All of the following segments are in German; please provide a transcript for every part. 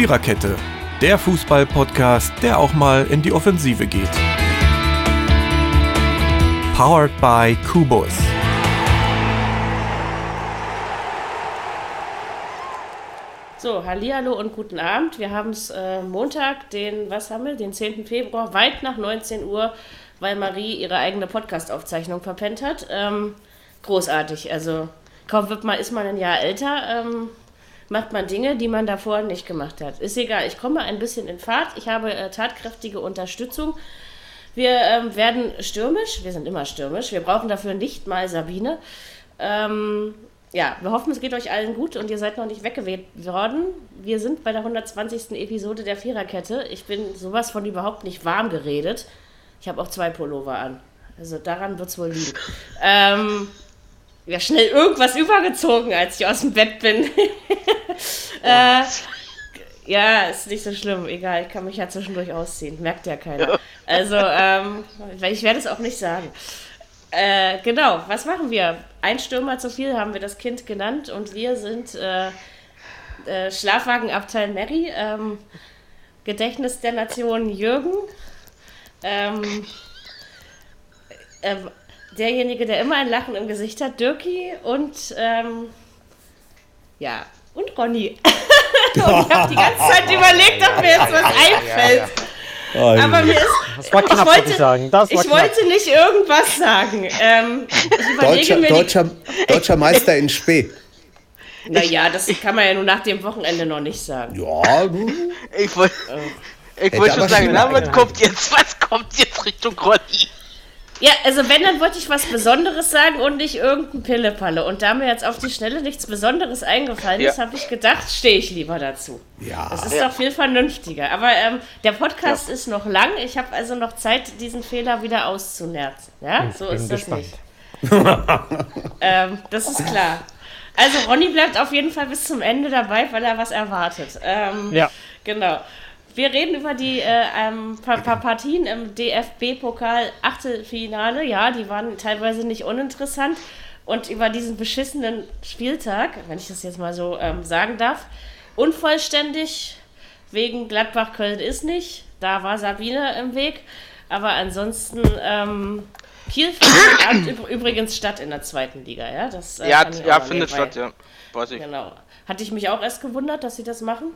Viererkette, der Fußball-Podcast, der auch mal in die Offensive geht. Powered by Kubus. So, Hallihallo und guten Abend. Wir haben es äh, Montag, den, was haben wir, den 10. Februar, weit nach 19 Uhr, weil Marie ihre eigene Podcast-Aufzeichnung verpennt hat. Ähm, großartig. Also, kaum wird man, ist man ein Jahr älter, ähm, macht man Dinge, die man davor nicht gemacht hat. Ist egal, ich komme ein bisschen in Fahrt. Ich habe äh, tatkräftige Unterstützung. Wir ähm, werden stürmisch, wir sind immer stürmisch. Wir brauchen dafür nicht mal Sabine. Ähm, ja, wir hoffen, es geht euch allen gut und ihr seid noch nicht weggeweht worden. Wir sind bei der 120. Episode der Viererkette. Ich bin sowas von überhaupt nicht warm geredet. Ich habe auch zwei Pullover an. Also daran wird es wohl liegen. Ähm, ja, schnell irgendwas übergezogen, als ich aus dem Bett bin. äh, ja, ist nicht so schlimm. Egal, ich kann mich ja zwischendurch ausziehen. Merkt ja keiner. Also, ähm, ich werde es auch nicht sagen. Äh, genau, was machen wir? Ein Stürmer zu viel haben wir das Kind genannt und wir sind äh, äh, Schlafwagenabteil Mary, ähm, Gedächtnis der Nation Jürgen, ähm, äh, derjenige, der immer ein Lachen im Gesicht hat, Dirki und ähm, ja, und Ronny. und ich habe die ganze Zeit überlegt, ob mir jetzt was einfällt. Oh, Aber mir ist. Das war knapp, ich wollte, ich sagen. Das ich wollte nicht irgendwas sagen. Ähm, deutscher, deutscher, deutscher Meister in Spee. Naja, das kann man ja nur nach dem Wochenende noch nicht sagen. Ja, du. Ich wollte ich wollt schon sagen, was kommt jetzt? Was kommt jetzt Richtung Ronny? Ja, also wenn, dann wollte ich was Besonderes sagen und nicht irgendein Pillepalle. Und da mir jetzt auf die Schnelle nichts Besonderes eingefallen ja. ist, habe ich gedacht, stehe ich lieber dazu. Ja. Das ist ja. doch viel vernünftiger. Aber ähm, der Podcast ja. ist noch lang. Ich habe also noch Zeit, diesen Fehler wieder auszunerzen. Ja, ich so ist das gespannt. nicht. ähm, das ist klar. Also Ronny bleibt auf jeden Fall bis zum Ende dabei, weil er was erwartet. Ähm, ja. Genau. Wir reden über die äh, ähm, paar, paar Partien im DFB-Pokal Achtelfinale. Ja, die waren teilweise nicht uninteressant. Und über diesen beschissenen Spieltag, wenn ich das jetzt mal so ähm, sagen darf, unvollständig wegen Gladbach-Köln ist nicht. Da war Sabine im Weg. Aber ansonsten, ähm, Kiel findet übrigens statt in der zweiten Liga, ja? Das, äh, ja, ja findet statt, ja. Weiß ich. Genau. Hatte ich mich auch erst gewundert, dass sie das machen.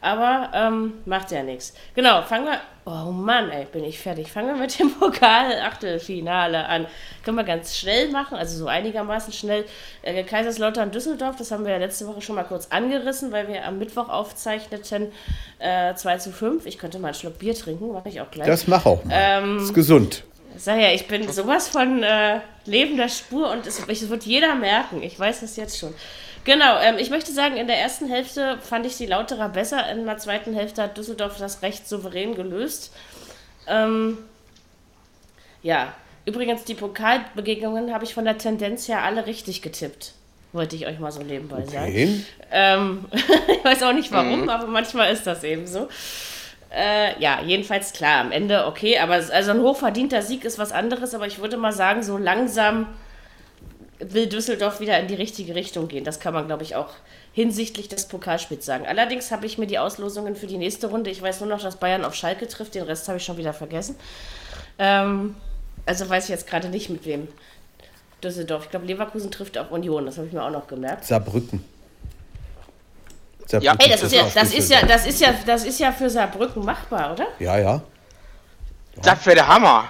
Aber ähm, macht ja nichts. Genau, fangen wir. Oh Mann, ey, bin ich fertig. Fangen wir mit dem Pokal-Achtelfinale an. Können wir ganz schnell machen, also so einigermaßen schnell. Äh, Kaiserslautern Düsseldorf, das haben wir ja letzte Woche schon mal kurz angerissen, weil wir am Mittwoch aufzeichneten äh, 2 zu 5. Ich könnte mal einen Schluck Bier trinken, mache ich auch gleich. Das mach auch. Ähm, ist gesund. Sag ja, ich bin sowas von äh, lebender Spur und es, es wird jeder merken. Ich weiß das jetzt schon. Genau, ähm, ich möchte sagen, in der ersten Hälfte fand ich die Lauterer besser, in der zweiten Hälfte hat Düsseldorf das recht souverän gelöst. Ähm, ja, übrigens, die Pokalbegegnungen habe ich von der Tendenz her alle richtig getippt. Wollte ich euch mal so nebenbei okay. sagen. Ähm, ich weiß auch nicht warum, mhm. aber manchmal ist das eben so. Äh, ja, jedenfalls klar, am Ende okay, aber also ein hochverdienter Sieg ist was anderes, aber ich würde mal sagen, so langsam will Düsseldorf wieder in die richtige Richtung gehen. Das kann man, glaube ich, auch hinsichtlich des Pokalspiels sagen. Allerdings habe ich mir die Auslosungen für die nächste Runde, ich weiß nur noch, dass Bayern auf Schalke trifft, den Rest habe ich schon wieder vergessen. Ähm, also weiß ich jetzt gerade nicht, mit wem Düsseldorf. Ich glaube, Leverkusen trifft auf Union, das habe ich mir auch noch gemerkt. Saarbrücken. Saarbrücken ja, hey, das, ist ja, das, ist ja, das, ist ja, das ist ja für Saarbrücken machbar, oder? Ja, ja. ja. Das wäre der Hammer.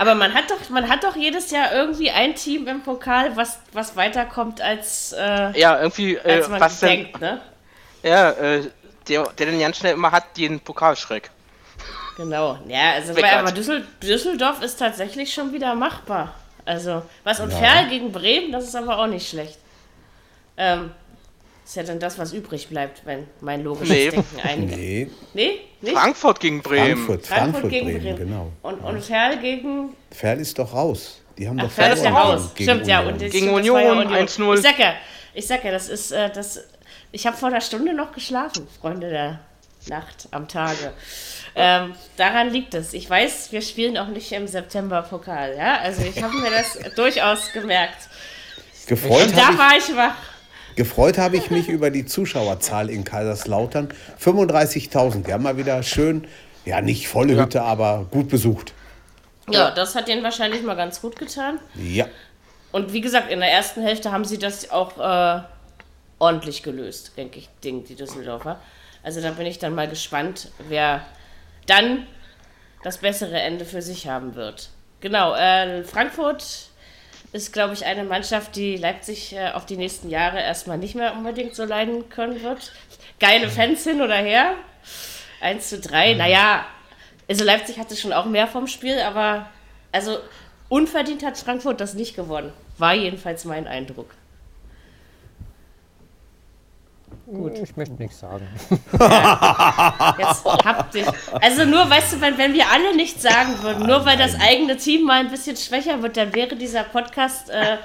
Aber man hat doch, man hat doch jedes Jahr irgendwie ein Team im Pokal, was, was weiterkommt als, äh, ja, irgendwie, äh, als man was denkt, ne? Ja, äh, der, der den ganz schnell immer hat, den Pokalschreck. Genau, ja, also weil, aber Düssel, Düsseldorf ist tatsächlich schon wieder machbar. Also, was und ja. Ferl gegen Bremen, das ist aber auch nicht schlecht. Ähm, ist ja dann das, was übrig bleibt, wenn mein logisches nee. Denken eingeht. Nee. Nee? Nicht? Frankfurt gegen Bremen. Frankfurt, Frankfurt, Frankfurt gegen Bremen, Bremen, genau. Und, und Ferl gegen. Ferl ist doch raus. Die haben Ach, doch Ferl ist ja raus. Stimmt, ja. Und gegen Union, Union. 1-0. Ich sag ja, ich sag ja, das ist äh, das. Ich habe vor einer Stunde noch geschlafen, Freunde der Nacht am Tage. Ähm, daran liegt es. Ich weiß, wir spielen auch nicht im September Pokal, ja. Also ich habe mir das durchaus gemerkt. Gefreut. Und da war ich wach. Gefreut habe ich mich über die Zuschauerzahl in Kaiserslautern. 35.000. Die haben mal wieder schön, ja nicht volle Hütte, ja. aber gut besucht. Ja, das hat denen wahrscheinlich mal ganz gut getan. Ja. Und wie gesagt, in der ersten Hälfte haben sie das auch äh, ordentlich gelöst, denke ich, denke die Düsseldorfer. Also da bin ich dann mal gespannt, wer dann das bessere Ende für sich haben wird. Genau, äh, Frankfurt ist, glaube ich, eine Mannschaft, die Leipzig äh, auf die nächsten Jahre erstmal nicht mehr unbedingt so leiden können wird. Geile Fans hin oder her. 1 zu 3, mhm. naja, also Leipzig hatte schon auch mehr vom Spiel, aber also unverdient hat Frankfurt das nicht gewonnen. War jedenfalls mein Eindruck. Gut. Ich möchte nichts sagen. Ja, jetzt habt ihr. Also nur, weißt du, wenn, wenn wir alle nichts sagen würden, nur weil das eigene Team mal ein bisschen schwächer wird, dann wäre dieser Podcast äh,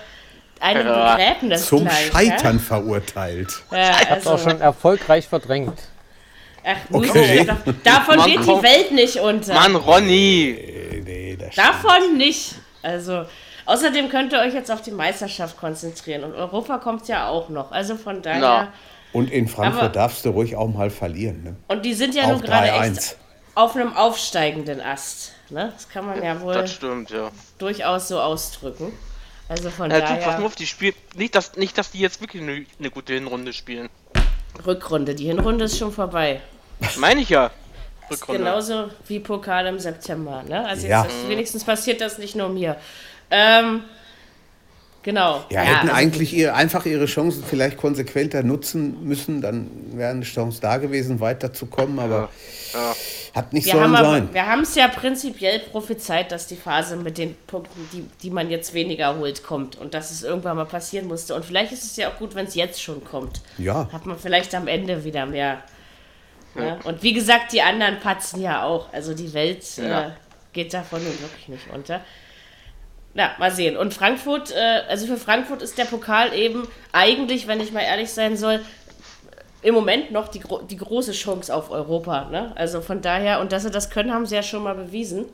einem. Begräbnis Zum gleich, Scheitern ja? verurteilt. Ja, also. Ich habe auch schon erfolgreich verdrängt. Ach, okay. davon Mann, geht die Welt nicht unter. Mann, Ronny! Nee, davon nicht. Also, außerdem könnt ihr euch jetzt auf die Meisterschaft konzentrieren. Und Europa kommt ja auch noch. Also von daher. No. Und in Frankfurt Aber, darfst du ruhig auch mal verlieren. Ne? Und die sind ja nun gerade echt auf einem aufsteigenden Ast. Ne? Das kann man ja wohl stimmt, ja. durchaus so ausdrücken. Also von ja, daher. Du, pass auf die Spiel. Nicht dass, nicht, dass die jetzt wirklich eine, eine gute Hinrunde spielen. Rückrunde. Die Hinrunde ist schon vorbei. Meine ich ja. Rückrunde. genauso wie Pokal im September. Ne? Also ja. wenigstens passiert das nicht nur mir. Ähm, Genau. Ja, ja hätten also eigentlich ihr, einfach ihre Chancen vielleicht konsequenter nutzen müssen, dann wäre eine Chance da gewesen, weiterzukommen, aber ja. hat nicht wir sollen haben sein. wir haben es ja prinzipiell prophezeit, dass die Phase mit den Punkten, die, die man jetzt weniger holt, kommt und dass es irgendwann mal passieren musste. Und vielleicht ist es ja auch gut, wenn es jetzt schon kommt. Ja. Hat man vielleicht am Ende wieder mehr. Ne? Und wie gesagt, die anderen patzen ja auch. Also die Welt äh, geht davon nun wirklich nicht unter. Ja, mal sehen. Und Frankfurt, äh, also für Frankfurt ist der Pokal eben eigentlich, wenn ich mal ehrlich sein soll, im Moment noch die, die große Chance auf Europa. Ne? Also von daher, und dass sie das können, haben sie ja schon mal bewiesen.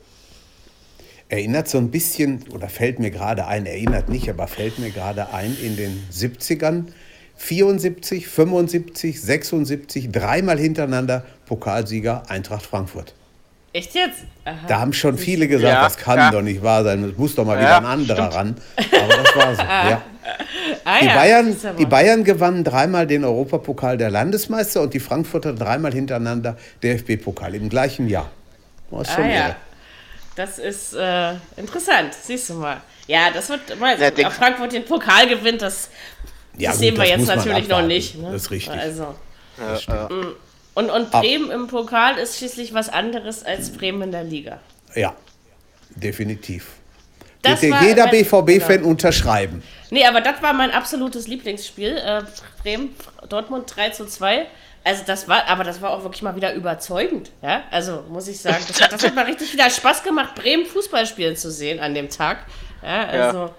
Erinnert so ein bisschen, oder fällt mir gerade ein, erinnert nicht, aber fällt mir gerade ein, in den 70ern, 74, 75, 76, dreimal hintereinander Pokalsieger Eintracht Frankfurt. Echt jetzt? Aha. Da haben schon viele gesagt, ja, das kann ja. doch nicht wahr sein. Es muss doch mal ja, wieder ein anderer stimmt. ran. Aber das war so. ja. Ah, die, Bayern, die Bayern gewannen dreimal den Europapokal der Landesmeister und die Frankfurter dreimal hintereinander DFB-Pokal im gleichen Jahr. Das ist, ah, ja. das ist äh, interessant, siehst du mal. Ja, das wird, mal, ja, Frankfurt den Pokal gewinnt, das, das sehen gut, wir jetzt natürlich noch nicht. Ne? Das ist richtig. Also, das. Und, und Bremen im Pokal ist schließlich was anderes als Bremen in der Liga. Ja, definitiv. Das Wird jeder BVB-Fan genau. unterschreiben. Nee, aber das war mein absolutes Lieblingsspiel. Äh, Bremen, Dortmund 3 zu 2. Also das war, aber das war auch wirklich mal wieder überzeugend, ja. Also muss ich sagen, das, das hat mal richtig wieder Spaß gemacht, Bremen Fußball spielen zu sehen an dem Tag. Ja, also. Ja.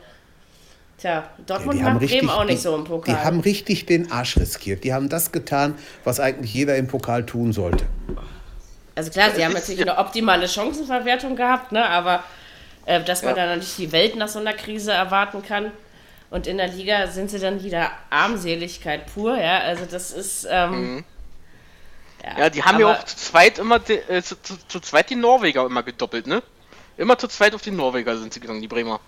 Tja, Dortmund ja, macht richtig, Bremen auch nicht die, so im Pokal. Die haben richtig den Arsch riskiert. Die haben das getan, was eigentlich jeder im Pokal tun sollte. Also klar, sie haben natürlich eine optimale Chancenverwertung gehabt, ne? aber äh, dass man ja. dann nicht die Welt nach so einer Krise erwarten kann. Und in der Liga sind sie dann wieder Armseligkeit pur, ja. Also das ist. Ähm, mhm. ja, ja, die haben ja auch zu zweit immer die, äh, zu, zu, zu, zweit die Norweger immer gedoppelt, ne? Immer zu zweit auf die Norweger sind sie gegangen, die Bremer.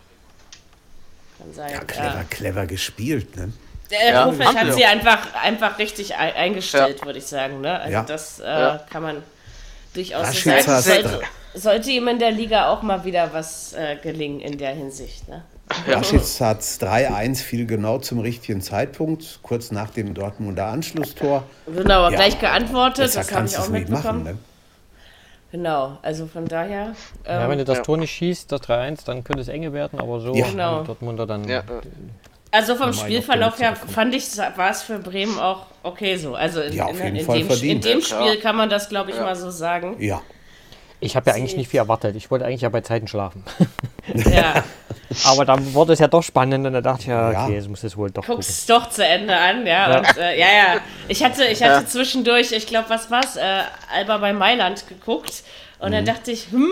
Kann sein. Ja, clever, ja. clever gespielt, ne? Der ja, Profit hat sie einfach, einfach richtig eingestellt, ja. würde ich sagen. Ne? Also ja. das äh, kann man durchaus so sagen. Sollte, sollte, ihm in der Liga auch mal wieder was äh, gelingen in der Hinsicht. Ne? Raschitz hat 3-1 fiel genau zum richtigen Zeitpunkt, kurz nach dem Dortmunder Anschlusstor. Genau, gleich geantwortet, das habe ich auch mitbekommen. Machen, ne? Genau, also von daher. Ähm, ja, wenn du das ja. Tor nicht schießt, das 3-1, dann könnte es enge werden, aber so ja. genau. Dortmunder dann. Ja. Also vom Spielverlauf her fand ich, war es für Bremen auch okay so. Also in, ja, auf jeden in, Fall dem, verdient. in dem Spiel kann man das, glaube ich, mal so sagen. Ja. Ich habe ja eigentlich nicht viel erwartet. Ich wollte eigentlich ja bei Zeiten schlafen. Ja. Aber dann wurde es ja doch spannend und da dachte ich, ja, okay, jetzt muss es wohl doch Guck's gucken. doch zu Ende an, ja. Ja, und, äh, ja, ja. Ich hatte, ich hatte ja. zwischendurch, ich glaube, was war's, äh, Alba bei Mailand geguckt und mhm. dann dachte ich, hm,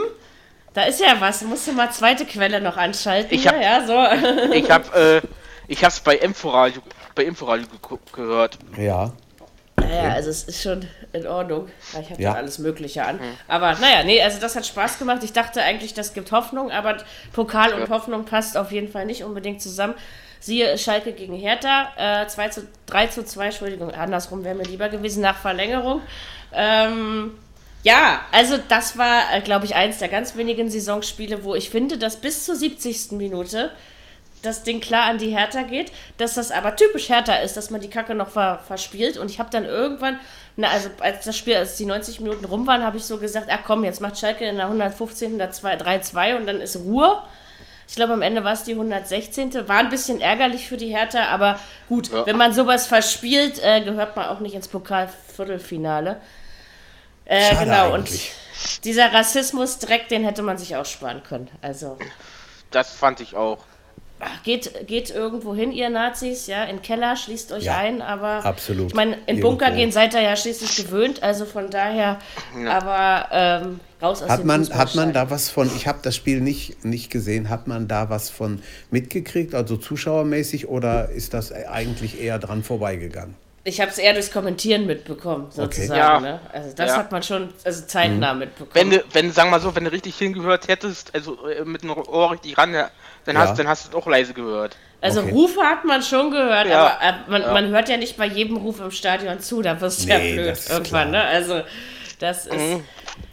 da ist ja was, musst du mal zweite Quelle noch anschalten. Ich habe ja, so. ich hab, äh, Ich hab's bei Inforadio, bei Inforadio gehört. Ja. Naja, also es ist schon in Ordnung. Ich habe ja. alles Mögliche an. Mhm. Aber naja, nee, also das hat Spaß gemacht. Ich dachte eigentlich, das gibt Hoffnung, aber Pokal und Hoffnung passt auf jeden Fall nicht unbedingt zusammen. Siehe Schalke gegen Hertha, äh, 2 zu, 3 zu 2, Entschuldigung, andersrum wäre mir lieber gewesen nach Verlängerung. Ähm, ja, also das war, äh, glaube ich, eins der ganz wenigen Saisonspiele, wo ich finde, dass bis zur 70. Minute das Ding klar an die Hertha geht, dass das aber typisch Hertha ist, dass man die Kacke noch ver verspielt. Und ich habe dann irgendwann, na, also als das Spiel, als die 90 Minuten rum waren, habe ich so gesagt, ach komm, jetzt macht Schalke in der 115. 3-2 und dann ist Ruhe. Ich glaube, am Ende war es die 116. War ein bisschen ärgerlich für die Hertha, aber gut, ja. wenn man sowas verspielt, äh, gehört man auch nicht ins Pokalviertelfinale. Äh, genau, eigentlich. und dieser Rassismus-Dreck, den hätte man sich auch sparen können. Also. Das fand ich auch geht, geht irgendwo hin, ihr Nazis, ja, in Keller, schließt euch ja, ein, aber absolut. ich meine, in Bunker irgendwo. gehen seid ihr ja schließlich gewöhnt, also von daher, ja. aber ähm, raus aus hat dem man Hat man da was von, ich habe das Spiel nicht, nicht gesehen, hat man da was von mitgekriegt, also zuschauermäßig, oder ist das eigentlich eher dran vorbeigegangen? Ich habe es eher durchs Kommentieren mitbekommen, sozusagen. Okay. Ja. Ne? Also das ja. hat man schon also zeitnah mhm. mitbekommen. Wenn du, wenn, sagen wir mal so, wenn du richtig hingehört hättest, also äh, mit dem Ohr richtig ran, dann, ja. hast, dann hast du es auch leise gehört. Also okay. Rufe hat man schon gehört, ja. aber äh, man, ja. man hört ja nicht bei jedem Ruf im Stadion zu, da wirst du nee, ja blöd irgendwann, ne? Also das ist. Mhm.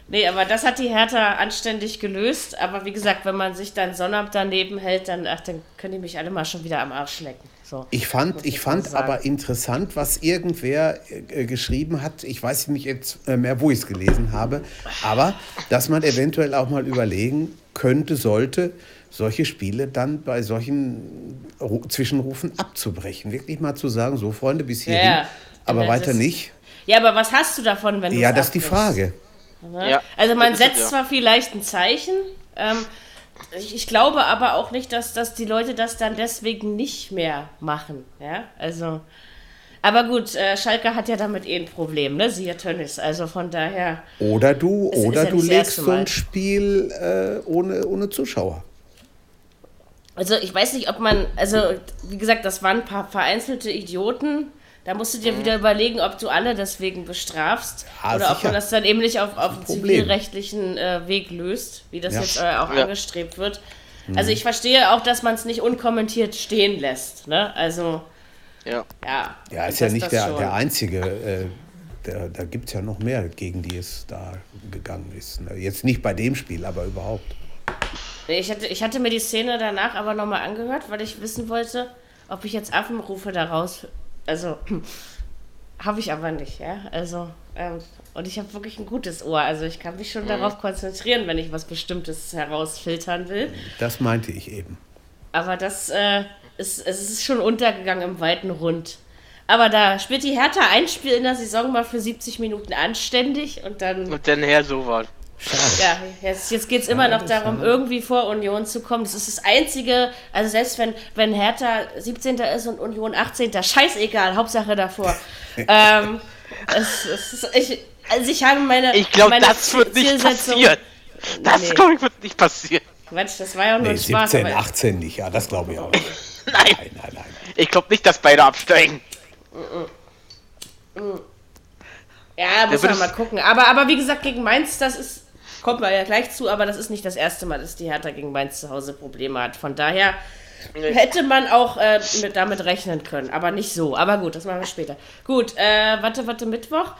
Nee, aber das hat die Hertha anständig gelöst. Aber wie gesagt, wenn man sich dann Sonnabend daneben hält, dann, ach, dann können die mich alle mal schon wieder am Arsch lecken. So, ich fand, ich fand aber interessant, was irgendwer äh, geschrieben hat. Ich weiß nicht jetzt äh, mehr, wo ich es gelesen habe. Aber dass man eventuell auch mal überlegen könnte, sollte, solche Spiele dann bei solchen Zwischenrufen abzubrechen. Wirklich mal zu sagen, so Freunde, bis hierhin, ja, aber weiter nicht. Ja, aber was hast du davon, wenn du Ja, das ist die Frage. Ja, also man setzt zwar vielleicht ein Zeichen, ähm, ich, ich, glaube aber auch nicht, dass, dass die Leute das dann deswegen nicht mehr machen. Ja, also. Aber gut, äh, Schalke hat ja damit eh ein Problem, ne? Siehe Tönnis. Also von daher. Oder du, ist, oder ist ja du legst so ein Spiel äh, ohne, ohne Zuschauer. Also ich weiß nicht, ob man, also wie gesagt, das waren ein paar vereinzelte Idioten. Da musst du dir mhm. wieder überlegen, ob du alle deswegen bestrafst ja, oder sicher. ob man das dann eben nicht auf, auf zivilrechtlichen äh, Weg löst, wie das ja. jetzt äh, auch ja. angestrebt wird. Mhm. Also ich verstehe auch, dass man es nicht unkommentiert stehen lässt. Ne? Also ja, ja, ja ist ja nicht der, der einzige. Äh, der, da gibt es ja noch mehr, gegen die es da gegangen ist. Ne? Jetzt nicht bei dem Spiel, aber überhaupt. Ich hatte, ich hatte mir die Szene danach aber nochmal angehört, weil ich wissen wollte, ob ich jetzt Affenrufe daraus also, habe ich aber nicht, ja. Also, ähm, und ich habe wirklich ein gutes Ohr. Also, ich kann mich schon mhm. darauf konzentrieren, wenn ich was Bestimmtes herausfiltern will. Das meinte ich eben. Aber das äh, ist, es ist schon untergegangen im weiten Rund. Aber da spielt die Hertha ein Spiel in der Saison mal für 70 Minuten anständig und dann. Und dann her so was. Schade. Ja, jetzt, jetzt geht es immer noch darum, schade. irgendwie vor Union zu kommen. Das ist das Einzige, also selbst wenn, wenn Hertha 17. ist und Union 18. scheißegal, Hauptsache davor. ähm, es, es ich, also ich habe meine. Ich glaube, das wird nicht passieren. Das, nee. glaube ich, wird nicht passieren. Quatsch, das war ja nur nee, ein Spaß. 17, 18 nicht, ja, das glaube ich auch nicht. nein. nein, nein, nein. Ich glaube nicht, dass beide absteigen. Ja, muss man mal gucken. Aber, aber wie gesagt, gegen Mainz, das ist Kommt man ja gleich zu, aber das ist nicht das erste Mal, dass die Hertha gegen Mainz zu Hause Probleme hat. Von daher hätte man auch äh, mit, damit rechnen können, aber nicht so. Aber gut, das machen wir später. Gut, äh, warte, warte, Mittwoch.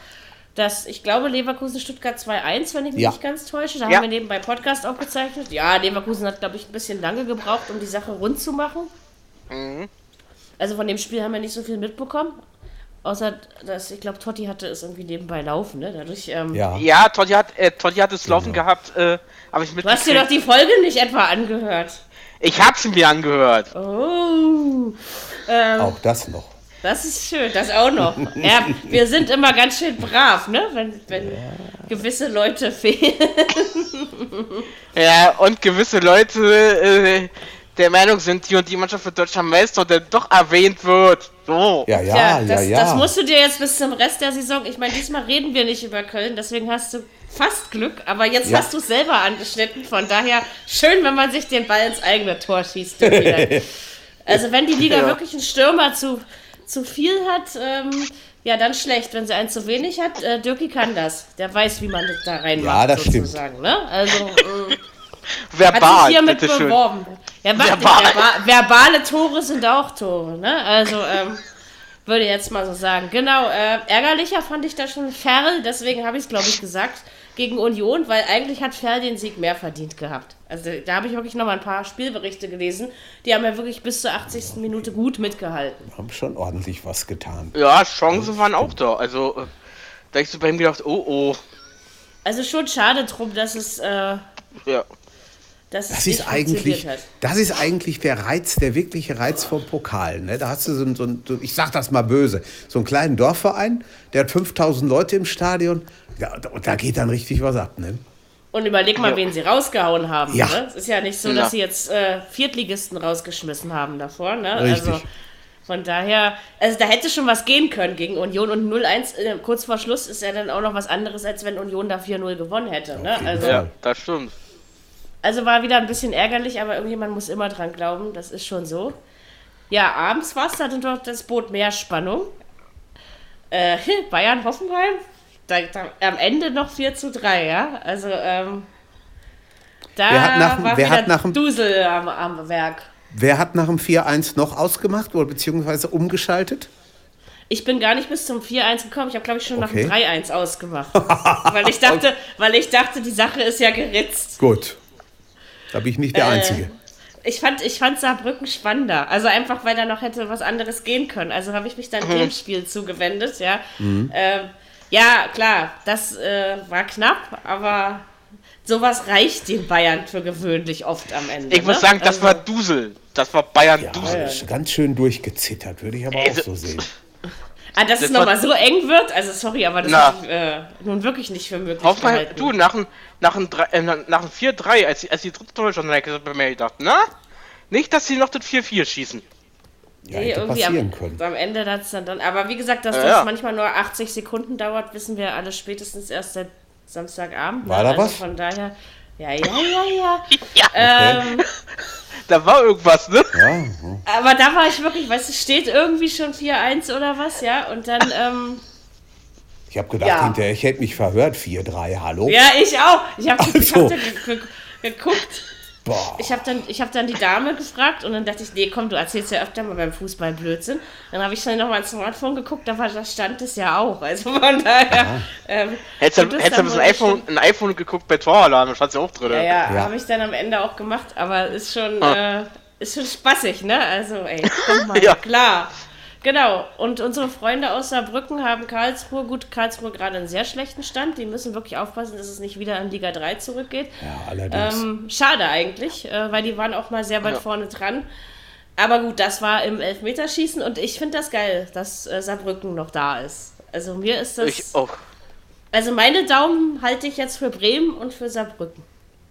Das, ich glaube, Leverkusen-Stuttgart 2-1, wenn ich mich ja. nicht ganz täusche. Da ja. haben wir nebenbei Podcast aufgezeichnet. Ja, Leverkusen hat, glaube ich, ein bisschen lange gebraucht, um die Sache rund zu machen. Mhm. Also von dem Spiel haben wir nicht so viel mitbekommen. Außer, dass ich glaube, Totti hatte es irgendwie nebenbei laufen, ne? Dadurch, ähm ja. ja, Totti hat, äh, Totti hat es genau. laufen gehabt, äh, aber ich Du hast dir doch die Folge nicht etwa angehört. Ich hab's mir angehört. Oh. Ähm, auch das noch. Das ist schön, das auch noch. ja, wir sind immer ganz schön brav, ne? Wenn, wenn ja. gewisse Leute fehlen. ja, und gewisse Leute äh, der Meinung sind, die und die Mannschaft wird deutscher Meister und dann doch erwähnt wird. So. Ja, ja, ja, das, ja, Das musst du dir jetzt bis zum Rest der Saison. Ich meine, diesmal reden wir nicht über Köln, deswegen hast du fast Glück, aber jetzt ja. hast du es selber angeschnitten. Von daher schön, wenn man sich den Ball ins eigene Tor schießt. Also wenn die Liga ja. wirklich einen Stürmer zu, zu viel hat, ähm, ja, dann schlecht. Wenn sie einen zu wenig hat, äh, Dirki kann das. Der weiß, wie man das da reinmacht, ja, das sozusagen. Stimmt. Ne? Also, äh, verbal, hat sich hiermit beworben. Ja, verbal. Verba verbale Tore sind auch Tore. Ne? Also, ähm, würde jetzt mal so sagen. Genau, äh, ärgerlicher fand ich da schon Ferl, deswegen habe ich es, glaube ich, gesagt, gegen Union, weil eigentlich hat Ferl den Sieg mehr verdient gehabt. Also da habe ich wirklich noch mal ein paar Spielberichte gelesen. Die haben ja wirklich bis zur 80. Minute gut mitgehalten. Haben schon ordentlich was getan. Ja, Chancen waren auch da. Also äh, da ich so bei ihm gedacht, oh oh. Also schon schade drum, dass es äh, ja. Das, das ist, eigentlich, das ist eigentlich der Reiz, der wirkliche Reiz vom Pokal. Ne? Da hast du so, so, so, ich sag das mal böse, so einen kleinen Dorfverein, der hat 5000 Leute im Stadion. Ja, da geht dann richtig was ab. Ne? Und überleg mal, ja. wen sie rausgehauen haben. Ja. Ne? Es ist ja nicht so, dass sie jetzt äh, Viertligisten rausgeschmissen haben davor. Ne? Richtig. Also von daher, also da hätte schon was gehen können gegen Union und 0-1 äh, kurz vor Schluss ist ja dann auch noch was anderes, als wenn Union da 4-0 gewonnen hätte. Ne? Also, ja, das stimmt. Also war wieder ein bisschen ärgerlich, aber irgendjemand muss immer dran glauben, das ist schon so. Ja, abends war es dann doch das Boot mehr Spannung. Äh, Bayern Hoffenheim, da, da, am Ende noch 4 zu 3, ja. Also, ähm, da wer hat nach, war wer hat nach dem, Dusel am, am Werk. Wer hat nach dem 4-1 noch ausgemacht oder beziehungsweise umgeschaltet? Ich bin gar nicht bis zum 4-1 gekommen. Ich habe, glaube ich, schon okay. nach dem 3-1 ausgemacht. weil, ich dachte, weil ich dachte, die Sache ist ja geritzt. Gut. Da bin ich nicht der äh, Einzige. Ich fand, ich fand Saarbrücken spannender. Also einfach, weil da noch hätte was anderes gehen können. Also habe ich mich dann mhm. dem Spiel zugewendet, ja. Mhm. Äh, ja, klar, das äh, war knapp, aber sowas reicht den Bayern für gewöhnlich oft am Ende. Ich ne? muss sagen, das also, war Dusel. Das war Bayern ja, Dusel. Ganz schön durchgezittert, würde ich aber auch so sehen. Ah, dass das es nochmal so eng wird? Also sorry, aber das ich äh, nun wirklich nicht für möglich Hoffmann. Du, nach dem nach ein, äh, nach ein 4-3, als, als die dritte Tor schon bei mir gedacht, na? Nicht, dass sie noch das 4-4 schießen. Ja, nee, irgendwie am, können. am Ende hat es dann, dann. Aber wie gesagt, dass ja, das ja. manchmal nur 80 Sekunden dauert, wissen wir alle spätestens erst seit Samstagabend. War ne? da also was? Von daher. Ja, ja, ja, ja. ja. Ähm, da war irgendwas, ne? Ja. Aber da war ich wirklich, weißt du, steht irgendwie schon 4-1 oder was, ja? Und dann, ähm, Ich habe gedacht, ja. hinterher, ich hätte mich verhört, 4-3, hallo? Ja, ich auch. Ich habe also. hab geguckt. Boah. Ich habe dann, hab dann die Dame gefragt und dann dachte ich, nee, komm, du erzählst ja öfter mal beim Fußball Blödsinn. Dann habe ich dann nochmal ins Smartphone geguckt, da, war, da stand es ja auch. Also von daher. Ähm, hättest du hättest ein iPhone, ein iPhone geguckt bei Toralarm, da stand es ja auch drin. Ja, ja, ja. habe ich dann am Ende auch gemacht, aber ist schon, ah. äh, ist schon spaßig, ne? Also, ey, komm mal, ja. klar. Genau, und unsere Freunde aus Saarbrücken haben Karlsruhe, gut, Karlsruhe gerade einen sehr schlechten Stand. Die müssen wirklich aufpassen, dass es nicht wieder in Liga 3 zurückgeht. Ja, allerdings. Ähm, schade eigentlich, äh, weil die waren auch mal sehr weit ja. vorne dran. Aber gut, das war im Elfmeterschießen und ich finde das geil, dass äh, Saarbrücken noch da ist. Also mir ist das. Ich auch. Also meine Daumen halte ich jetzt für Bremen und für Saarbrücken.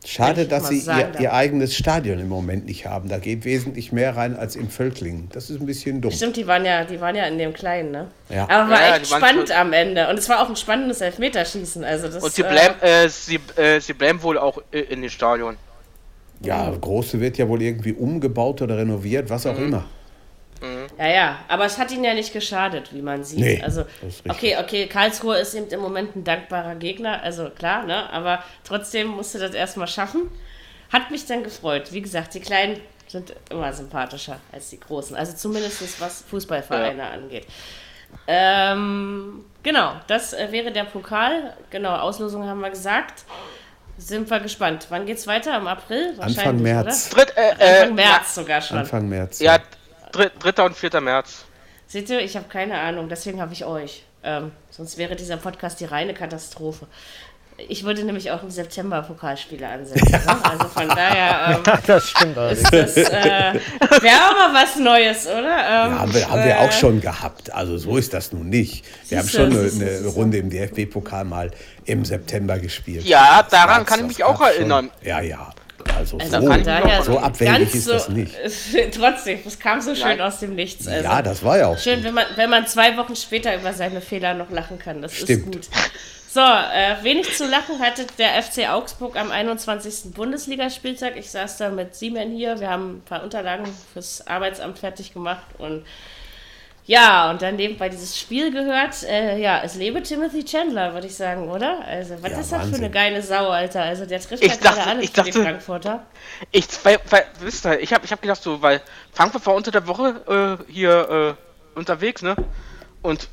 Schade, dass sie ihr, ihr, eigenes Stadion im Moment nicht haben. Da geht wesentlich mehr rein als im Völklingen. Das ist ein bisschen dumm. Stimmt, die waren ja, die waren ja in dem Kleinen, ne? Ja. Aber war ja, echt spannend am Ende. Und es war auch ein spannendes Elfmeterschießen. Also das, Und sie bleiben, äh, äh, sie, äh, sie bleiben wohl auch in dem Stadion. Ja, Große wird ja wohl irgendwie umgebaut oder renoviert, was auch mhm. immer. Ja, ja, aber es hat ihnen ja nicht geschadet, wie man sieht. Nee, also, okay, okay, Karlsruhe ist eben im Moment ein dankbarer Gegner, also klar, ne? Aber trotzdem musste das erstmal schaffen. Hat mich dann gefreut. Wie gesagt, die Kleinen sind immer sympathischer als die Großen. Also zumindest was Fußballvereine ja. angeht. Ähm, genau, das äh, wäre der Pokal. Genau, Auslosung haben wir gesagt. Sind wir gespannt. Wann geht's weiter? Im April? Anfang März. Dritt, äh, Anfang äh, März sogar schon. Anfang März. Ja, 3. und 4. März. Seht ihr, ich habe keine Ahnung, deswegen habe ich euch. Ähm, sonst wäre dieser Podcast die reine Katastrophe. Ich würde nämlich auch im September Pokalspiele ansetzen. Ja. Ne? Also von daher. Ähm, ja, das stimmt ist das, äh, Wäre auch mal was Neues, oder? Ähm, ja, haben wir, haben wir auch äh, schon gehabt. Also so ist das nun nicht. Wir haben schon eine, eine Runde im DFB-Pokal mal im September gespielt. Ja, daran kann ich mich auch erinnern. Schon. Ja, ja. Also, also so, daher so abwegig ist das nicht. trotzdem, es kam so schön Nein. aus dem Nichts. Also ja, das war ja auch schön, wenn man, wenn man zwei Wochen später über seine Fehler noch lachen kann. Das Stimmt. ist gut. So, äh, wenig zu lachen hatte der FC Augsburg am 21. Bundesligaspieltag. Ich saß da mit Siemen hier. Wir haben ein paar Unterlagen fürs Arbeitsamt fertig gemacht und ja, und dann nebenbei dieses Spiel gehört. Äh, ja, es lebe Timothy Chandler, würde ich sagen, oder? Also, was ja, ist das für eine geile Sau, Alter? Also, der trifft ich ja gerade alles ich dachte, die Frankfurter. Ich, weil, weil, wisst ihr, ich habe ich hab gedacht, so, weil Frankfurt war unter der Woche äh, hier äh, unterwegs, ne? Und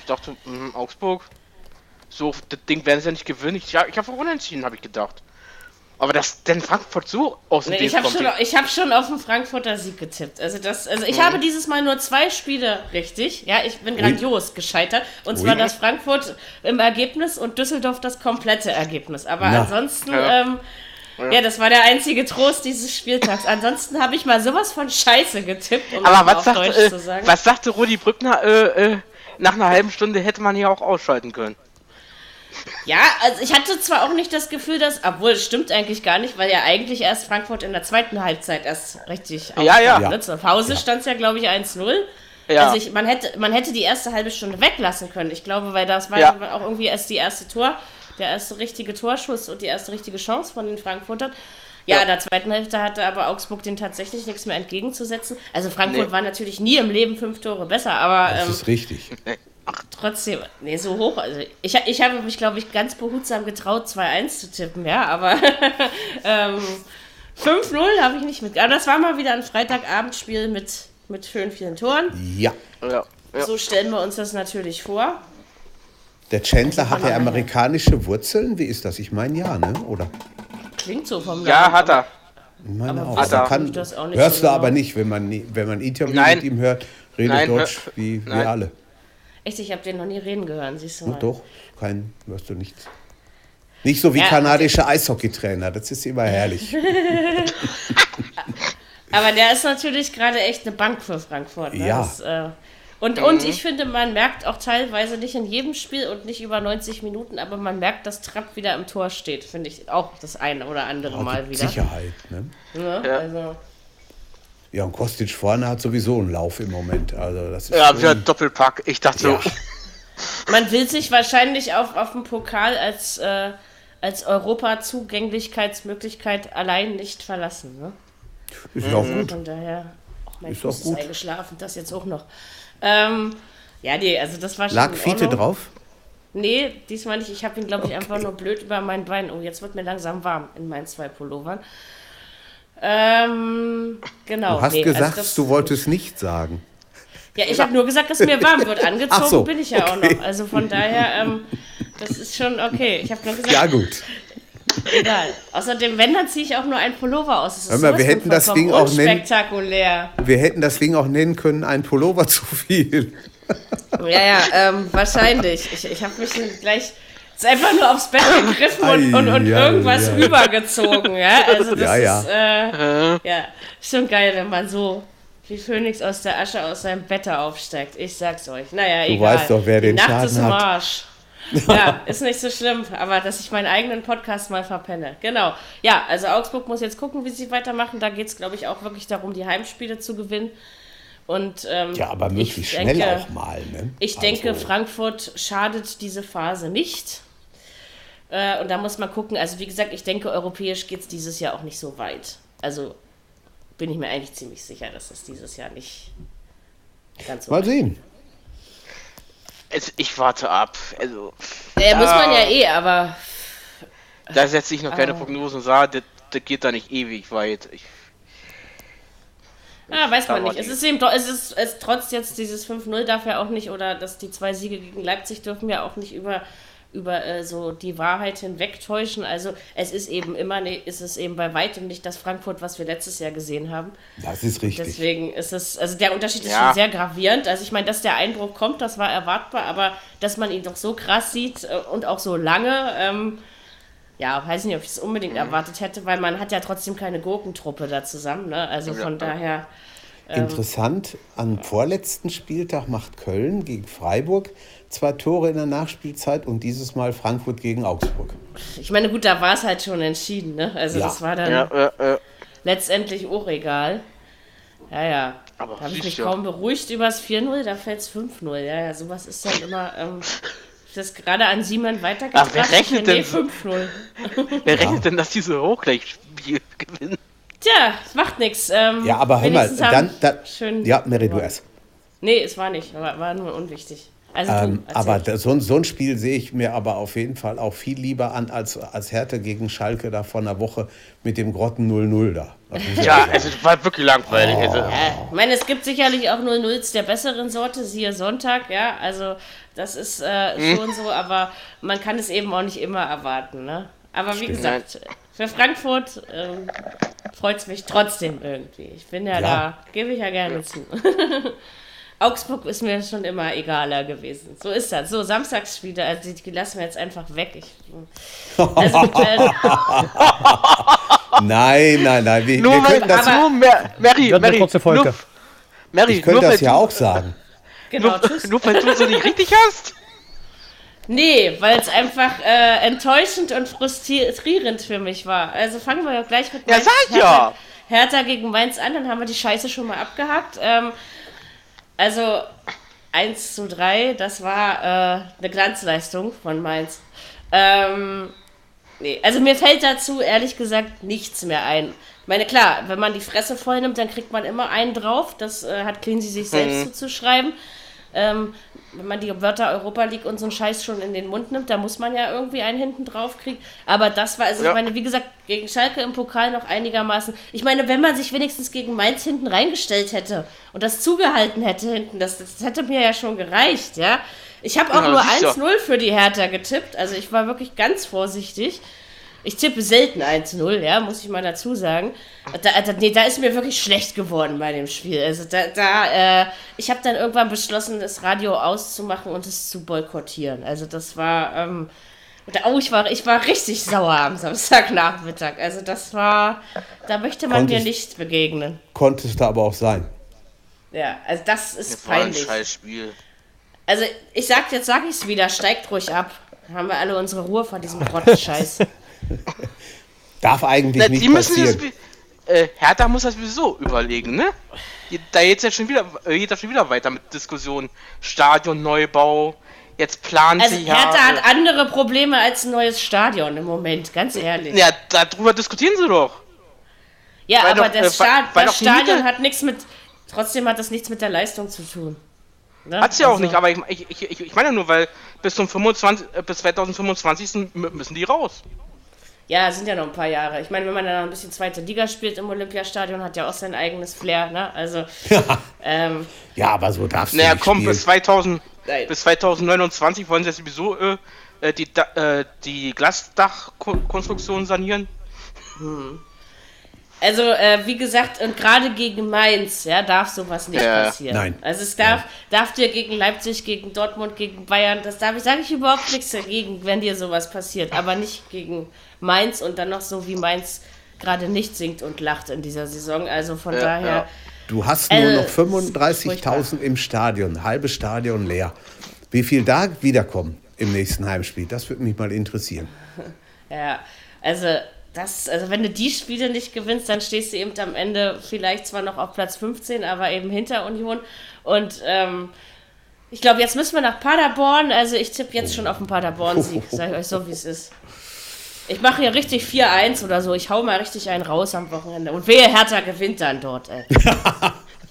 ich dachte, mh, hm, Augsburg, so, das Ding werden sie ja nicht gewinnen. Ich, ich habe unentschieden, habe ich gedacht. Aber dass denn Frankfurt so aus dem nee, ich habe schon, hab schon auf den Frankfurter Sieg getippt. Also, das, also ich mhm. habe dieses Mal nur zwei Spiele richtig. Ja, ich bin grandios gescheitert. Und zwar das Frankfurt im Ergebnis und Düsseldorf das komplette Ergebnis. Aber Na. ansonsten, ja. Ähm, ja. ja. das war der einzige Trost dieses Spieltags. Ansonsten habe ich mal sowas von Scheiße getippt, um Aber was, sagt, äh, was sagte Rudi Brückner? Äh, äh, nach einer halben Stunde hätte man hier auch ausschalten können. Ja, also ich hatte zwar auch nicht das Gefühl, dass, obwohl es stimmt eigentlich gar nicht, weil ja eigentlich erst Frankfurt in der zweiten Halbzeit erst richtig Ja, ja. ja. Zur Pause ja. stand es ja, glaube ich, 1-0. Ja. Also ich, man, hätte, man hätte die erste halbe Stunde weglassen können. Ich glaube, weil das war ja. auch irgendwie erst die erste Tor, der erste richtige Torschuss und die erste richtige Chance von den Frankfurtern. Ja, ja, in der zweiten Hälfte hatte aber Augsburg den tatsächlich nichts mehr entgegenzusetzen. Also Frankfurt nee. war natürlich nie im Leben fünf Tore besser, aber. Das ähm, ist richtig. Ach, trotzdem, nee, so hoch. Also ich, ich habe mich, glaube ich, ganz behutsam getraut, 2-1 zu tippen, ja, aber ähm, 5-0 habe ich nicht mit. Aber das war mal wieder ein Freitagabendspiel mit, mit schön vielen Toren. Ja. ja, ja. So stellen wir uns das natürlich vor. Der Chandler hat er amerikanische Wurzeln? Wie ist das? Ich meine ja, ne? Oder? Klingt so vom Ja, Namen, hat er. Ich meine aber auch. Hat er. Kann, hörst so du genau. aber nicht, wenn man, wenn man Interview Nein. mit ihm hört, redet Nein, Deutsch wie wir alle. Echt, ich habe den noch nie reden gehört, siehst du mal. Doch, kein, hörst du nichts. Nicht so wie ja, kanadische. Eishockeytrainer, das ist immer herrlich. Aber der ist natürlich gerade echt eine Bank für Frankfurt. Ne? Ja. Das, äh, und, mhm. und ich finde, man merkt auch teilweise nicht in jedem Spiel und nicht über 90 Minuten, aber man merkt, dass Trapp wieder im Tor steht, finde ich auch das eine oder andere oh, Mal wieder. Sicherheit, ne? Ja, ja. Also, ja, und Kostic vorne hat sowieso einen Lauf im Moment. Also das ist ja, wieder Doppelpack. Ich dachte so. Man will sich wahrscheinlich auf, auf den Pokal als, äh, als Europa-Zugänglichkeitsmöglichkeit allein nicht verlassen. Ne? Ist mhm. auch gut. Von daher, oh, mein ist Fuß auch gut. ist eingeschlafen, das jetzt auch noch. Ähm, ja, nee, also das war schon. Lag Fiete drauf? Nee, diesmal nicht. Ich habe ihn, glaube ich, okay. einfach nur blöd über mein Bein. Oh, jetzt wird mir langsam warm in meinen zwei Pullovern. Ähm, genau. Du hast nee, also gesagt, also du wolltest nicht sagen. Ja, ich habe nur gesagt, dass mir warm wird. Angezogen so, bin ich ja okay. auch noch. Also von daher, ähm, das ist schon okay. Ich habe nur gesagt. Ja, gut. Egal. Außerdem, wenn, dann ziehe ich auch nur ein Pullover aus. Das ist Hör mal, wir hätten das Ding auch nennen. Wir hätten das Ding auch nennen können, ein Pullover zu viel. Ja, ja, ähm, wahrscheinlich. Ich, ich habe mich gleich ist einfach nur aufs Bett gegriffen und, und, und ja, irgendwas ja. rübergezogen, ja. Also das ja, ja. ist äh, ja schon geil, wenn man so wie Phönix aus der Asche aus seinem Bett aufsteigt. Ich sag's euch. Naja, du egal. Du weißt doch, wer den Die Nacht Schaden ist im Arsch. ja, ist nicht so schlimm, aber dass ich meinen eigenen Podcast mal verpenne. Genau. Ja, also Augsburg muss jetzt gucken, wie sie weitermachen. Da geht es, glaube ich, auch wirklich darum, die Heimspiele zu gewinnen. Und, ähm, ja, aber möglichst schnell auch mal. Ne? Ich also. denke, Frankfurt schadet diese Phase nicht. Äh, und da muss man gucken, also wie gesagt, ich denke, europäisch geht es dieses Jahr auch nicht so weit. Also bin ich mir eigentlich ziemlich sicher, dass es dieses Jahr nicht ganz so Mal sehen. Also, ich warte ab. Also, ja, muss man ja eh, aber. Da setze ich noch keine Prognosen und sage, das, das geht da nicht ewig weit. Ich, ja, weiß man nicht. Es ist eben, es ist, es trotz jetzt dieses 5-0 darf ja auch nicht, oder dass die zwei Siege gegen Leipzig dürfen ja auch nicht über über äh, so die Wahrheit hinwegtäuschen. Also es ist eben immer, ne, ist es eben bei weitem nicht das Frankfurt, was wir letztes Jahr gesehen haben. Das ist richtig. Deswegen ist es, also der Unterschied ist ja. schon sehr gravierend. Also ich meine, dass der Einbruch kommt, das war erwartbar, aber dass man ihn doch so krass sieht äh, und auch so lange, ähm, ja, weiß nicht, ob ich es unbedingt mhm. erwartet hätte, weil man hat ja trotzdem keine Gurkentruppe da zusammen, ne? Also von ja. daher Ähm, Interessant, am vorletzten Spieltag macht Köln gegen Freiburg zwei Tore in der Nachspielzeit und dieses Mal Frankfurt gegen Augsburg. Ich meine, gut, da war es halt schon entschieden, ne? Also ja. das war dann ja, äh, äh. letztendlich auch egal. Ja, ja. Aber da habe ich mich ja. kaum beruhigt über das 4-0, da fällt es 5-0. Ja, ja, sowas ist dann immer. Ähm, das gerade an Simon weitergebracht. Ach, wer rechnet denn? 5-0. wer rechnet denn, dass diese auch gleich gewinnen? Tja, es macht nichts. Ähm, ja, aber hör mal, dann, dann schön ja, Mary, du erst. Nee, es war nicht, war, war nur unwichtig. Also ähm, aber so, so, ein Spiel sehe ich mir aber auf jeden Fall auch viel lieber an als, als Härte gegen Schalke da vor einer Woche mit dem Grotten 0-0 da. Ja, also es war wirklich langweilig. Oh. Also. Ja, ich meine, es gibt sicherlich auch 0-0s der besseren Sorte, siehe Sonntag, ja, also das ist äh, hm. schon so, aber man kann es eben auch nicht immer erwarten, ne? Aber wie Stimmt. gesagt, für Frankfurt ähm, freut es mich trotzdem irgendwie. Ich bin ja, ja. da, gebe ich ja gerne zu. Augsburg ist mir schon immer egaler gewesen. So ist das. So, Samstagsspiele, also die, lassen wir jetzt einfach weg. Ich, also, äh, nein, nein, nein. Wir, nur, wir können das nur Mary, Mary, kurze Folge. Nur, Mary, ich könnte das ja auch sagen. Genau, nur, tschüss. nur weil du so nicht richtig hast? Nee, weil es einfach äh, enttäuschend und frustrierend für mich war. Also fangen wir ja gleich mit ja, sag Hertha, ja. Hertha gegen Mainz an, dann haben wir die Scheiße schon mal abgehakt. Ähm, also 1 zu 3, das war äh, eine Glanzleistung von Mainz. Ähm, nee, also mir fällt dazu ehrlich gesagt nichts mehr ein. Ich meine, klar, wenn man die Fresse voll nimmt, dann kriegt man immer einen drauf. Das äh, hat Cleansy sich selbst mhm. zuzuschreiben. Ähm, wenn man die Wörter Europa League und so einen Scheiß schon in den Mund nimmt, da muss man ja irgendwie einen hinten drauf kriegen. Aber das war, also ja. ich meine, wie gesagt, gegen Schalke im Pokal noch einigermaßen. Ich meine, wenn man sich wenigstens gegen Mainz hinten reingestellt hätte und das zugehalten hätte hinten, das, das hätte mir ja schon gereicht, ja. Ich habe auch ja, nur 1-0 für die Hertha getippt, also ich war wirklich ganz vorsichtig. Ich tippe selten 1-0, ja, muss ich mal dazu sagen. Da, da, nee, da ist mir wirklich schlecht geworden bei dem Spiel. Also da, da äh, ich habe dann irgendwann beschlossen, das Radio auszumachen und es zu boykottieren. Also das war, ähm, oh, ich war, ich war richtig sauer am Samstagnachmittag. Also das war, da möchte man konntest, mir nicht begegnen. Konntest du aber auch sein. Ja, also das ist das peinlich. Ein Spiel. Also ich sag, jetzt sag ich's wieder, steigt ruhig ab. Dann haben wir alle unsere Ruhe vor diesem Grottenscheiß. Darf eigentlich Na, nicht passieren. Das, äh, Hertha muss das sowieso überlegen, ne? Da jetzt ja schon wieder, äh, geht das schon wieder weiter mit Diskussionen. Stadion, Neubau, jetzt planen also sie ja. Hertha hat andere Probleme als ein neues Stadion im Moment, ganz ehrlich. Ja, darüber diskutieren sie doch. Ja, weil aber doch, das, äh, Sta weil, das Stadion hat nichts mit, trotzdem hat das nichts mit der Leistung zu tun. Ne? Hat sie ja also, auch nicht, aber ich, ich, ich, ich meine nur, weil bis zum 25, äh, bis 2025 müssen die raus. Ja, sind ja noch ein paar Jahre. Ich meine, wenn man dann noch ein bisschen zweite Liga spielt im Olympiastadion, hat ja auch sein eigenes Flair, ne? Also. Ja, ähm, ja aber so darfst du naja, nicht komm, bis, 2000, bis 2029 wollen sie jetzt sowieso äh, äh die, äh, die Glasdachkonstruktion sanieren. Hm. Also, äh, wie gesagt, und gerade gegen Mainz, ja, darf sowas nicht ja. passieren. Nein. Also es darf, darf dir gegen Leipzig, gegen Dortmund, gegen Bayern, das darf ich, sage ich überhaupt nichts dagegen, wenn dir sowas passiert, aber nicht gegen Mainz und dann noch so wie Mainz gerade nicht singt und lacht in dieser Saison. Also von ja, daher. Ja. Du hast nur äh, noch 35.000 im Stadion, halbes Stadion leer. Wie viel da wiederkommen im nächsten Heimspiel? Das würde mich mal interessieren. Ja, also das, also wenn du die Spiele nicht gewinnst, dann stehst du eben am Ende vielleicht zwar noch auf Platz 15, aber eben hinter Union. Und ähm, ich glaube, jetzt müssen wir nach Paderborn. Also ich tippe jetzt schon auf den Paderborn-Sieg, sag ich euch so, wie es ist. Ich mache hier richtig 4-1 oder so. Ich hau mal richtig einen raus am Wochenende. Und wehe, Hertha gewinnt dann dort, ey.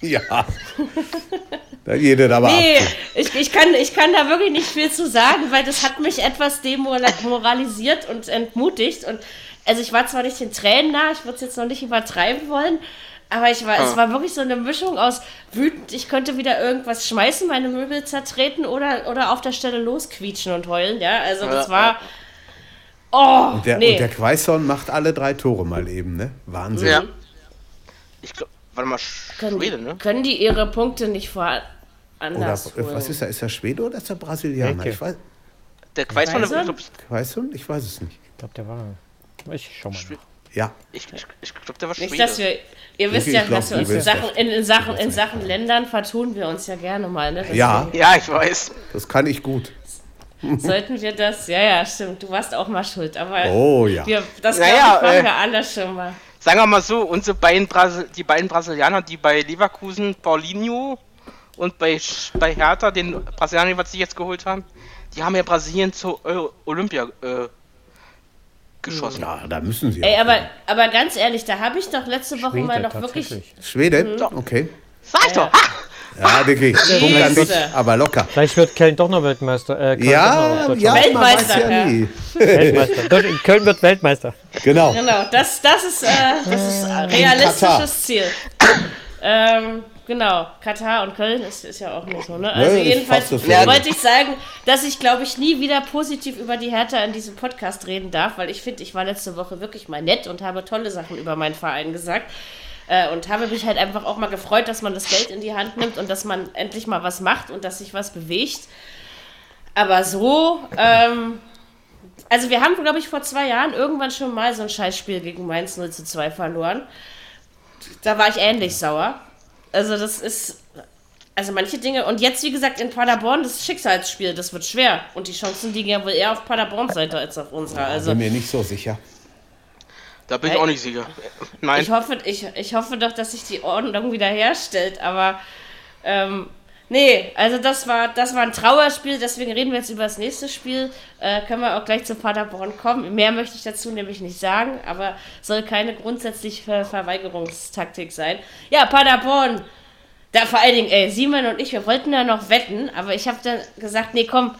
ja. da geht es aber Nee, ich, ich, kann, ich kann da wirklich nicht viel zu sagen, weil das hat mich etwas demoralisiert und entmutigt. Und also ich war zwar nicht den Tränen nah, ich würde es jetzt noch nicht übertreiben wollen, aber ich war, ah. es war wirklich so eine Mischung aus wütend, ich könnte wieder irgendwas schmeißen, meine Möbel zertreten oder, oder auf der Stelle losquietschen und heulen, ja. Also das war. Oh, und der, nee. und der Quaison macht alle drei Tore mal eben, ne? Wahnsinn. Ja. Ich glaube, warte mal, können Schwede, ne? Können die ihre Punkte nicht vor anders oder, Was ist er? Ist er Schwede oder ist er Brasilianer? Ich weiß, der Quaison? Quaison? Ich weiß es nicht. Ich glaube, der war. Ich schau mal. Ja. Ich, ich, ich glaube, der war Schwede. Nicht, dass wir, ihr wisst ja, dass wir uns in Sachen, in, in, Sachen, in Sachen Ländern vertun wir uns ja gerne mal. Ne? ja. ja, ich weiß. Das kann ich gut. Sollten wir das, ja, ja, stimmt, du warst auch mal schuld, aber oh, ja. wir, das naja, machen äh, wir alle schon mal. Sagen wir mal so, unsere beiden Brasil die beiden Brasilianer, die bei Leverkusen Paulinho und bei, bei Hertha, den Brasilianer, was sie jetzt geholt haben, die haben ja Brasilien zur Olympia äh, geschossen. Ja, da müssen sie. Ey, aber, aber ganz ehrlich, da habe ich doch letzte Woche Schwede, mal noch wirklich. Schwede? Mhm. Okay. Sag ich doch. Ja, Diggi, Punkt aber locker. Vielleicht wird Köln doch noch Weltmeister. Äh, ja, ja, Weltmeister. Ja ja. Weltmeister. Köln wird Weltmeister. Genau. Genau, das, das ist, äh, das ist ein realistisches Ziel. Ähm, Genau, Katar und Köln ist, ist ja auch nicht so, ne? Also nee, jedenfalls wollte ich sagen, dass ich, glaube ich, nie wieder positiv über die Hertha in diesem Podcast reden darf, weil ich finde, ich war letzte Woche wirklich mal nett und habe tolle Sachen über meinen Verein gesagt. Äh, und habe mich halt einfach auch mal gefreut, dass man das Geld in die Hand nimmt und dass man endlich mal was macht und dass sich was bewegt. Aber so, ähm, also wir haben, glaube ich, vor zwei Jahren irgendwann schon mal so ein Scheißspiel gegen Mainz 0 zu 2 verloren. Da war ich ähnlich sauer. Also das ist, also manche Dinge, und jetzt wie gesagt in Paderborn, das Schicksalsspiel, das wird schwer. Und die Chancen liegen ja wohl eher auf Paderborns Seite als auf unserer. Also, bin mir nicht so sicher. Da bin ich auch nicht sicher. Nein. Ich hoffe, ich, ich hoffe doch, dass sich die Ordnung wieder herstellt, aber ähm, nee, also das war, das war ein Trauerspiel, deswegen reden wir jetzt über das nächste Spiel. Äh, können wir auch gleich zu Paderborn kommen. Mehr möchte ich dazu nämlich nicht sagen, aber soll keine grundsätzliche Verweigerungstaktik sein. Ja, Paderborn. Da vor allen Dingen, ey, Simon und ich, wir wollten da noch wetten, aber ich habe dann gesagt, nee, komm,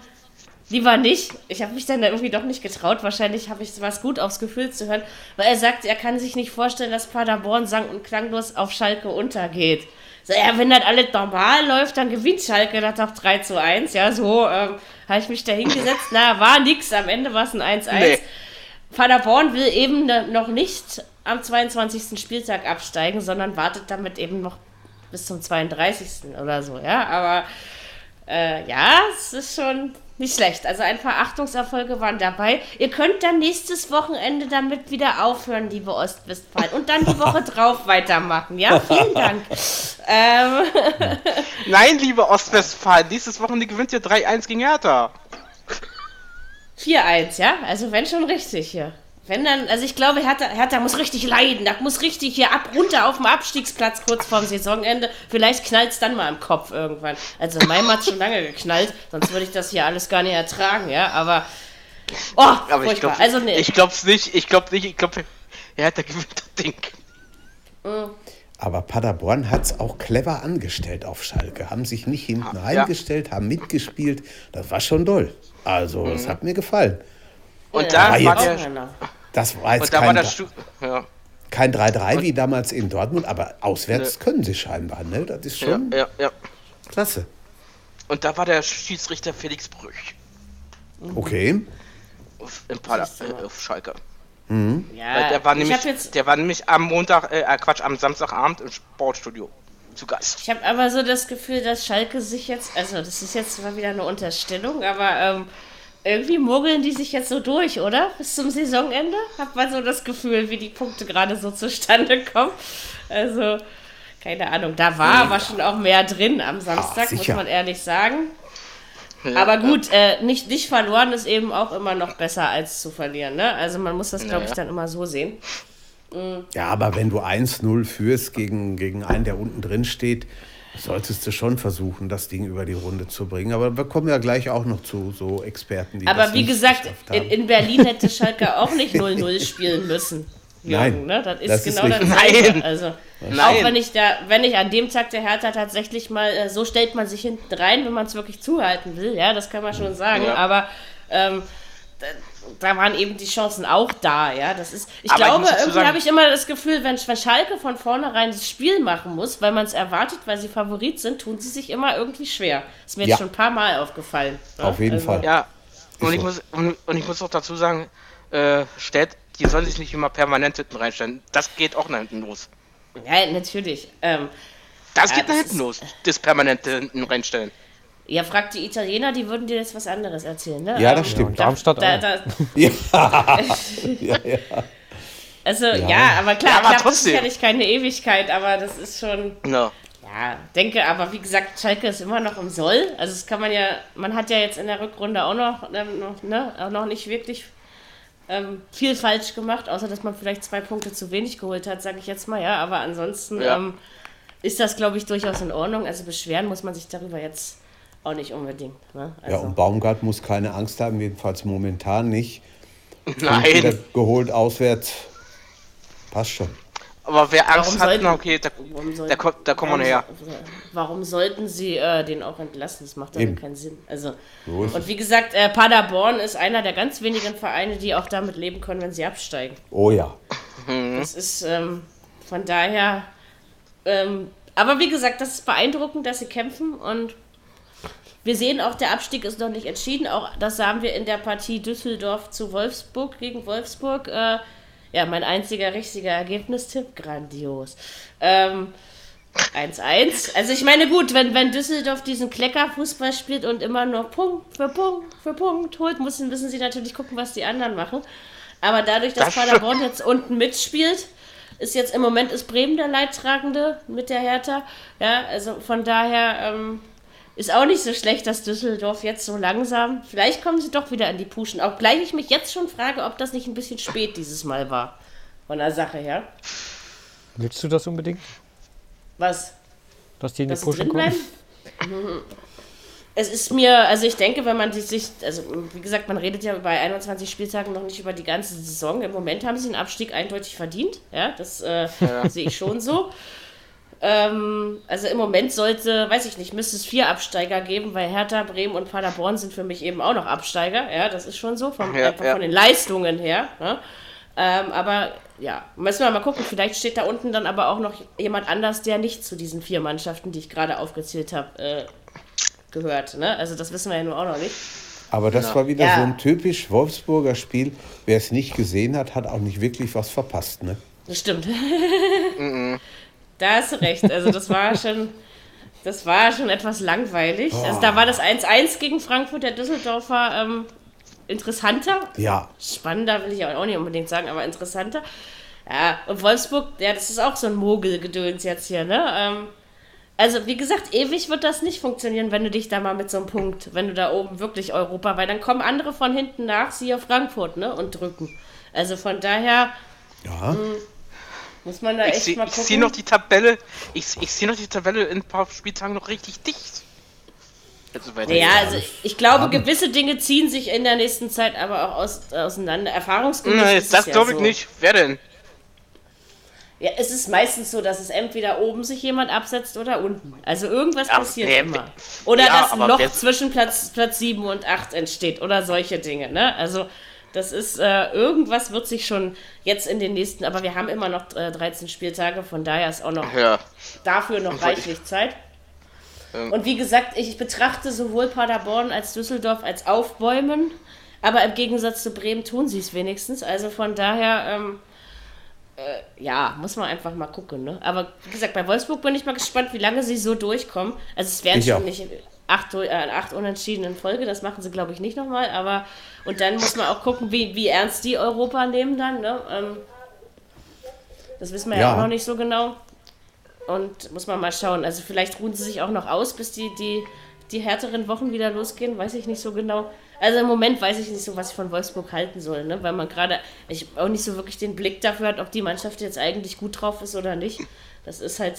lieber nicht. Ich habe mich dann irgendwie doch nicht getraut. Wahrscheinlich habe ich was gut aufs Gefühl zu hören, weil er sagt, er kann sich nicht vorstellen, dass Paderborn sang- und klanglos auf Schalke untergeht. So, ja, wenn das alles normal läuft, dann gewinnt Schalke das doch 3 zu 1. Ja, so ähm, habe ich mich da hingesetzt. Na, war nix. Am Ende war es ein 1-1. Nee. Paderborn will eben noch nicht am 22. Spieltag absteigen, sondern wartet damit eben noch bis zum 32. oder so, ja. Aber äh, ja, es ist schon nicht schlecht. Also ein paar Achtungserfolge waren dabei. Ihr könnt dann nächstes Wochenende damit wieder aufhören, liebe Ostwestfalen. Und dann die Woche drauf weitermachen. Ja, vielen Dank. ähm. Nein, liebe Ostwestfalen, nächstes Wochenende gewinnt ihr 3-1 gegen Hertha. 4-1, ja? Also wenn schon richtig hier. Wenn dann, also ich glaube, Hertha, Hertha muss richtig leiden. Da muss richtig hier ab, runter auf dem Abstiegsplatz kurz vorm Saisonende. Vielleicht knallt es dann mal im Kopf irgendwann. Also mein hat schon lange geknallt, sonst würde ich das hier alles gar nicht ertragen, ja. Aber. Oh, aber ich glaube also, nee. Ich glaub's nicht, ich glaube nicht, ich glaube, Hertha gewinnt das Ding. Mhm. Aber Paderborn hat es auch clever angestellt auf Schalke. Haben sich nicht hinten ja. reingestellt, haben mitgespielt. Das war schon doll. Also, es mhm. hat mir gefallen. Und ja, da war jetzt, das war jetzt kein, ja. kein 3-3 wie damals in Dortmund, aber auswärts ne. können sie scheinbar, ne? Das ist schon ja, ja, klasse. Und da war der Schiedsrichter Felix Brüch. Okay. Auf, Pala, äh, auf Schalke. Mhm. Ja, der war, nämlich, der war nämlich am Montag, äh, äh, Quatsch, am Samstagabend im Sportstudio zu Gast. Ich habe aber so das Gefühl, dass Schalke sich jetzt, also das ist jetzt mal wieder eine Unterstellung, aber ähm, irgendwie mogeln die sich jetzt so durch, oder? Bis zum Saisonende? Hat man so das Gefühl, wie die Punkte gerade so zustande kommen. Also, keine Ahnung. Da war ja. aber schon auch mehr drin am Samstag, Ach, muss man ehrlich sagen. Ja, aber gut, äh, nicht, nicht verloren ist eben auch immer noch besser als zu verlieren. Ne? Also man muss das, glaube ich, dann immer so sehen. Mhm. Ja, aber wenn du 1-0 führst gegen, gegen einen, der unten drin steht, solltest du schon versuchen, das Ding über die Runde zu bringen. Aber wir kommen ja gleich auch noch zu so Experten, die Aber das wie gesagt, in, in, Berlin hätte Schalke auch nicht 0-0 spielen müssen. Jürgen, Nein, ne? das ist das genau ist das Gleiche. Also, Nein. Auch wenn ich da, wenn ich an dem Tag der Hertha tatsächlich mal, äh, so stellt man sich hinten rein, wenn man es wirklich zuhalten will, ja, das kann man schon sagen. Ja. Aber ähm, da waren eben die Chancen auch da, ja. Das ist, ich Aber glaube, ich irgendwie habe ich immer das Gefühl, wenn, wenn Schalke von vornherein das Spiel machen muss, weil man es erwartet, weil sie Favorit sind, tun sie sich immer irgendwie schwer. Ist mir ja. jetzt schon ein paar Mal aufgefallen. Auf jeden also. Fall. Ja. Und ich, muss, und, und, ich muss auch dazu sagen, äh, Städt, die sollen sich nicht immer permanent hinten reinstellen. Das geht auch nach hinten los. Ja, natürlich. Ähm, das geht nach hinten los, das permanente hinten reinstellen. Ja, fragt die Italiener, die würden dir jetzt was anderes erzählen, ne? Ja, das ähm, stimmt. Darmstadt da, da, ja. ja, ja. Also ja, ja aber klar, ja, aber klar, trotzdem. sicherlich keine Ewigkeit, aber das ist schon. No. Ja, denke, aber wie gesagt, Schalke ist immer noch im Soll. Also das kann man ja, man hat ja jetzt in der Rückrunde auch noch, ähm, noch, ne, auch noch nicht wirklich ähm, viel falsch gemacht, außer dass man vielleicht zwei Punkte zu wenig geholt hat, sage ich jetzt mal, ja. Aber ansonsten ja. ähm, ist das, glaube ich, durchaus in Ordnung. Also beschweren muss man sich darüber jetzt auch nicht unbedingt. Ne? Also. Ja, und Baumgart muss keine Angst haben, jedenfalls momentan nicht. Nein. Geholt auswärts. Passt schon. Aber wer Angst warum hat, sollten, okay, da, sollten, da, kommt, da kommt man her. Warum sollten sie äh, den auch entlassen? Das macht ja keinen Sinn. Also, und wie gesagt, äh, Paderborn ist einer der ganz wenigen Vereine, die auch damit leben können, wenn sie absteigen. Oh ja. Das ist ähm, von daher. Ähm, aber wie gesagt, das ist beeindruckend, dass sie kämpfen und wir sehen auch, der Abstieg ist noch nicht entschieden. Auch das sahen wir in der Partie Düsseldorf zu Wolfsburg gegen Wolfsburg. Äh, ja, mein einziger richtiger Ergebnistipp, grandios. Ähm, 1-1. Also ich meine, gut, wenn, wenn Düsseldorf diesen Kleckerfußball spielt und immer nur Punkt für Punkt für Punkt holt, müssen, müssen sie natürlich gucken, was die anderen machen. Aber dadurch, dass das Paderborn jetzt unten mitspielt, ist jetzt im Moment ist Bremen der Leidtragende mit der Hertha. Ja, also von daher ähm, ist auch nicht so schlecht, dass Düsseldorf jetzt so langsam. Vielleicht kommen sie doch wieder in die Puschen. Auch gleich ich mich jetzt schon frage, ob das nicht ein bisschen spät dieses Mal war. Von der Sache her. Willst du das unbedingt? Was? Dass die in die dass Puschen kommen? Es ist mir, also ich denke, wenn man sich, also wie gesagt, man redet ja bei 21 Spieltagen noch nicht über die ganze Saison. Im Moment haben sie den Abstieg eindeutig verdient. Ja, das äh, ja. sehe ich schon so. Ähm, also im Moment sollte, weiß ich nicht, müsste es vier Absteiger geben, weil Hertha, Bremen und Paderborn sind für mich eben auch noch Absteiger. Ja, das ist schon so, vom, ja, einfach ja. von den Leistungen her. Ne? Ähm, aber ja, müssen wir mal gucken. Vielleicht steht da unten dann aber auch noch jemand anders, der nicht zu diesen vier Mannschaften, die ich gerade aufgezählt habe, äh, gehört. Ne? Also das wissen wir ja nur auch noch nicht. Aber das genau. war wieder ja. so ein typisch Wolfsburger Spiel. Wer es nicht gesehen hat, hat auch nicht wirklich was verpasst. Ne? Das stimmt. Da hast du recht. Also das war schon, das war schon etwas langweilig. Oh. Also da war das 1-1 gegen Frankfurt, der Düsseldorfer, ähm, interessanter. Ja. Spannender will ich auch nicht unbedingt sagen, aber interessanter. Ja, und Wolfsburg, ja, das ist auch so ein Mogelgedöns jetzt hier, ne? Ähm, also, wie gesagt, ewig wird das nicht funktionieren, wenn du dich da mal mit so einem Punkt, wenn du da oben wirklich Europa, weil dann kommen andere von hinten nach, siehe Frankfurt, ne? Und drücken. Also von daher. Ja. Mh, hm, muss man da ich echt seh, mal gucken? Ich sehe noch die Tabelle, ich, ich sehe noch die Tabelle in ein paar Spieltagen noch richtig dicht. Also ja, also ich glaube, haben. gewisse Dinge ziehen sich in der nächsten Zeit aber auch aus, auseinander. Erfahrungsgemäß. Nein, das ja glaube ich so. nicht. Wer denn? Ja, es ist meistens so, dass es entweder oben sich jemand absetzt oder unten. Also irgendwas ja, passiert nee, immer. Oder ja, dass ein Loch zwischen Platz, Platz 7 und 8 entsteht oder solche Dinge. Ne? Also das ist, äh, irgendwas wird sich schon jetzt in den nächsten, aber wir haben immer noch äh, 13 Spieltage, von daher ist auch noch ja. dafür noch reichlich Zeit. Ähm. Und wie gesagt, ich betrachte sowohl Paderborn als Düsseldorf als Aufbäumen, aber im Gegensatz zu Bremen tun sie es wenigstens. Also von daher, ähm, äh, ja, muss man einfach mal gucken. Ne? Aber wie gesagt, bei Wolfsburg bin ich mal gespannt, wie lange sie so durchkommen. Also es werden schon nicht acht, äh, acht Unentschieden in Folge, das machen sie, glaube ich, nicht nochmal, aber und dann muss man auch gucken, wie, wie ernst die Europa nehmen dann, ne? Ähm, das wissen wir ja. ja auch noch nicht so genau. Und muss man mal schauen. Also vielleicht ruhen sie sich auch noch aus, bis die, die, die härteren Wochen wieder losgehen, weiß ich nicht so genau. Also im Moment weiß ich nicht so, was ich von Wolfsburg halten soll, ne? weil man gerade ich auch nicht so wirklich den Blick dafür hat, ob die Mannschaft jetzt eigentlich gut drauf ist oder nicht. Das ist halt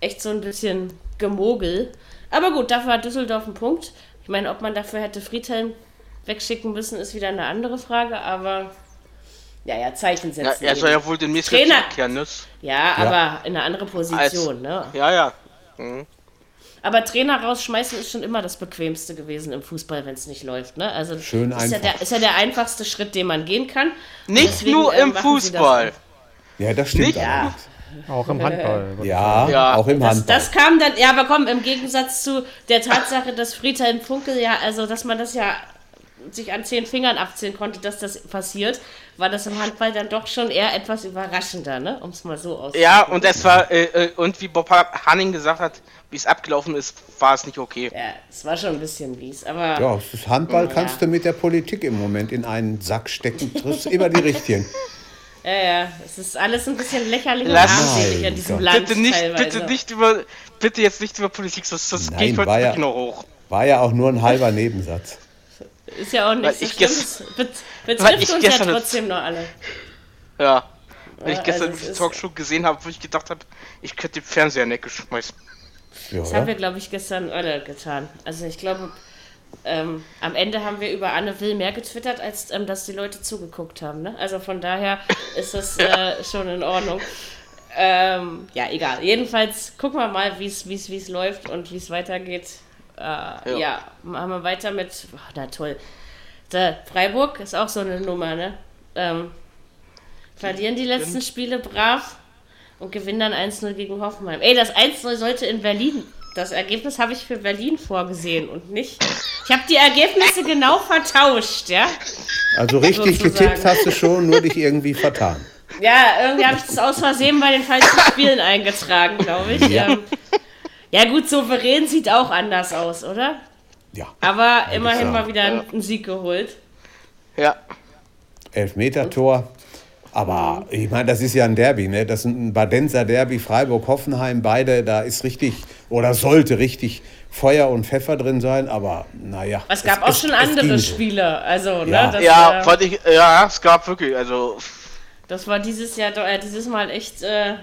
echt so ein bisschen Gemogel. Aber gut, dafür hat Düsseldorf einen Punkt. Ich meine, ob man dafür hätte Friedhelm wegschicken müssen, ist wieder eine andere Frage, aber ja, ja, Zeichen setzen. Ja, er soll ja wohl den Trainer zurückkehren, ne? Ja, aber ja. in eine andere Position, Als, ne? Ja, ja. Mhm. Aber Trainer rausschmeißen ist schon immer das bequemste gewesen im Fußball, wenn es nicht läuft, ne? Also Schön ist, ja der, ist ja der einfachste Schritt, den man gehen kann. Nicht deswegen, nur im äh, Fußball. Ja, das stimmt. Nicht, ja. Auch im Handball. ja, ja, auch im Handball. Das, das, kam dann, ja, aber komm, im Gegensatz zu der Tatsache, dass Friedhelm Funkel ja, also dass man das ja sich an zehn Fingern abzählen konnte, dass das passiert, war das im Handball dann doch schon eher etwas überraschender, ne? Um es mal so auszudrücken. Ja, und es war, äh, äh, und wie Bob Hanning gesagt hat, wie es abgelaufen ist, war es nicht okay. Ja, es war schon ein bisschen mies, aber. Ja, das Handball ja. kannst du mit der Politik im Moment in einen Sack stecken, triffst immer die richtigen. Ja, ja, es ist alles ein bisschen lächerlich Lass und armselig in diesem Land. Bitte nicht, bitte nicht über, bitte jetzt nicht über Politik, das, das Nein, geht heute ja, noch hoch. War ja auch nur ein halber Nebensatz. Ist ja auch nicht Weil so schlimm. Es betrifft uns ja trotzdem noch alle. Ja. Wenn ich gestern also die Talkshow gesehen habe, wo ich gedacht habe, ich könnte den Fernseher in die Ecke schmeißen. Ja. Das haben wir, glaube ich, gestern alle getan. Also ich glaube, ähm, am Ende haben wir über Anne Will mehr getwittert, als ähm, dass die Leute zugeguckt haben. Ne? Also von daher ist das äh, schon in Ordnung. Ähm, ja, egal. Jedenfalls gucken wir mal, wie es läuft und wie es weitergeht. Äh, ja. ja. machen wir weiter mit. Oh, na toll. Der Freiburg ist auch so eine Nummer, ne? Ähm, verlieren die letzten Spiele brav und gewinnen dann 1-0 gegen Hoffenheim. Ey, das 1-0 sollte in Berlin. Das Ergebnis habe ich für Berlin vorgesehen und nicht. Ich habe die Ergebnisse genau vertauscht, ja? Also richtig sozusagen. getippt hast du schon, nur dich irgendwie vertan. Ja, irgendwie habe ich das aus Versehen bei den falschen Spielen eingetragen, glaube ich. Ja. Ähm, ja, gut, souverän sieht auch anders aus, oder? Ja. Aber immerhin mal wieder einen Sieg geholt. Ja. Elfmeter-Tor. Aber ich meine, das ist ja ein Derby, ne? Das ist ein Badenser Derby, Freiburg-Hoffenheim, beide, da ist richtig oder sollte richtig Feuer und Pfeffer drin sein, aber naja. Es gab es, auch schon es, andere Spiele, also, ne, ja. ne? Das, ja, äh, ich, ja, es gab wirklich, also. Das war dieses Jahr, äh, dieses Mal echt. Äh,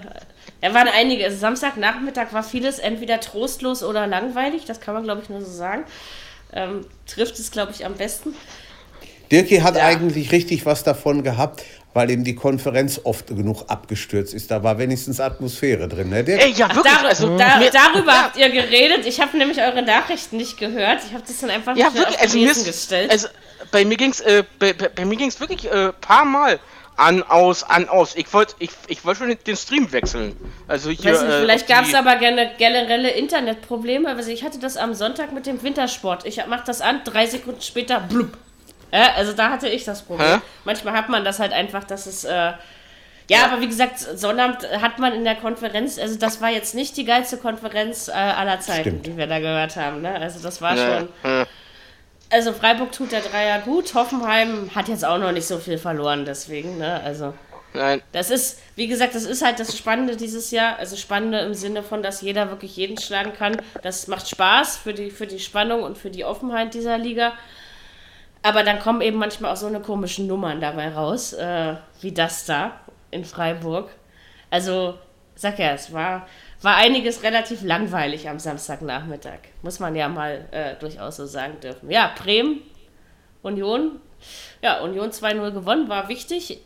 da waren einige. Also Samstagnachmittag war vieles entweder trostlos oder langweilig, das kann man, glaube ich, nur so sagen. Ähm, trifft es, glaube ich, am besten. Dirki hat ja. eigentlich richtig was davon gehabt, weil eben die Konferenz oft genug abgestürzt ist. Da war wenigstens Atmosphäre drin. Ne? Ey, ja, wirklich. Ach, dar also, da, darüber ja. habt ihr geredet. Ich habe nämlich eure Nachrichten nicht gehört. Ich habe das dann einfach ja, wirklich, also mir gestellt. Also, bei mir ging es äh, bei, bei, mir ging's wirklich ein äh, paar Mal an, aus, an, aus. Ich wollte ich, ich wollt schon den Stream wechseln. Also hier, nicht, äh, vielleicht gab es aber gerne, generelle Internetprobleme. Also ich hatte das am Sonntag mit dem Wintersport. Ich mach das an, drei Sekunden später, blub. Ja, also da hatte ich das Problem. Hä? Manchmal hat man das halt einfach, dass es. Äh, ja, ja, aber wie gesagt, Sonnabend hat man in der Konferenz, also das war jetzt nicht die geilste Konferenz äh, aller Zeiten, Stimmt. die wir da gehört haben. Ne? Also das war ja. schon. Also Freiburg tut der Dreier gut, Hoffenheim hat jetzt auch noch nicht so viel verloren, deswegen, ne? Also. Nein. Das ist, wie gesagt, das ist halt das Spannende dieses Jahr. Also Spannende im Sinne von, dass jeder wirklich jeden schlagen kann. Das macht Spaß für die, für die Spannung und für die Offenheit dieser Liga. Aber dann kommen eben manchmal auch so eine komischen Nummern dabei raus, äh, wie das da in Freiburg. Also, sag ja, es war, war einiges relativ langweilig am Samstagnachmittag. Muss man ja mal äh, durchaus so sagen dürfen. Ja, Bremen, Union. Ja, Union 2-0 gewonnen, war wichtig.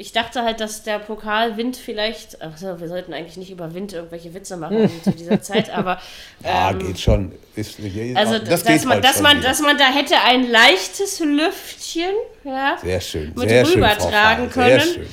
Ich dachte halt, dass der Pokalwind vielleicht. Also, wir sollten eigentlich nicht über Wind irgendwelche Witze machen zu dieser Zeit, aber. Ähm, ja, geht schon. Ist, also, das dass, man, halt dass, man, dass man da hätte ein leichtes Lüftchen ja, sehr schön, mit sehr rübertragen schön, können. Sehr schön.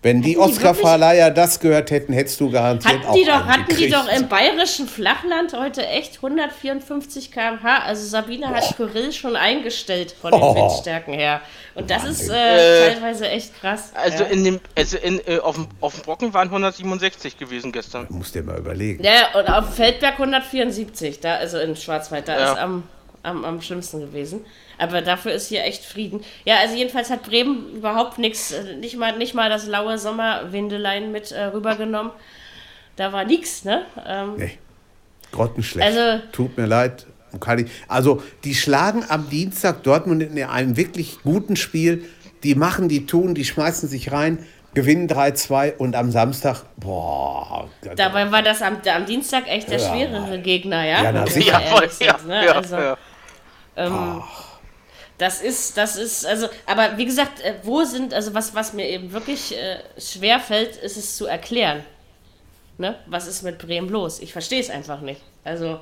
Wenn die Oscar-Verleiher das gehört hätten, hättest du garantiert hatten die doch, Hatten die doch im bayerischen Flachland heute echt 154 km/h. Also Sabine Boah. hat Kyrill schon eingestellt von den oh. Windstärken her. Und das Wahnsinn. ist äh, teilweise echt krass. Also, ja. in dem, also in, äh, auf, dem, auf dem Brocken waren 167 gewesen gestern. Du musst dir mal überlegen. Ja, und auf dem Feldberg 174, da, also in Schwarzwald, da ja. ist am, am, am schlimmsten gewesen. Aber dafür ist hier echt Frieden. Ja, also jedenfalls hat Bremen überhaupt nichts, äh, nicht mal, nicht mal das laue Sommerwindelein mit äh, rübergenommen. Da war nichts, ne? Ähm, nee. Grottenschlecht. Also, Tut mir leid. Also, die schlagen am Dienstag Dortmund in einem wirklich guten Spiel. Die machen, die tun, die schmeißen sich rein gewinnen 3-2 und am Samstag, boah. Dabei war das am, am Dienstag echt der ja, schwerere Gegner, ja? Ja, na, sicher. Ja, ne? ja, also, ja. Ähm, das ist, das ist, also, aber wie gesagt, äh, wo sind, also was, was mir eben wirklich äh, schwer fällt, ist es zu erklären. Ne? Was ist mit Bremen los? Ich verstehe es einfach nicht. Also,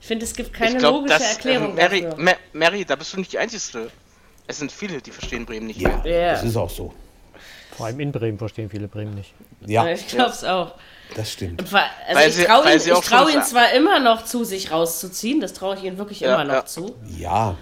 ich finde, es gibt keine glaub, logische dass, Erklärung. Äh, Mary, dafür. Ma Mary, da bist du nicht die Einzige. Es sind viele, die verstehen Bremen nicht ja, mehr. Das ist auch so. Vor allem in Bremen verstehen viele Bremen nicht. Ja. Ich glaube es auch. Das stimmt. Und, also ich traue ihn, trau ihn zwar immer noch zu, sich rauszuziehen, das traue ich ihnen wirklich ja, immer noch ja. zu. Ja,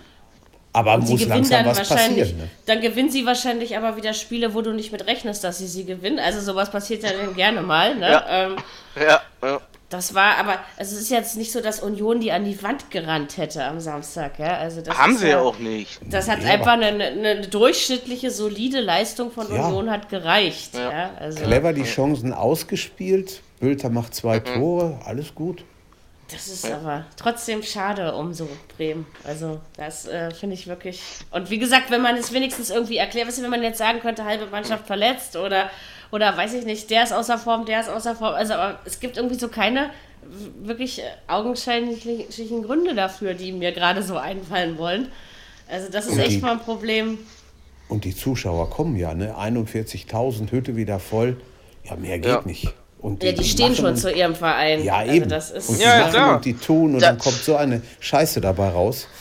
aber und muss langsam was passieren. Ne? Dann gewinnen sie wahrscheinlich aber wieder Spiele, wo du nicht mit rechnest, dass sie sie gewinnen. Also sowas passiert ja dann gerne mal. Ne? Ja. Ähm, ja, ja. das war aber, also es ist jetzt nicht so, dass Union die an die Wand gerannt hätte am Samstag, ja. Also das Haben sie ja auch nicht. Das hat ja, einfach eine, eine, durchschnittliche, solide Leistung von ja. Union hat gereicht. Ja. ja also, Clever die Chancen ausgespielt, Bülter macht zwei mhm. Tore, alles gut. Das ist aber trotzdem schade um so Bremen. Also, das äh, finde ich wirklich. Und wie gesagt, wenn man es wenigstens irgendwie erklärt, weißt du, wenn man jetzt sagen könnte, halbe Mannschaft verletzt oder, oder weiß ich nicht, der ist außer Form, der ist außer Form. Also, aber es gibt irgendwie so keine wirklich augenscheinlichen Gründe dafür, die mir gerade so einfallen wollen. Also, das ist echt mal ein Problem. Und die Zuschauer kommen ja, ne? 41.000 Hütte wieder voll. Ja, mehr geht ja. nicht. Und die, ja, die, die stehen schon und, zu ihrem Verein. Ja, also eben. Das ist und die ja, machen klar. und die tun und ja. dann kommt so eine Scheiße dabei raus.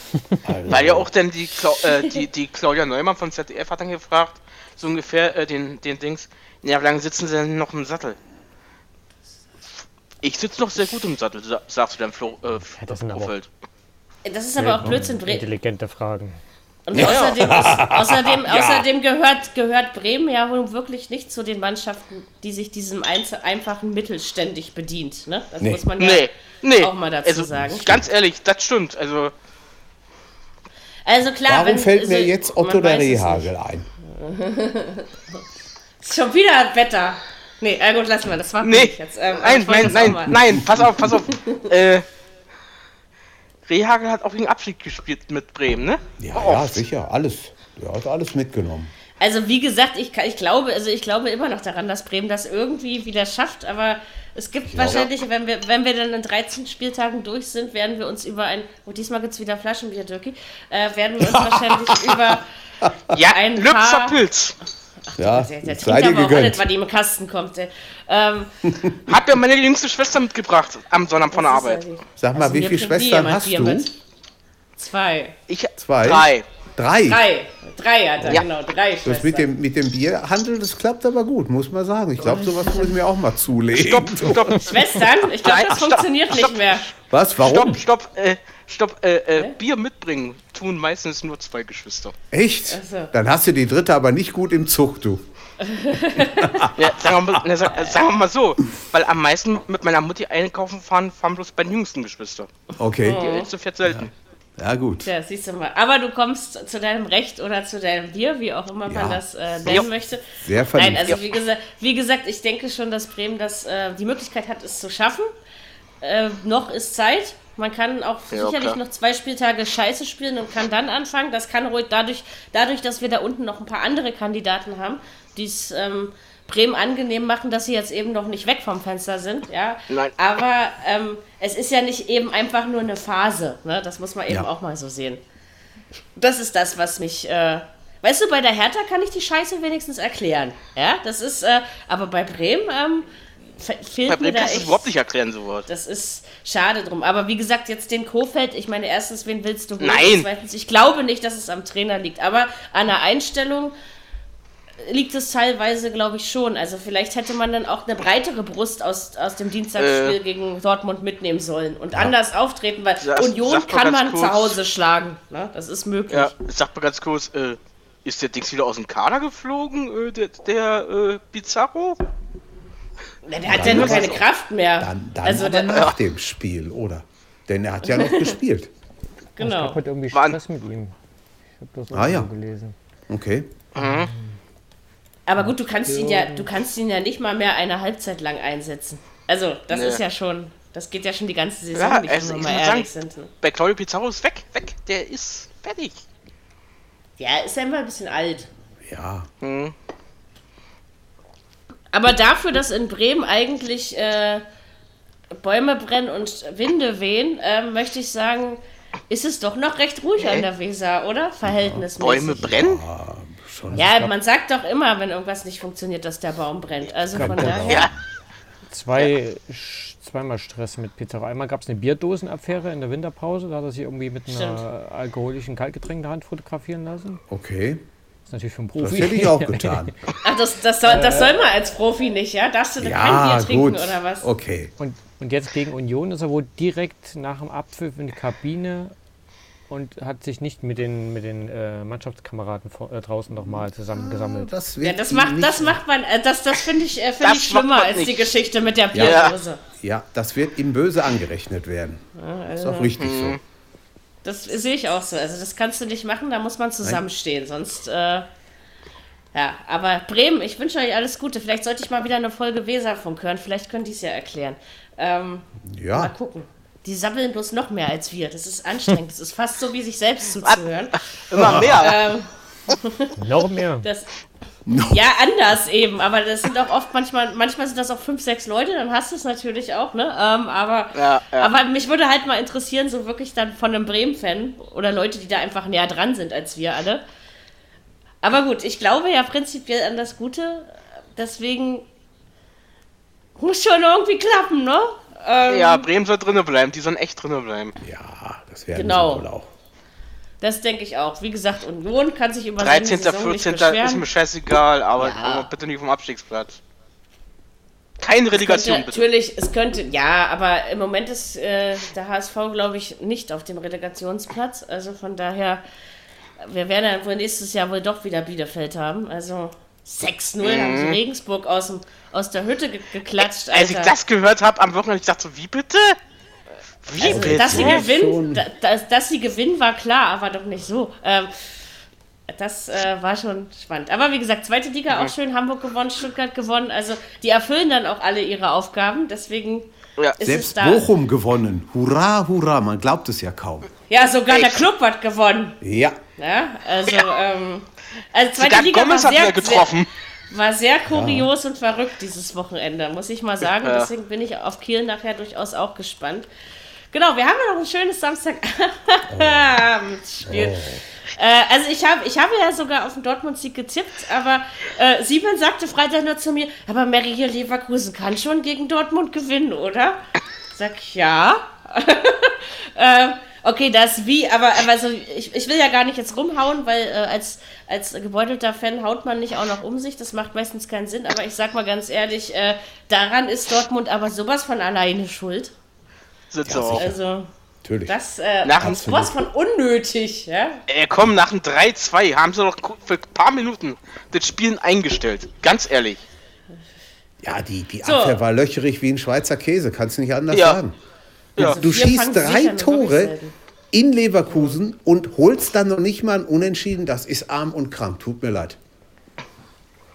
Also. Weil ja auch dann die, äh, die, die Claudia Neumann von ZDF hat dann gefragt, so ungefähr äh, den, den Dings, ja, wie lange sitzen sie denn noch im Sattel? Ich sitze noch sehr gut im Sattel, sagst du dann Flo, äh, ja, das, das ist aber auch Blödsinn. Intelligente Fragen. Und ja. außerdem, ist, außerdem, ja. außerdem gehört, gehört Bremen ja wohl wirklich nicht zu den Mannschaften, die sich diesem einfachen Mittel ständig bedient. Ne? Das nee. muss man ja nee. Nee. auch mal dazu also, sagen. Ganz ehrlich, das stimmt. Also, also klar. Warum wenn, fällt mir also, jetzt Otto der Rehagel ein? ist schon wieder Wetter. Nee, äh, gut, lassen wir das. War nee. jetzt. Ähm, nein, nein, nein, nein, pass auf, pass auf. äh, Rehagel hat auch gegen Abschied gespielt mit Bremen, ne? Ja, ja, sicher, alles. Er hat alles mitgenommen. Also wie gesagt, ich, ich glaube, also ich glaube immer noch daran, dass Bremen das irgendwie wieder schafft, aber es gibt ich wahrscheinlich, wenn wir, wenn wir dann in 13 Spieltagen durch sind, werden wir uns über ein, oh diesmal gibt es wieder Flaschenbier, Dirki, äh, werden wir uns wahrscheinlich über ja, ein paar... Pilz. Ach, ja, der, der sei dir gegönnt. Nicht, was im Kasten kommt. Ähm, Hat mir meine jüngste Schwester mitgebracht am Sonntag von der Arbeit. Sag mal, also wie viele Schwestern hast du? Mit. Zwei. Ich, Zwei? Drei. Drei? Drei. Drei hat er, ja. genau. Drei Schwestern. Das mit dem, mit dem Bierhandel, das klappt aber gut, muss man sagen. Ich glaube, sowas muss ich mir auch mal zulegen. Stopp, stopp. Schwestern? Ich glaube, das funktioniert stopp. nicht mehr. Was? Warum? Stopp, stopp. Äh, Stopp, äh, äh, Bier mitbringen tun meistens nur zwei Geschwister. Echt? So. Dann hast du die dritte aber nicht gut im Zug, du. ja, sagen, wir mal, ne, sagen, wir mal, so, weil am meisten mit meiner Mutti einkaufen fahren, fahren bloß bei den jüngsten Geschwister. Okay. Die älteste fährt selten. Ja. ja. gut. Ja, siehst du mal. Aber du kommst zu deinem Recht oder zu deinem Bier, wie auch immer man das äh, nennen ja. möchte. Sehr verdient. Nein, also wie, gesagt, wie gesagt, ich denke schon, dass Bremen das, äh, die Möglichkeit hat, es zu schaffen. Äh, noch ist Zeit. Man kann auch ja, sicherlich klar. noch zwei Spieltage Scheiße spielen und kann dann anfangen. Das kann ruhig dadurch, dadurch, dass wir da unten noch ein paar andere Kandidaten haben, die es ähm, Bremen angenehm machen, dass sie jetzt eben noch nicht weg vom Fenster sind. Ja? Nein. Aber ähm, es ist ja nicht eben einfach nur eine Phase. Ne? Das muss man eben ja. auch mal so sehen. Das ist das, was mich. Äh, weißt du, bei der Hertha kann ich die Scheiße wenigstens erklären. Ja, das ist. Äh, aber bei Bremen. Ähm, fehlt Bei mir da echt, überhaupt nicht erklären, so was. Das ist schade drum. Aber wie gesagt, jetzt den Kofeld, ich meine, erstens, wen willst du holen? Nein. Zweitens, ich glaube nicht, dass es am Trainer liegt. Aber an der Einstellung liegt es teilweise, glaube ich, schon. Also vielleicht hätte man dann auch eine breitere Brust aus, aus dem Dienstagsspiel äh, gegen Dortmund mitnehmen sollen und ja. anders auftreten, weil das, Union kann man kurz, zu Hause schlagen. Ne? Das ist möglich. Ja, sag mal ganz kurz, äh, ist der Dings wieder aus dem Kader geflogen, äh, der, der äh, Bizarro? Na, der hat ja nur keine Kraft mehr. Dann, dann also dann nach dem Spiel, oder? Denn er hat ja noch gespielt. Genau. Ich habe irgendwie Stress mit ihm. Ich habe das auch ah, ja. gelesen. Okay. Mhm. Aber gut, du kannst ihn ja, du kannst ihn ja nicht mal mehr eine Halbzeit lang einsetzen. Also, das nee. ist ja schon, das geht ja schon die ganze Saison, ja, nicht, also, wenn wir mal ehrlich sagen, sind. Ne? Bei Claudio Pizarro ist weg, weg, der ist fertig. Ja, ist einfach ein bisschen alt. Ja. Mhm. Aber dafür, dass in Bremen eigentlich äh, Bäume brennen und Winde wehen, äh, möchte ich sagen, ist es doch noch recht ruhig an der Weser, oder? Verhältnismäßig. Bäume brennen? Ja, ja man sagt doch immer, wenn irgendwas nicht funktioniert, dass der Baum brennt. Also von daher. Ja. Zwei, zweimal Stress mit Pizarro. Einmal gab es eine Bierdosenaffäre in der Winterpause. Da hat er sich irgendwie mit einer alkoholischen Kaltgetränk in der Hand fotografieren lassen. Okay. Natürlich für einen Profi. Das hätte ich auch getan. Ach, das, das, soll, das soll man als Profi nicht, ja? Darfst du ja, kein Bier trinken gut. oder was? Okay. Und, und jetzt gegen Union ist er wohl direkt nach dem Abpfiff in die Kabine und hat sich nicht mit den, mit den äh, Mannschaftskameraden vor, äh, draußen nochmal zusammengesammelt. Das ja, das macht, das macht man, äh, das, das finde ich, äh, find ich schlimmer als nicht. die Geschichte mit der Bierdose. Ja. ja, das wird ihm böse angerechnet werden. Ja, also, ist auch richtig so. Das sehe ich auch so. Also das kannst du nicht machen, da muss man zusammenstehen, Nein. sonst... Äh, ja, aber Bremen, ich wünsche euch alles Gute. Vielleicht sollte ich mal wieder eine Folge Weserfunk hören. Vielleicht könnt ihr es ja erklären. Ähm, ja. Mal gucken. Die sammeln bloß noch mehr als wir. Das ist anstrengend. Das ist fast so, wie sich selbst zuzuhören. Immer mehr. Ähm, noch mehr. Das, ja, anders eben. Aber das sind auch oft manchmal, manchmal sind das auch fünf, sechs Leute. Dann hast du es natürlich auch, ne? Ähm, aber, ja, ja. aber mich würde halt mal interessieren, so wirklich dann von einem Bremen-Fan oder Leute, die da einfach näher dran sind als wir alle. Aber gut, ich glaube ja prinzipiell an das Gute. Deswegen muss schon irgendwie klappen, ne? Ähm, ja, Bremen soll drinnen bleiben. Die sollen echt drinnen bleiben. Ja, das wäre genau. wohl auch. Das denke ich auch. Wie gesagt, Union kann sich über 13., 14. ist mir scheißegal, aber, ja. bitte nicht vom Abstiegsplatz. Keine Relegation, könnte, bitte. Natürlich, es könnte, ja, aber im Moment ist äh, der HSV, glaube ich, nicht auf dem Relegationsplatz. Also von daher, wir werden ja wohl nächstes Jahr wohl doch wieder Bielefeld haben. Also 6-0 mhm. haben sie Regensburg aus, dem, aus der Hütte ge geklatscht. Alter. Als ich das gehört habe am Wochenende, ich dachte so, wie bitte? Wie also, bitte? Dass sie, gewinnen, dass, dass sie gewinnen, war klar, aber doch nicht so. Ähm, das äh, war schon spannend. Aber wie gesagt, zweite Liga mhm. auch schön, Hamburg gewonnen, Stuttgart gewonnen. Also die erfüllen dann auch alle ihre Aufgaben. Deswegen ja. ist Selbst es da. Bochum gewonnen. Hurra, hurra, man glaubt es ja kaum. Ja, sogar Echt? der Club hat gewonnen. Ja. ja also, ja. Ähm, also zweite Sogar Liga Gomez war sehr, getroffen. Sehr, war sehr kurios ja. und verrückt dieses Wochenende, muss ich mal sagen. Ja. Deswegen bin ich auf Kiel nachher durchaus auch gespannt. Genau, wir haben ja noch ein schönes Samstagabendspiel. Oh. Äh, also ich habe ich hab ja sogar auf den Dortmund-Sieg gezippt, aber äh, Simon sagte Freitag nur zu mir, aber Mary hier Leverkusen kann schon gegen Dortmund gewinnen, oder? Sag ich, ja. äh, Okay, das wie, aber, aber also ich, ich will ja gar nicht jetzt rumhauen, weil äh, als, als gebeutelter Fan haut man nicht auch noch um sich. Das macht meistens keinen Sinn. Aber ich sag mal ganz ehrlich, äh, daran ist Dortmund aber sowas von alleine schuld. Sitzt ja, auch. Also. Natürlich. Das äh, nach sowas von unnötig, ja? Äh, komm, nach dem 3-2 haben sie doch für ein paar Minuten das Spielen eingestellt. Ganz ehrlich. Ja, die, die Abwehr so. war löcherig wie ein Schweizer Käse, kannst du nicht anders ja. sagen. Ja. Du schießt drei Tore in Leverkusen und holst dann noch nicht mal ein Unentschieden. Das ist arm und krank. Tut mir leid.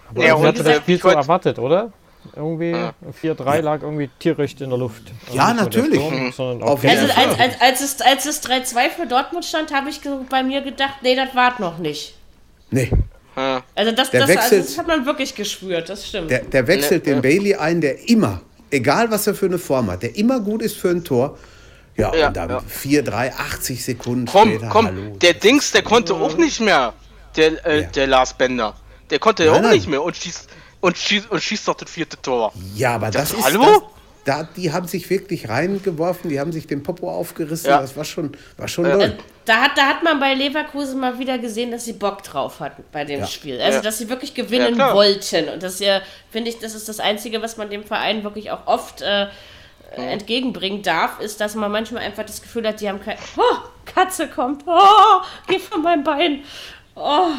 Aber ja, ich hatte das Spiel so erwartet, oder? Irgendwie ja. 4-3 lag irgendwie tierisch in der Luft. Ja, also natürlich. Sturm, also als, als, als, es, als es 3-2 für Dortmund stand, habe ich bei mir gedacht, nee, das war noch nicht. Nee. Also das, das, wechselt, also das, hat man wirklich gespürt, das stimmt. Der, der wechselt ne, den Bailey ein, der immer egal was er für eine Form hat, der immer gut ist für ein Tor. Ja, ja und dann ja. 4, 3, 80 Sekunden komm, später. Komm, hallo. der Dings, der konnte auch nicht mehr. Der, äh, ja. der Lars Bender. Der konnte ja auch nein. nicht mehr und schießt, und, schießt, und schießt doch das vierte Tor. Ja, aber das, das ist. Hallo? Das, da, die haben sich wirklich reingeworfen, die haben sich den Popo aufgerissen. Ja. Das war schon, war schon ja. Äh, da, hat, da hat man bei Leverkusen mal wieder gesehen, dass sie Bock drauf hatten bei dem ja. Spiel. Also, dass sie wirklich gewinnen wollten. Und das ja, finde ich, das ist das Einzige, was man dem Verein wirklich auch oft äh, entgegenbringen darf, ist, dass man manchmal einfach das Gefühl hat, die haben kein. Oh, Katze kommt. Oh, geh von meinem Bein. Oh,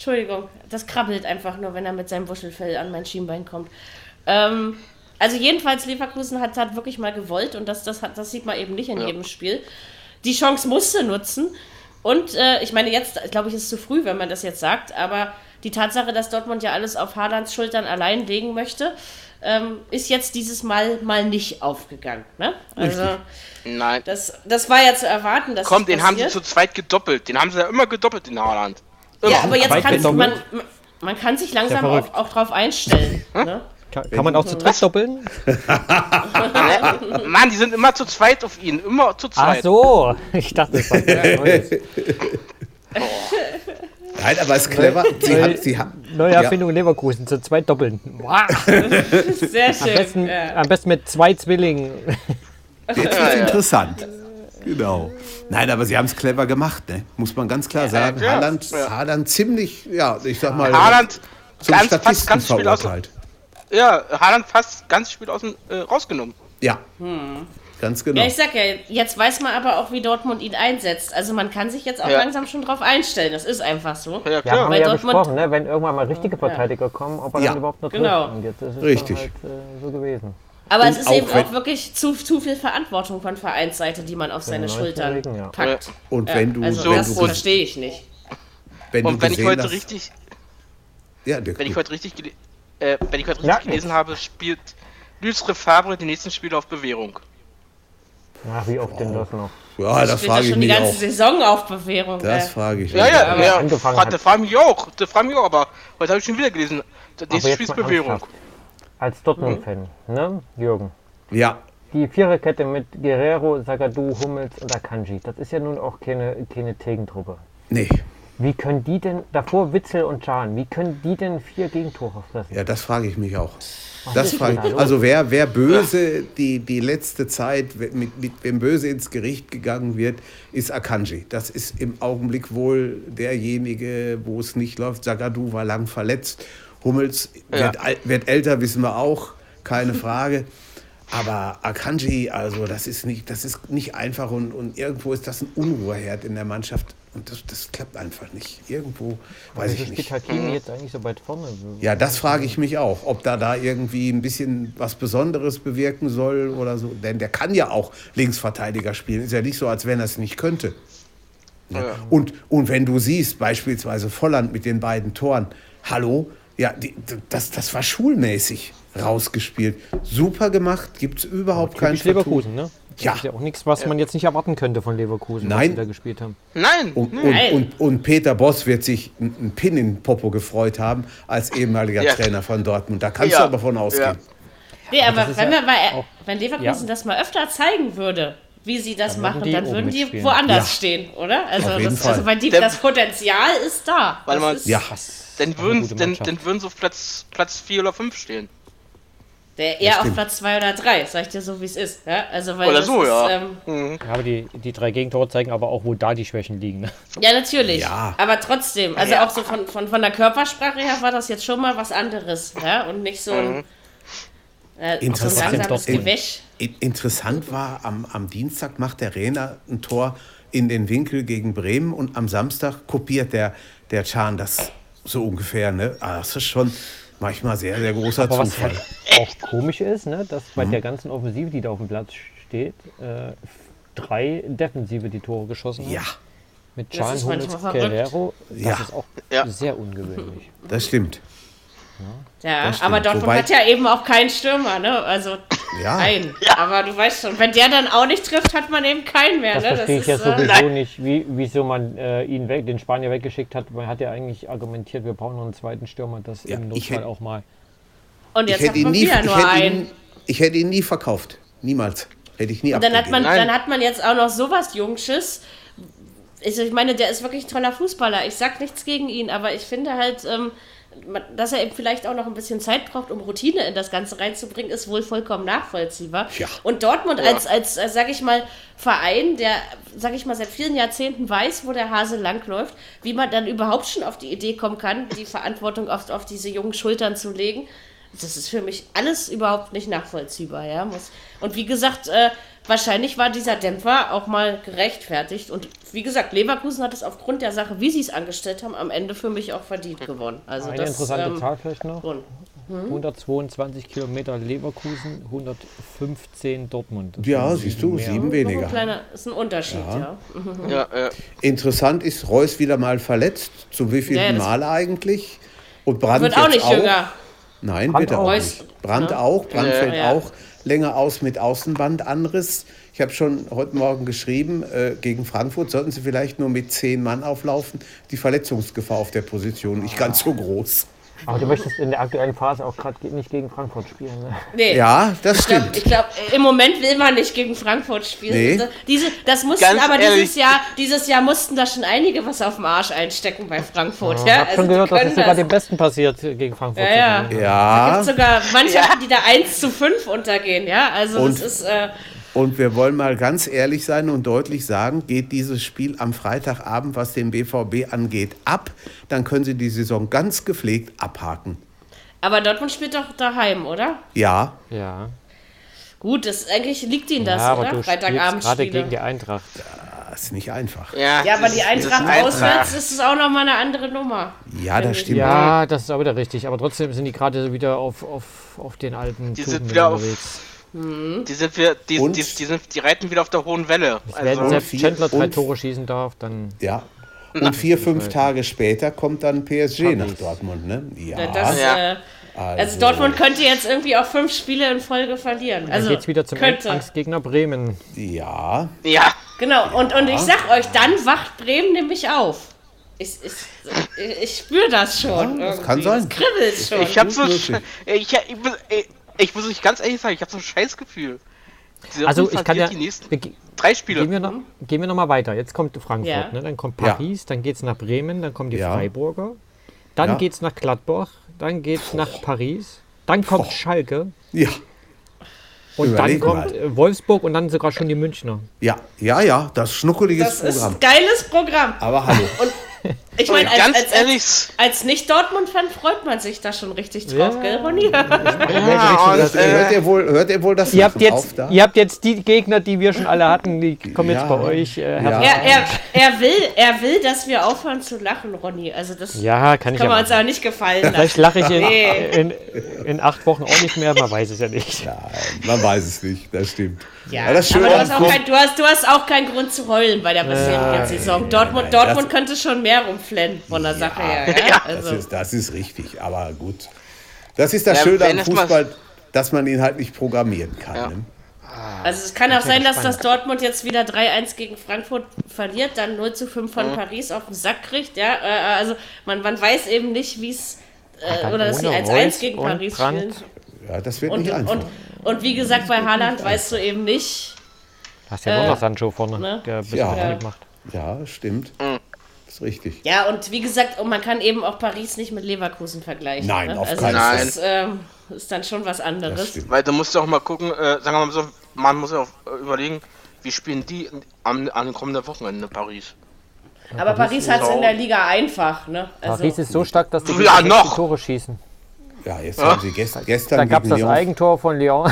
Entschuldigung. Das krabbelt einfach nur, wenn er mit seinem Wuschelfell an mein Schienbein kommt. Ähm, also jedenfalls Leverkusen hat, hat wirklich mal gewollt und das, das, hat, das sieht man eben nicht in ja. jedem Spiel. Die Chance musste nutzen. Und äh, ich meine, jetzt, glaube ich, ist es zu früh, wenn man das jetzt sagt, aber die Tatsache, dass Dortmund ja alles auf Haalands Schultern allein legen möchte, ähm, ist jetzt dieses Mal mal nicht aufgegangen. Ne? Also, Nein. Das, das war ja zu erwarten. Dass Komm, den haben sie zu zweit gedoppelt. Den haben sie ja immer gedoppelt in Haaland. Ja, aber jetzt kann man, man kann sich langsam auch, auch drauf einstellen. ne? Kann, kann man auch zu dritt doppeln? Mann, die sind immer zu zweit auf ihn. Immer zu zweit. Ach so. Ich dachte, das war Nein, aber es ist clever. Sie Neu, hat, sie hat, neue Erfindung ja. Leverkusen, zu zweit doppeln. Wow. Sehr schön. Am besten, ja. am besten mit zwei Zwillingen. Jetzt ist interessant. Genau. Nein, aber sie haben es clever gemacht, ne? muss man ganz klar sagen. Ja, Haaland, ja. Haaland ziemlich, ja, ich sag mal, Haaland zum ganz, Statisten ganz verurteilt. Ja, Haaland fast ganz Spiel aus dem, äh, rausgenommen. Ja. Hm. Ganz genau. Ja, ich sag ja, jetzt weiß man aber auch, wie Dortmund ihn einsetzt. Also man kann sich jetzt auch ja. langsam schon drauf einstellen. Das ist einfach so. Ja, klar. Ja, haben wir ja Dortmund, besprochen, ne? wenn irgendwann mal richtige Verteidiger ja. kommen, ob er dann überhaupt noch genau. trifft. Und jetzt ist es Richtig. Halt, äh, so gewesen. Aber und es ist auch eben auch wirklich zu, zu viel Verantwortung von Vereinsseite, die man auf seine Schultern Regen, packt. Und wenn du... Also wenn das verstehe ich nicht. Wenn und wenn ich heute hast, richtig... Ja, wenn ich heute richtig, äh, wenn ich heute richtig gelesen habe, spielt Luis Fabre die nächsten Spiele auf Bewährung. Ach, wie oft denn das noch? Ja, das frage ich mich die ganze auch. Saison auf Bewährung. Das frage ich Ja, ja, ja. Angefangen hat. Das frage mich auch. Das frage mich auch, aber heute habe ich schon wieder gelesen. Das nächste Spiel ist Bewährung. Als Dortmund-Fan, mhm. ne, Jürgen? Ja. Die Viererkette mit Guerrero, Sagadu, Hummels und Akanji, das ist ja nun auch keine, keine Tegentruppe. Nee. Wie können die denn, davor Witzel und Can, wie können die denn vier Gegentore fressen? Ja, das frage ich mich auch. Das frage ich. Also wer, wer böse die, die letzte Zeit, mit, mit wem böse ins Gericht gegangen wird, ist Akanji. Das ist im Augenblick wohl derjenige, wo es nicht läuft. Sagadu war lang verletzt. Hummels wird, ja. wird älter, wissen wir auch, keine Frage. Aber Akanji, also das ist nicht, das ist nicht einfach und, und irgendwo ist das ein Unruheherd in der Mannschaft. Und das, das klappt einfach nicht. Irgendwo weiß ich nicht. Hakimi jetzt eigentlich so weit vorne? Ja, das frage ich mich auch, ob da da irgendwie ein bisschen was Besonderes bewirken soll oder so. Denn der kann ja auch Linksverteidiger spielen. Ist ja nicht so, als wenn er es nicht könnte. Ja. Und, und wenn du siehst, beispielsweise Volland mit den beiden Toren, hallo, ja, die, das, das war schulmäßig rausgespielt. Super gemacht, gibt es überhaupt keinen Leverkusen, ne? Ja. Das ist ja auch nichts, was man jetzt nicht erwarten könnte von Leverkusen, Nein. was sie da gespielt haben. Nein. Und, Nein. Und, und, und, Peter Boss wird sich einen Pin in Popo gefreut haben als ehemaliger ja. Trainer von Dortmund. Da kannst ja. du aber von ausgehen. Nee, aber, aber wenn, ja mal, wenn Leverkusen das mal öfter zeigen würde, wie sie das dann machen, dann würden die mitspielen. woanders stehen, oder? Also, das, also weil die, das Potenzial ist da. Weil man, ja. dann würden, dann, dann würden sie auf Platz, Platz 4 oder 5 stehen. Der eher auf Platz 2 oder 3, sag ich dir so, wie es ist. Ja? Also, weil oder so, ist, ja. Ähm, mhm. ja. Aber die, die drei Gegentore zeigen aber auch, wo da die Schwächen liegen. Ne? Ja, natürlich. Ja. Aber trotzdem, also ja. auch so von, von, von der Körpersprache her war das jetzt schon mal was anderes. Ja? Und nicht so ein, mhm. Äh, interessant, so ein Gewäsch. Interessant war, am, am Dienstag macht der Rehner ein Tor in den Winkel gegen Bremen und am Samstag kopiert der, der Chan das so ungefähr. Ne? Ah, das ist schon Manchmal sehr, sehr großer Aber Zufall. Was halt auch komisch ist, ne, dass bei mhm. der ganzen Offensive, die da auf dem Platz steht, äh, drei Defensive die Tore geschossen haben. Ja. Mit Chan, Hummels, Guerrero. Das ja. ist auch ja. sehr ungewöhnlich. Das stimmt. Ja, aber Dortmund Wobei, hat ja eben auch keinen Stürmer, ne? Also ja. keinen. Ja. Aber du weißt schon, wenn der dann auch nicht trifft, hat man eben keinen mehr. Das ne? verstehe das ich ist, ja sowieso äh, nicht, wie, wieso man äh, ihn weg, den Spanier weggeschickt hat. Man hat ja eigentlich argumentiert, wir brauchen noch einen zweiten Stürmer, das ja, im Notfall hätte, auch mal. Und jetzt hat man nie, wieder nur einen. Ihn, ich hätte ihn nie verkauft. Niemals. Hätte ich nie Und dann hat, man, dann hat man jetzt auch noch sowas Jungsches. Ich meine, der ist wirklich ein toller Fußballer. Ich sag nichts gegen ihn, aber ich finde halt, ähm, dass er eben vielleicht auch noch ein bisschen Zeit braucht, um Routine in das Ganze reinzubringen, ist wohl vollkommen nachvollziehbar. Ja. Und Dortmund ja. als, als, als, sag ich mal, Verein, der, sag ich mal, seit vielen Jahrzehnten weiß, wo der Hase langläuft, wie man dann überhaupt schon auf die Idee kommen kann, die Verantwortung oft auf diese jungen Schultern zu legen. Das ist für mich alles überhaupt nicht nachvollziehbar, ja. Und wie gesagt, äh, wahrscheinlich war dieser Dämpfer auch mal gerechtfertigt. Und wie gesagt, Leverkusen hat es aufgrund der Sache, wie sie es angestellt haben, am Ende für mich auch verdient gewonnen. Also Eine das, interessante ähm, Zahl vielleicht noch. Hm? 122 Kilometer Leverkusen, 115 Dortmund. Das ja, siehst du, sieben ja. weniger. Ein kleiner, ist ein Unterschied, ja. ja. ja Interessant ist, Reus wieder mal verletzt. Zum wievielten Mal eigentlich? Und Brandt wird auch nicht auch. jünger. Nein, Brand bitte auch nicht. Brand auch, Brand fällt auch länger aus mit Außenbandanriss. Ich habe schon heute Morgen geschrieben, äh, gegen Frankfurt sollten sie vielleicht nur mit zehn Mann auflaufen. Die Verletzungsgefahr auf der Position nicht ganz so groß. Aber du möchtest in der aktuellen Phase auch gerade nicht gegen Frankfurt spielen. Ne? Nee. Ja, das stimmt. Ich glaube, glaub, im Moment will man nicht gegen Frankfurt spielen. Nee. Das, diese, das mussten Ganz aber ehrlich. dieses Jahr, dieses Jahr mussten da schon einige was auf dem Arsch einstecken bei Frankfurt. Ja, ja? Ich habe also schon gehört, dass es sogar dem Besten passiert gegen Frankfurt. Ja, ja. ja. Da gibt sogar Mannschaften, ja. die da 1 zu 5 untergehen. Ja, also Und das ist. Äh, und wir wollen mal ganz ehrlich sein und deutlich sagen, geht dieses Spiel am Freitagabend, was den BVB angeht, ab, dann können Sie die Saison ganz gepflegt abhaken. Aber Dortmund spielt doch daheim, oder? Ja. Ja. Gut, das, eigentlich liegt ihnen das, ja, aber oder? Freitagabend gerade gegen die Eintracht. Ja, ist nicht einfach. Ja, ja aber die Eintracht auswärts ist es auch nochmal eine andere Nummer. Ja, das stimmt. Ja, das ist auch wieder richtig. Aber trotzdem sind die gerade wieder auf, auf, auf den alten Die sind wieder unterwegs. Auf, hm. die, sind wir, die, die, die, sind, die reiten wieder auf der hohen Welle. Also wenn Chandler drei Tore schießen darf, dann. Ja, und vier, fünf Tage später kommt dann PSG nach Dortmund, ne? Ja. Das, ja. Äh, also, also, Dortmund könnte jetzt irgendwie auch fünf Spiele in Folge verlieren. Also dann geht's wieder zum Angstgegner Bremen. Ja. Ja. Genau, und, und ich sag euch, dann wacht Bremen nämlich auf. Ich, ich, ich spüre das schon. Ja, das kann sein. Das kribbelt schon. Ich hab so. Ich, ich, ich, ich muss euch ganz ehrlich sagen, ich habe so ein Scheißgefühl. Also ich kann ja. Die nächsten drei Spiele. Gehen wir, noch, gehen wir noch mal weiter. Jetzt kommt Frankfurt, ja. ne? dann kommt Paris, ja. dann geht es nach Bremen, dann kommen die ja. Freiburger, dann ja. geht es nach Gladbach, dann geht es nach Paris, dann kommt Boah. Schalke. Ja. Und Überlegen dann kommt mal. Wolfsburg und dann sogar schon die Münchner. Ja, ja, ja, das schnuckeliges das Programm. Das ist ein geiles Programm. Aber hallo. Und ich meine, als, als, als, als Nicht-Dortmund-Fan freut man sich da schon richtig drauf, ja. gell, Ronny? Ja, und, äh, hört, ihr wohl, hört ihr wohl das ihr habt, jetzt, da? ihr habt jetzt die Gegner, die wir schon alle hatten, die kommen ja. jetzt bei euch. Äh, ja. er, er, er, will, er will, dass wir aufhören zu lachen, Ronny. Also das ja, kann, kann man uns auch nicht gefallen lassen. Vielleicht lache ich in, nee. in, in, acht Wochen auch nicht mehr, man weiß es ja nicht. Nein, man weiß es nicht, das stimmt. Ja, aber, das aber du, hast kein, du, hast, du, hast auch keinen Grund zu heulen bei der bisherigen ja, Saison. Dortmund, Dortmund könnte schon mehr rumflennen von der Sache her. Ja? Also. Das, ist, das ist richtig, aber gut. Das ist das ja, Schöne am Fußball, dass man ihn halt nicht programmieren kann. Ja. Ne? Also es kann auch sein, dass das Dortmund jetzt wieder 3-1 gegen Frankfurt verliert, dann 0 zu 5 von mhm. Paris auf den Sack kriegt. Ja, äh, also man, man weiß eben nicht, wie es äh, oder dass sie 1-1 gegen Paris spielen. Ja, das wird und, nicht einfach. Und, und wie gesagt, bei Haaland weißt du eben nicht. Hast ja äh, noch Sancho vorne, ne? der ein bisschen ja. macht. Ja, stimmt. Mhm. Das ist richtig. Ja, und wie gesagt, man kann eben auch Paris nicht mit Leverkusen vergleichen. Nein, ne? auf also keinen Fall. Das ist, ähm, ist, dann schon was anderes. Weil du musst ja auch mal gucken, äh, sagen wir mal so, man muss ja auch äh, überlegen, wie spielen die am, am kommenden Wochenende Paris. Aber Paris, Paris hat es in der Liga einfach, ne? Also Paris ist so stark, dass die ja, noch. Tore schießen. Ja, jetzt haben sie gest gestern. Da gab es das Eigentor von Lyon.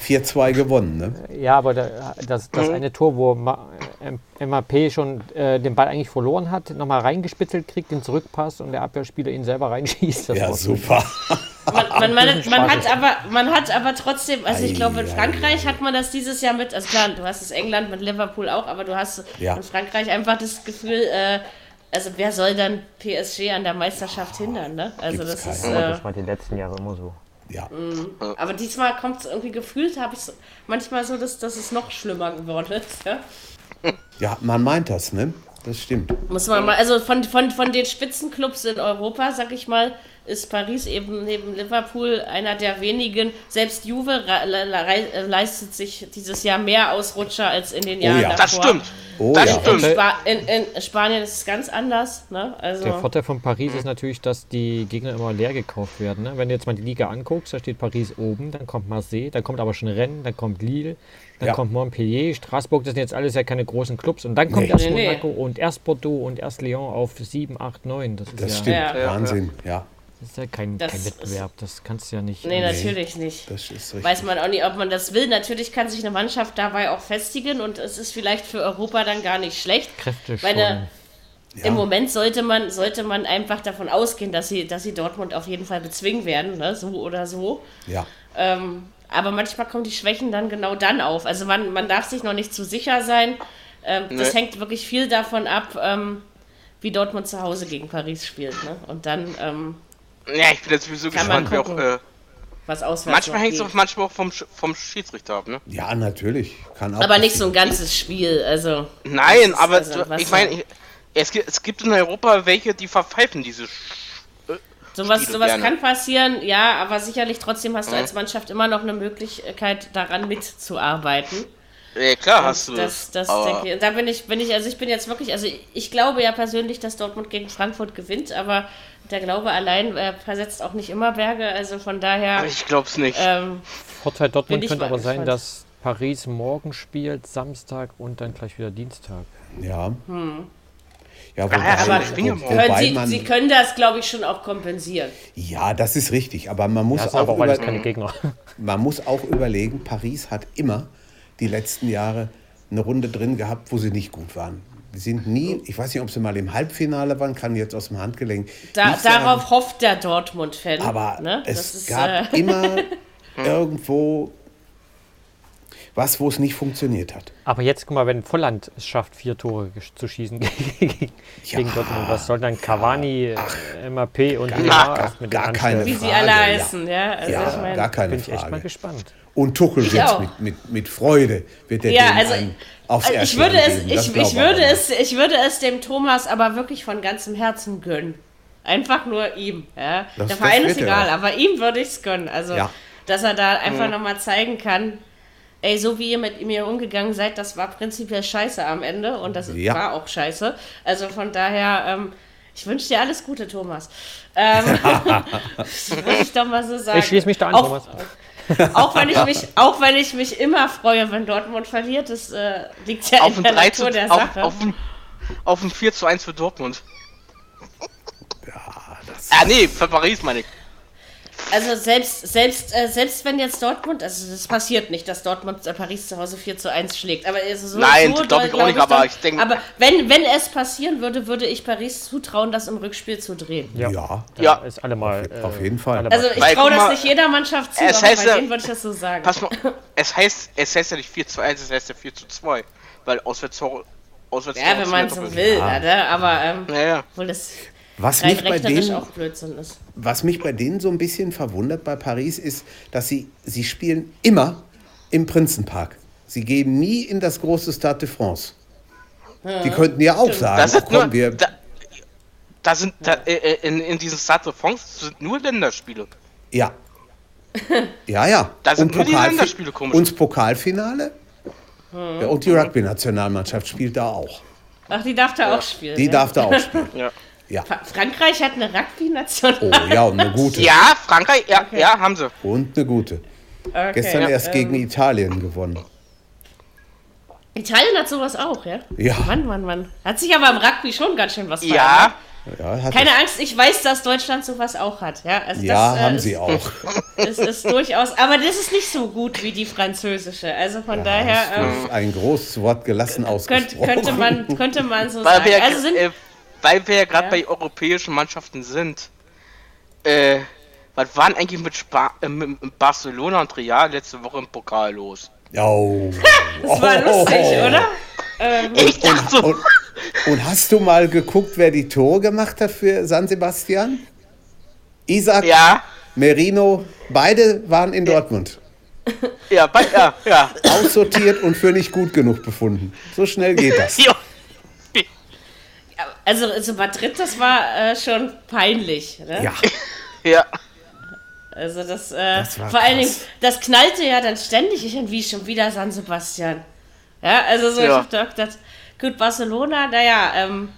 4-2 gewonnen, ne? Ja, aber da, das, das mhm. eine Tor, wo MAP schon äh, den Ball eigentlich verloren hat, nochmal reingespitzelt kriegt, den Zurückpass und der Abwehrspieler ihn selber reinschießt. ja, super. Man, man, man, man, hat aber, man hat aber trotzdem, also ich glaube, in Frankreich hat man das dieses Jahr mit, also klar, du hast es England mit Liverpool auch, aber du hast ja. in Frankreich einfach das Gefühl, äh, also wer soll dann PSG an der Meisterschaft hindern, ne? Also das ist. Äh, das war die letzten Jahre immer so. Ja. Mhm. Aber diesmal kommt es irgendwie gefühlt, habe ich manchmal so, dass, dass es noch schlimmer geworden ist. Ja? ja, man meint das, ne? Das stimmt. Muss man mal, also von, von, von den Spitzenclubs in Europa, sag ich mal, ist Paris eben neben Liverpool einer der wenigen. Selbst Juve leistet sich dieses Jahr mehr Ausrutscher als in den oh Jahren oh ja. davor. Das stimmt. Oh das ja. stimmt. In, Spa in, in, Spanien ist es ganz anders. Ne? Also der Vorteil von Paris ist natürlich, dass die Gegner immer leer gekauft werden. Ne? Wenn du jetzt mal die Liga anguckst, da steht Paris oben, dann kommt Marseille, dann kommt aber schon Rennes, dann kommt Lille, dann ja. kommt Montpellier, Straßburg, das sind jetzt alles ja keine großen Clubs. Und dann kommt nee. erst nee, Monaco nee. und erst Bordeaux und erst Lyon auf 7, 8, 9. Das, das stimmt, Wahnsinn, ja. Das ist ja kein, kein Wettbewerb, das kannst du ja nicht. Nee, natürlich nicht. Das ist richtig. Weiß man auch nicht, ob man das will. Natürlich kann sich eine Mannschaft dabei auch festigen und es ist vielleicht für Europa dann gar nicht schlecht. Kräfte schon. Ja. Im Moment sollte man, sollte man einfach davon ausgehen, dass sie, dass sie Dortmund auf jeden Fall bezwingen werden, ne? so oder so. Ja. Ähm, aber manchmal kommen die Schwächen dann genau dann auf. Also man, man darf sich noch nicht zu sicher sein. Ähm, nee. Das hängt wirklich viel davon ab, ähm, wie Dortmund zu Hause gegen Paris spielt. Ne? Und dann ähm, ja, ich bin jetzt sowieso gespannt, wie auch. Äh, was manchmal hängt es manchmal auch vom, vom Schiedsrichter ab, ne? Ja, natürlich. Kann auch aber nicht so ein ganzes Spiel, also. Nein, aber also, ich meine, es gibt, es gibt in Europa welche, die verpfeifen diese. Sowas, sowas kann passieren, ja, aber sicherlich trotzdem hast du mhm. als Mannschaft immer noch eine Möglichkeit, daran mitzuarbeiten. Ja, klar hast du das. das denke ich, da bin ich, bin ich, also ich bin jetzt wirklich, also ich glaube ja persönlich, dass Dortmund gegen Frankfurt gewinnt, aber der Glaube allein äh, versetzt auch nicht immer Berge, also von daher. Ich glaube es nicht. Ähm, Vorteil Dortmund könnte aber sein, dass Paris morgen spielt, Samstag und dann gleich wieder Dienstag. Ja. Hm. Ja, wobei, ja, aber wobei Sie, man, Sie können das, glaube ich, schon auch kompensieren. Ja, das ist richtig. Aber man muss, ja, auch, über, man muss auch überlegen, Paris hat immer die letzten Jahre eine Runde drin gehabt, wo sie nicht gut waren. Die sind nie, ich weiß nicht, ob sie mal im Halbfinale waren, kann jetzt aus dem Handgelenk. Da, darauf sagen, hofft der Dortmund-Fan. Aber ne? es ist, gab äh immer irgendwo was, wo es nicht funktioniert hat. Aber jetzt guck mal, wenn Volland es schafft, vier Tore zu schießen gegen, ja, Dortmund, was soll dann Cavani, Ach, MAP und gar, gar, mit gar keine Wie sie alle heißen, ja. ja, also ja ich mein, gar keine bin Frage. ich echt mal gespannt. Und Tuchel jetzt mit, mit, mit Freude wird er ja, also, aufs also ich würde es, ich, ich würde es, ich würde es dem Thomas aber wirklich von ganzem Herzen gönnen. Einfach nur ihm. Ja. Das, Der Verein ist egal, aber ihm würde ich es gönnen. Also, ja. dass er da einfach mhm. nochmal zeigen kann, ey, so wie ihr mit mir umgegangen seid, das war prinzipiell scheiße am Ende und das ja. war auch scheiße. Also von daher, ähm, ich wünsche dir alles Gute, Thomas. Ähm, das muss ich doch mal so sagen. Ich schließe mich da an, auch, Thomas. auch wenn ich mich, auch wenn ich mich immer freue, wenn Dortmund verliert, das äh, liegt ja auf in der Natur der Sache. Auf, auf, auf ein 4 zu 1 für Dortmund. Ja, das. Ah, nee, für Paris meine ich. Also selbst, selbst, äh, selbst wenn jetzt Dortmund, also das passiert nicht, dass Dortmund äh, Paris zu Hause 4 zu 1 schlägt. Aber also so, Nein, so glaube ich auch nicht, ich aber ich denke. Aber wenn, wenn es passieren würde, würde ich Paris zutrauen, das im Rückspiel zu drehen. Ja, ja, ja. ist alle mal. Auf, auf jeden Fall. Also ich traue das nicht jeder Mannschaft zu, es aber heißt bei denen würde ich das so sagen. Pass mal, es heißt, es heißt ja nicht 4 zu 1, es heißt ja 4 zu 2. Weil auswärts Auswärts ja, wenn man so will, ja. aber ähm, ja, ja. wohl das was mich, bei denen, was mich bei denen so ein bisschen verwundert bei Paris ist, dass sie, sie spielen immer im Prinzenpark. Sie gehen nie in das große Stade de France. Ja, die könnten ja auch sagen, das ist komm, nur, wir. Da, da sind da, äh, äh, in, in diesem Stade de France sind nur Länderspiele. Ja. Ja, ja. Da sind und nur Pokalfi die Länderspiele komisch. Und das Pokalfinale? Hm. Ja, und die Rugby-Nationalmannschaft spielt da auch. Ach, die darf da ja. auch spielen. Die ja? darf da auch spielen. ja. Ja. Frankreich hat eine Rugby-Nation. Oh ja, und eine gute. ja, Frankreich, ja, okay. ja, haben sie. Und eine gute. Okay, Gestern ja, erst ähm, gegen Italien gewonnen. Italien hat sowas auch, ja? Ja. Mann, Mann, Mann. Hat sich aber im Rugby schon ganz schön was verändert. Ja. ja Keine Angst, ich weiß, dass Deutschland sowas auch hat. Ja, also ja das, äh, haben ist, sie auch. Es ist durchaus, aber das ist nicht so gut wie die französische. Also von ja, daher. Ähm, ein großes Wort gelassen ausgesprochen. Könnte, könnte, man, könnte man so Weil sagen. Wir, also sind, äh, weil wir ja gerade ja. bei europäischen Mannschaften sind, äh, was waren eigentlich mit, Spa äh, mit Barcelona und Real letzte Woche im Pokal los? Oh. das war oh. lustig, oder? Ähm, ich dachte und, und, und, hast du mal geguckt, wer die Tore gemacht hat für San Sebastian? Isaac, ja. Merino, beide waren in Dortmund. Ja, bei, ja, ja. Aussortiert und für nicht gut genug befunden. So schnell geht das. Also, also Madrid, das war äh, schon peinlich. Ne? Ja. ja. Also das, äh, das vor krass. allen Dingen, das knallte ja dann ständig irgendwie schon wieder San Sebastian. Ja, also so, ja. ich hab gedacht, gut, Barcelona, naja, ähm,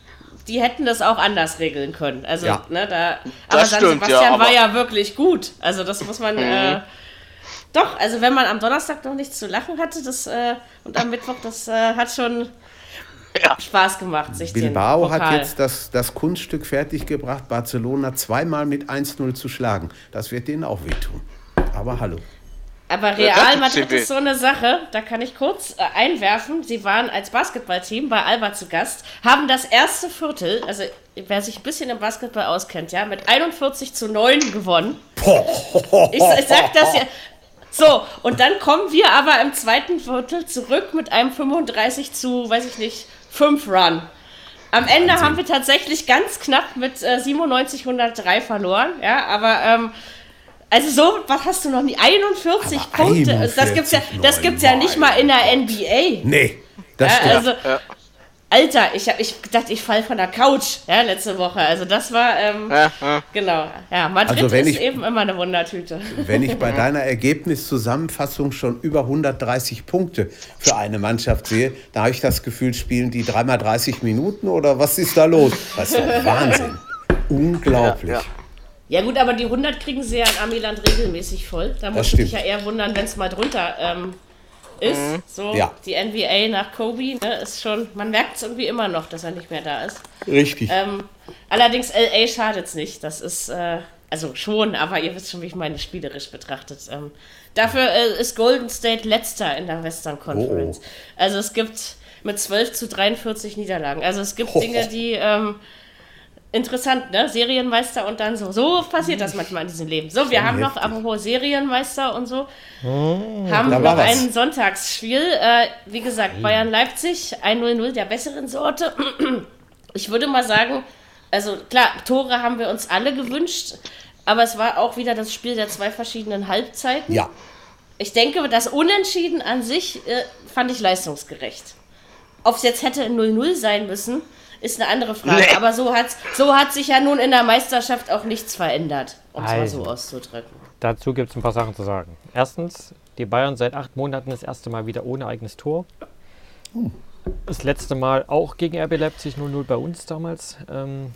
die hätten das auch anders regeln können. Also, ja. ne, da, aber das San stimmt, Sebastian ja, aber war ja wirklich gut. Also das muss man, mhm. äh, doch, also wenn man am Donnerstag noch nichts zu lachen hatte, das, äh, und am Mittwoch, das äh, hat schon ja. Spaß gemacht, sich Bilbao hat jetzt das, das Kunststück fertiggebracht, Barcelona zweimal mit 1-0 zu schlagen. Das wird denen auch wehtun. Aber hallo. Aber Real Madrid ist so eine Sache, da kann ich kurz äh, einwerfen. Sie waren als Basketballteam bei Alba zu Gast, haben das erste Viertel, also wer sich ein bisschen im Basketball auskennt, ja, mit 41 zu 9 gewonnen. Ich, ich sag das ja. So, und dann kommen wir aber im zweiten Viertel zurück mit einem 35 zu, weiß ich nicht, 5 Run. Am Ende Wahnsinn. haben wir tatsächlich ganz knapp mit äh, 97 103 verloren, ja, aber ähm, also so, was hast du noch nie? 41 aber Punkte. 41, das gibt's ja, das gibt's ja nicht mal in der NBA. Nee, das ja, Also, ja. Alter, ich habe ich dachte, ich fall von der Couch, ja, letzte Woche. Also das war, ähm, ja, ja. genau. Ja, Madrid also ist ich, eben immer eine Wundertüte. Wenn ich bei deiner Ergebniszusammenfassung schon über 130 Punkte für eine Mannschaft sehe, da habe ich das Gefühl, spielen die dreimal 30 Minuten oder was ist da los? Das ist doch Wahnsinn. Unglaublich. Ja, ja, gut, aber die 100 kriegen sie ja in Amiland regelmäßig voll. Da muss ich mich ja eher wundern, wenn es mal drunter ähm, ist. Mhm. So ja. die NBA nach Kobe ne, ist schon, man merkt es irgendwie immer noch, dass er nicht mehr da ist. Richtig. Ähm, allerdings LA schadet es nicht. Das ist, äh, also schon, aber ihr wisst schon, wie ich meine spielerisch betrachtet. Ähm, dafür äh, ist Golden State letzter in der Western Conference. Oh. Also es gibt mit 12 zu 43 Niederlagen. Also es gibt oh. Dinge, die ähm, interessant, ne? Serienmeister und dann so. So passiert das manchmal in diesem Leben. So, wir haben noch, apropos Serienmeister und so, oh, haben noch ein Sonntagsspiel. Äh, wie gesagt, Bayern-Leipzig, 1-0-0 der besseren Sorte. Ich würde mal sagen, also klar, Tore haben wir uns alle gewünscht, aber es war auch wieder das Spiel der zwei verschiedenen Halbzeiten. Ja. Ich denke, das Unentschieden an sich äh, fand ich leistungsgerecht. Ob es jetzt hätte 0-0 sein müssen, ist eine andere Frage. Nee. Aber so hat, so hat sich ja nun in der Meisterschaft auch nichts verändert, um es mal so also, auszudrücken. Dazu gibt es ein paar Sachen zu sagen. Erstens, die Bayern seit acht Monaten das erste Mal wieder ohne eigenes Tor. Hm. Das letzte Mal auch gegen RB Leipzig 0-0 bei uns damals. Ähm,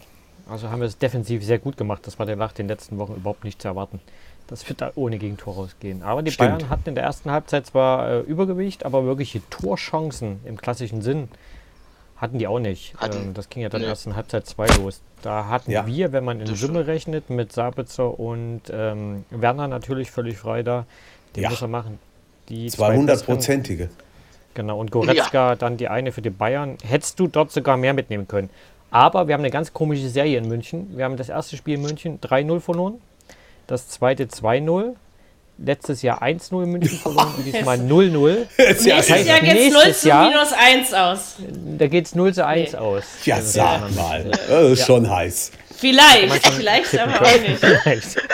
also haben wir es defensiv sehr gut gemacht. Das war nach den letzten Wochen überhaupt nicht zu erwarten. Das wird da ohne Gegentor rausgehen. Aber die Stimmt. Bayern hatten in der ersten Halbzeit zwar äh, Übergewicht, aber wirkliche Torchancen im klassischen Sinn hatten die auch nicht. Ähm, das ging ja dann nee. erst in Halbzeit 2 los. Da hatten ja, wir, wenn man in Summe rechnet, mit Sabitzer und ähm, Werner natürlich völlig frei da. Den ja. muss er machen. Die 200-prozentige. Genau, und Goretzka ja. dann die eine für die Bayern. Hättest du dort sogar mehr mitnehmen können. Aber wir haben eine ganz komische Serie in München. Wir haben das erste Spiel in München 3-0 verloren, das zweite 2-0 letztes Jahr 1-0 in München verloren und diesmal 0-0. Nächstes heißt, Jahr geht es 0 zu minus 1 aus. Da geht es 0 zu 1 nee. aus. Ja, also sag mal. Das ist ja. schon heiß. Vielleicht, vielleicht aber auch nicht. Vielleicht.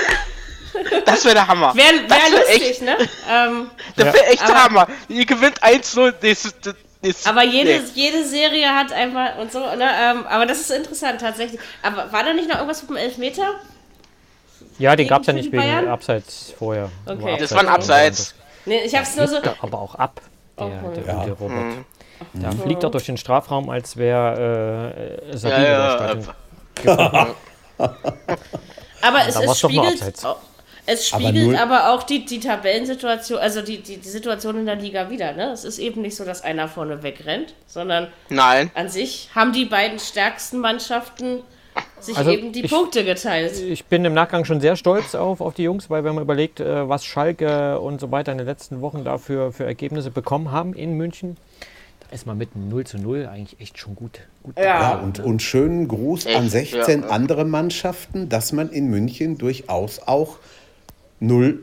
Das wäre der Hammer. Wäre wär lustig, echt, ne? Ähm, das wäre echt der Hammer. Ihr gewinnt 1-0. Aber jede, nee. jede Serie hat einfach und so, ne? Ähm, aber das ist interessant tatsächlich. Aber war da nicht noch irgendwas mit dem Elfmeter? Ja, den gab es ja nicht wegen Bayern? Abseits vorher. Okay. das war ein Abseits. Nee, ich hab's nur so. Aber auch ab, der, okay. der gute Robert. Mhm. Der mhm. fliegt doch durch den Strafraum, als wäre äh, Sabine ja, ja, Aber es, es spiegelt, es spiegelt aber, aber, auch die, die Tabellensituation, also die, die, die Situation in der Liga wieder. Ne? Es ist eben nicht so, dass einer vorne wegrennt, sondern Nein. an sich haben die beiden stärksten Mannschaften sich also eben die ich, Punkte geteilt. Ich bin im Nachgang schon sehr stolz auf, auf die Jungs, weil wenn man überlegt, äh, was Schalke und so weiter in den letzten Wochen dafür für Ergebnisse bekommen haben in München, da ist man mit 0 zu 0 eigentlich echt schon gut. gut ja, ja und, und schönen Gruß echt? an 16 ja. andere Mannschaften, dass man in München durchaus auch 0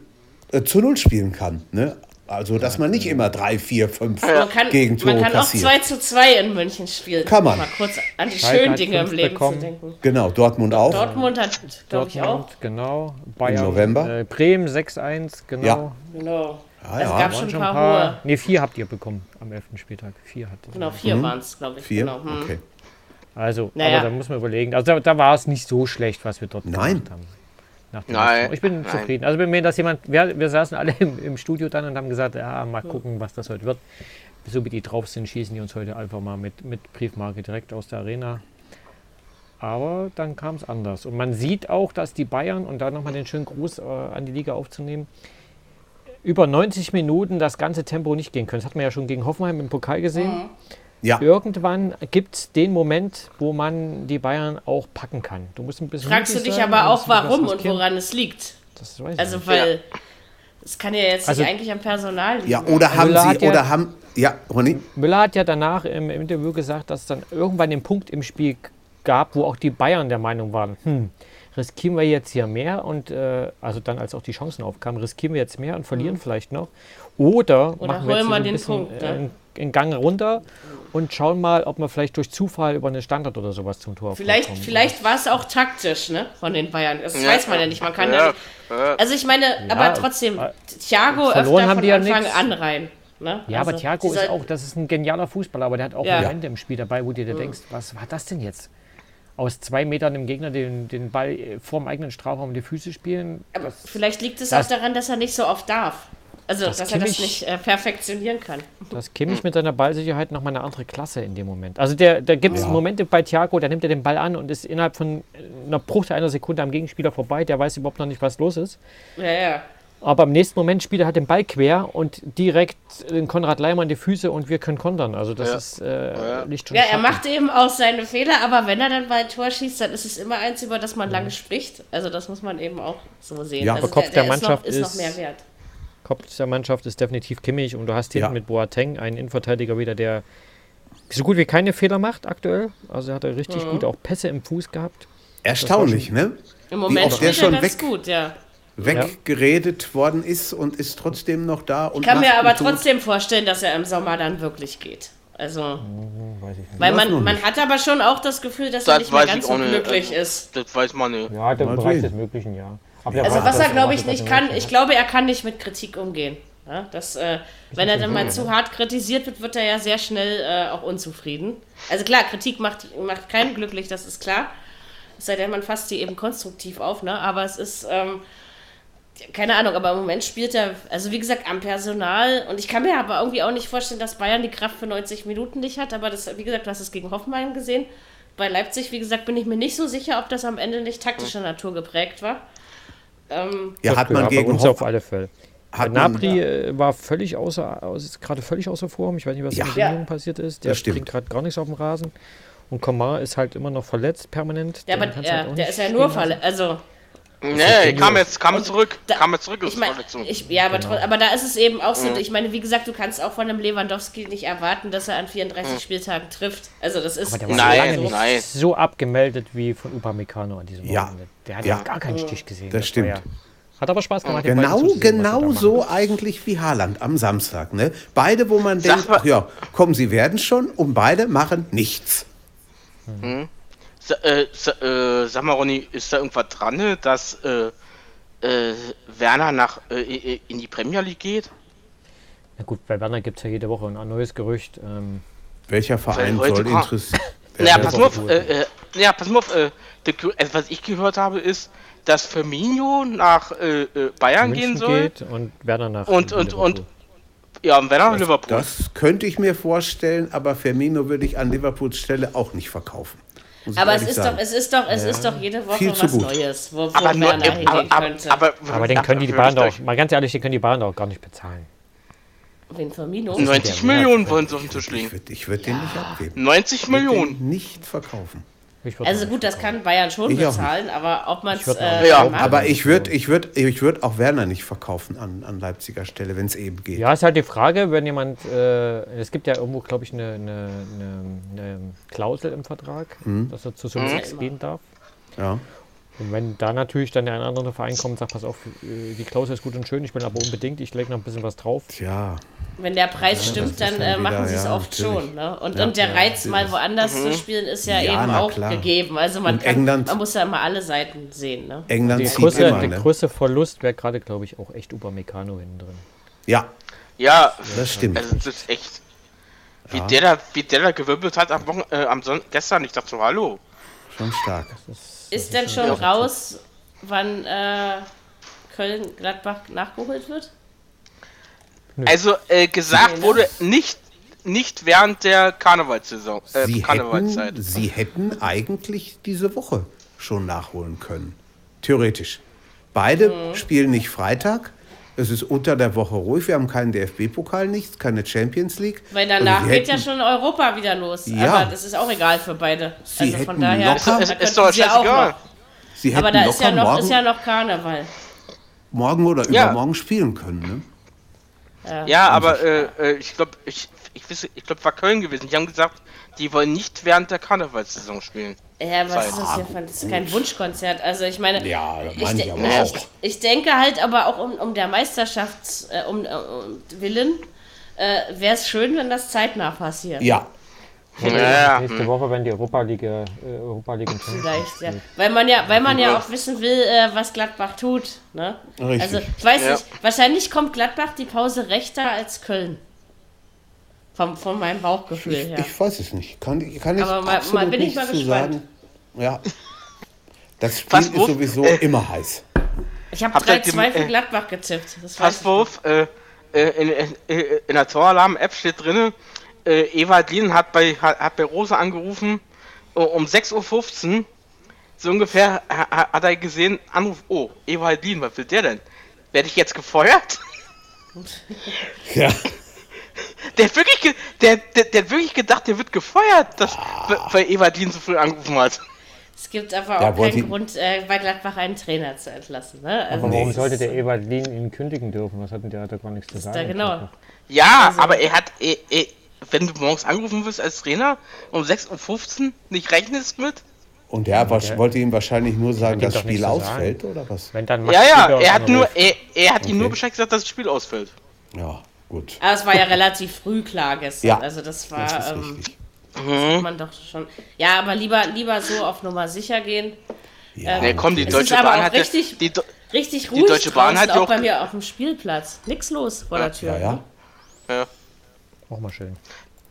äh, zu 0 spielen kann. Ne? Also, dass man nicht immer drei, vier, fünf ja. kann, Gegentore Man kann kassiert. auch 2 zu 2 in München spielen. Kann man. Mal kurz an die schönen Dinge im Leben bekommen. zu denken. Genau, Dortmund auch. Dortmund hat, glaube ich, auch. Genau. Bayern. Im November. Äh, Bremen 6-1, genau. Ja. Genau. Ja, also ja. gab schon ein paar, paar hohe. Ne, vier habt ihr bekommen am 11. Spieltag. Vier hattet Genau, vier mhm. waren es, glaube ich. Vier? Genau. Hm. Okay. Also, naja. aber da muss man überlegen. Also, da, da war es nicht so schlecht, was wir dort Nein. gemacht haben. Nein, ich bin nein. zufrieden. Also wenn mir das jemand, wir, wir saßen alle im, im, Studio dann und haben gesagt, ja, mal gucken, was das heute wird. So wie die drauf sind, schießen die uns heute einfach mal mit, mit Briefmarke direkt aus der Arena. Aber dann kam es anders. Und man sieht auch, dass die Bayern, und da nochmal den schönen Gruß äh, an die Liga aufzunehmen, über 90 Minuten das ganze Tempo nicht gehen können. Das hat man ja schon gegen Hoffenheim im Pokal gesehen. Mhm. Ja. Irgendwann gibt es den Moment, wo man die Bayern auch packen kann. Du musst ein bisschen. Fragst du dich sein, aber auch, warum und woran es liegt? Das weiß ich also, nicht. weil es kann ja jetzt also, nicht eigentlich am Personal liegen. Ja, oder haben Müller sie, ja, oder haben. Ja, Ronny? Müller hat ja danach im, im Interview gesagt, dass es dann irgendwann den Punkt im Spiel gab, wo auch die Bayern der Meinung waren, hm, riskieren wir jetzt hier mehr und äh, also dann als auch die Chancen aufkamen, riskieren wir jetzt mehr und verlieren mhm. vielleicht noch oder, oder machen wir jetzt so ein bisschen Punkt, äh, einen Gang runter und schauen mal, ob man vielleicht durch Zufall über einen Standard oder sowas zum Tor Vielleicht, kommt. vielleicht war es auch taktisch, ne, von den Bayern. Das ja. weiß man ja nicht. Man kann ja, ja nicht, Also ich meine, ja, aber trotzdem, Thiago öfter von Anfang ja an rein. Ne? Ja, also, aber Thiago ist auch, das ist ein genialer Fußballer, aber der hat auch Momente im Spiel dabei, wo du dir mhm. denkst, was war das denn jetzt? aus zwei Metern dem Gegner den, den Ball vorm eigenen Strafraum in die Füße spielen. Aber vielleicht liegt es auch daran, dass er nicht so oft darf. Also, das dass er das nicht äh, perfektionieren kann. Das Kimmich mit seiner Ballsicherheit nochmal eine andere Klasse in dem Moment. Also, der, da gibt es ja. Momente bei Thiago, da nimmt er den Ball an und ist innerhalb von einer Bruchteil einer Sekunde am Gegenspieler vorbei. Der weiß überhaupt noch nicht, was los ist. Ja, ja. Aber im nächsten Moment spielt er halt den Ball quer und direkt den Konrad Leimann die Füße und wir können kontern. Also das ja. ist äh, ja. nicht Ja, er macht eben auch seine Fehler, aber wenn er dann ein Tor schießt, dann ist es immer eins, über das man mhm. lange spricht. Also das muss man eben auch so sehen. Ja, also aber Kopf der, der, der Mannschaft ist, noch, ist noch mehr wert. Kopf der Mannschaft ist definitiv Kimmich und du hast hinten ja. mit Boateng einen Innenverteidiger wieder, der so gut wie keine Fehler macht aktuell. Also er hat er richtig mhm. gut auch Pässe im Fuß gehabt. Erstaunlich, ne? Im Moment spielt er ganz weg, gut, ja. Weggeredet ja. worden ist und ist trotzdem noch da. ich kann mir aber trotzdem vorstellen, dass er im Sommer dann wirklich geht. Also, mhm, weil man, man hat aber schon auch das Gefühl, dass das er nicht mehr ganz so glücklich also, ist. Das weiß man nicht. Ja, der Bereich des Möglichen, ja. Also was er, glaube ich, nicht kann, ich glaube, er kann nicht mit Kritik umgehen. Ja, das, äh, wenn er dann mal zu hart kritisiert wird, wird er ja sehr schnell äh, auch unzufrieden. Also klar, Kritik macht, macht keinen glücklich, das ist klar. Es sei denn, man fasst sie eben konstruktiv auf, ne? Aber es ist, ähm, keine Ahnung, aber im Moment spielt er, also wie gesagt, am Personal. Und ich kann mir aber irgendwie auch nicht vorstellen, dass Bayern die Kraft für 90 Minuten nicht hat. Aber das, wie gesagt, du hast es gegen Hoffenheim gesehen. Bei Leipzig, wie gesagt, bin ich mir nicht so sicher, ob das am Ende nicht taktischer Natur geprägt war. Ähm, ja, hat man gegen uns auf alle Fälle. Hat Nabri ja. war völlig außer, ist gerade völlig außer Form. Ich weiß nicht, was ja. mit dem passiert ist. Der bringt gerade gar nichts auf dem Rasen. Und Komar ist halt immer noch verletzt, permanent. Ja, aber der, halt der ist ja nur verletzt. Also, Nee, kam jetzt, kam zurück, da, kam jetzt zurück ich mein, ich, Ja, aber, genau. aber da ist es eben auch so, mhm. ich meine, wie gesagt, du kannst auch von einem Lewandowski nicht erwarten, dass er an 34 mhm. Spieltagen trifft. Also das ist aber der war nein, so, nein. so abgemeldet wie von Upamecano an diesem ja. Wochenende. Der hat ja, gar keinen mhm. Stich gesehen. Das, das stimmt. Ja, hat aber Spaß gemacht. Genau, genau so eigentlich wie Haaland am Samstag. Ne? Beide, wo man denkt, ach ja, komm, sie werden schon, und beide machen nichts. Mhm. Äh, äh, sag mal, Ronny, ist da irgendwas dran, ne, dass äh, äh, Werner nach, äh, in die Premier League geht? Na gut, bei Werner gibt es ja jede Woche ein neues Gerücht. Ähm, Welcher Verein soll interessieren? Naja, pass mal auf, äh, ja, pass mal auf, also was ich gehört habe, ist, dass Firmino nach Bayern gehen soll. und Werner nach und, und, und, ja, und Werner nach Liverpool. Das könnte ich mir vorstellen, aber Firmino würde ich an Liverpools Stelle auch nicht verkaufen. Aber es ist, doch, es ist doch, es ja. ist doch jede Woche was gut. Neues, wo, wo aber nur, hingehen aber, könnte. Aber, aber, aber den können die, Bayern doch, mal ganz ehrlich, den können die Bayern doch gar nicht bezahlen. Den Firmino? 90 Millionen wollen sie auf den Tisch legen. Ich würde würd den nicht abgeben. 90 Millionen. nicht verkaufen. Also gut, das kann Bayern schon ich bezahlen, aber ob man es. Äh, ja, aber ich würde ich würd, ich würd auch Werner nicht verkaufen an, an Leipziger Stelle, wenn es eben geht. Ja, ist halt die Frage, wenn jemand. Äh, es gibt ja irgendwo, glaube ich, eine, eine, eine, Klausel im Vertrag, mhm. dass er zu Summe 6 mhm. gehen darf. Ja. Und wenn da natürlich dann der ein andere Verein kommt und sagt, pass auf, äh, die Klausel ist gut und schön, ich bin aber unbedingt, ich lege noch ein bisschen was drauf. Ja. Wenn der Preis ja, stimmt, dann, dann äh, machen sie es ja, oft natürlich. schon. Ne? Und, ja, und der Reiz, mal woanders mhm. zu spielen, ist ja, eben auch klar. gegeben. Also man, kann, England, man muss ja immer alle Seiten sehen. Ne? England der größte, immer, ne? der größte Verlust wäre gerade, glaube ich, auch echt Upamecano hinten drin. Ja. Ja, das stimmt. Also das ist echt. Wie, der da, wie der da gewirbelt hat am, Wochen, äh, am Son gestern, ich dachte so, hallo. Schon stark. ist ist denn schon raus, wann äh, Köln-Gladbach nachgeholt wird? Also äh, gesagt nee, ne? wurde nicht, nicht während der Karnevalssaison. Äh, sie, Karnevalszeit. Hätten, sie hätten eigentlich diese Woche schon nachholen können. Theoretisch. Beide mhm. spielen nicht Freitag. Es ist unter der Woche ruhig. Wir haben keinen DFB-Pokal, nichts, keine Champions League. Weil also danach geht ja schon Europa wieder los. Ja. Aber das ist auch egal für beide. Sie also von daher locker, ist, ist doch scheißegal. Sie aber da ist ja, noch, morgen, ist ja noch Karneval. Morgen oder ja. übermorgen spielen können, ne? Ja, ja aber äh, äh, ich glaube, ich, ich, ich glaube, war Köln gewesen. Die haben gesagt, die wollen nicht während der Karnevalssaison spielen. Ja, was ist das hier von? Das ist kein Wunschkonzert. Also ich meine, ja, ich, ich, ich, ich, denke halt aber auch um, um der Meisterschaft äh, um, um, Willen äh, wäre es schön, wenn das zeitnah passiert. Ja. Ja, nächste Woche, wenn die Europa League, äh, Europa League Vielleicht, ja. Weil man ja, weil man ja auch wissen will, äh, was Gladbach tut. Ne? Richtig. Also, ich weiß ja. nicht, wahrscheinlich kommt Gladbach die Pause rechter als Köln. Vom, von meinem Bauchgefühl ich, her. Ich weiß es nicht. Kann, kann ich Aber mal, mal bin ich mal gespannt. Sagen. Ja. Das Spiel ist sowieso äh, immer heiß. Ich habe 3-2 für äh, Gladbach gezippt. Passwurf, äh, äh, in, in, in, der Toralarm-App steht drin, äh, Ewald Lien hat bei, hat, hat bei Rosa angerufen um 6.15 Uhr. So ungefähr hat er gesehen, Anruf, oh, Ewald Lien, was will der denn? werde ich jetzt gefeuert? Ja. Der hat wirklich, der, der, der hat wirklich gedacht, der wird gefeuert, dass, weil Everdien so früh angerufen hat. Es gibt aber auch keinen Grund, äh, bei Gladbach einen Trainer zu entlassen. Ne? Also aber warum sollte der Evalin ihn kündigen dürfen? Was hat denn der? Hat da gar nichts zu sagen. genau. Ja, also, aber er hat, er, er, wenn du morgens angerufen wirst als Trainer um 6.15 Uhr, nicht rechnest mit? Und er ja, wollte ihm wahrscheinlich nur sagen, dass das Spiel ausfällt, sagen. oder was? Wenn dann ja, ja, er hat, nur, er, er hat okay. ihm nur Bescheid gesagt, dass das Spiel ausfällt. Ja, gut. Aber es war ja relativ früh klar gestern. Ja, also das war. Das ähm, mhm. man doch schon. Ja, aber lieber, lieber so auf Nummer sicher gehen. Ja, ähm, nee, komm, die Deutsche Bahn hat richtig, die, richtig ruhig die Deutsche Bahn hat auch bei mir auf dem Spielplatz. Nix los vor ja, der Tür. Ja, ja. ja. Auch mal schön.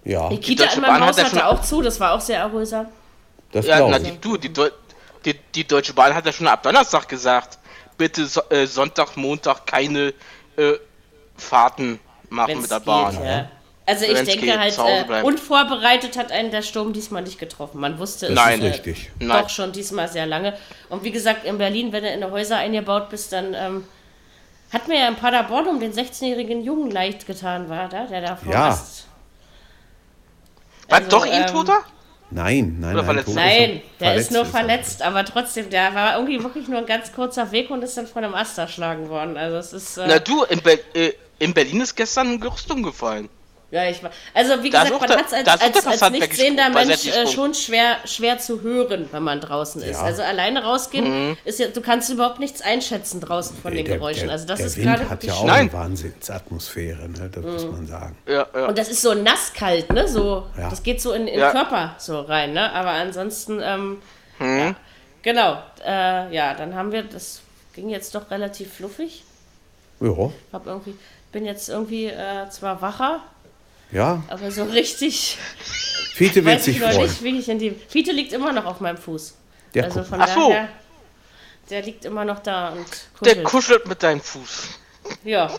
Ja. Die Kita die in meinem Haus hat hatte auch zu, das war auch sehr erholsam. Das ja, na, die, du, die, die, die, Deutsche Bahn hat ja schon ab Donnerstag gesagt, bitte so, äh, Sonntag, Montag keine äh, Fahrten machen mit der Bahn. Geht, ja. Also ich denke geht, halt, äh, unvorbereitet hat einen der Sturm diesmal nicht getroffen. Man wusste es Nein, äh, richtig. doch Nein. schon diesmal sehr lange. Und wie gesagt, in Berlin, wenn du in der Häuser eingebaut bist, dann ähm, hat mir ja in Paderborn um den 16-jährigen Jungen leicht getan, war da, der da vor ja. War also, doch ähm, Toter? Nein, nein, Oder nein. Nein, der ist nur verletzt, aber trotzdem, der war irgendwie wirklich nur ein ganz kurzer Weg und ist dann von einem Ast erschlagen worden. Also es ist. Äh, Na du, in, Be äh, in Berlin ist gestern ein Gerüst umgefallen. Ja, ich Also wie gesagt, man hat es als, als, als, als nicht sehender Mensch äh, schon schwer, schwer zu hören, wenn man draußen ist. Ja. Also alleine rausgehen, mhm. ist ja, du kannst überhaupt nichts einschätzen draußen von nee, den der, Geräuschen. Also das der ist gerade hat ja auch Nein. eine Wahnsinnsatmasphäre, ne? das mhm. muss man sagen. Ja, ja. Und das ist so nasskalt, ne? So, ja. Das geht so in den Körper so rein, ne? Aber ansonsten, ähm, mhm. genau. Äh, ja, dann haben wir, das ging jetzt doch relativ fluffig. Ja. Hab irgendwie, bin jetzt irgendwie äh, zwar wacher, ja. Aber so richtig. Fiete wird sich freuen. Nicht, wie ich in die, Fiete liegt immer noch auf meinem Fuß. Der also von Ach so. daher, der liegt immer noch da und kuschelt. Der kuschelt mit deinem Fuß. Ja,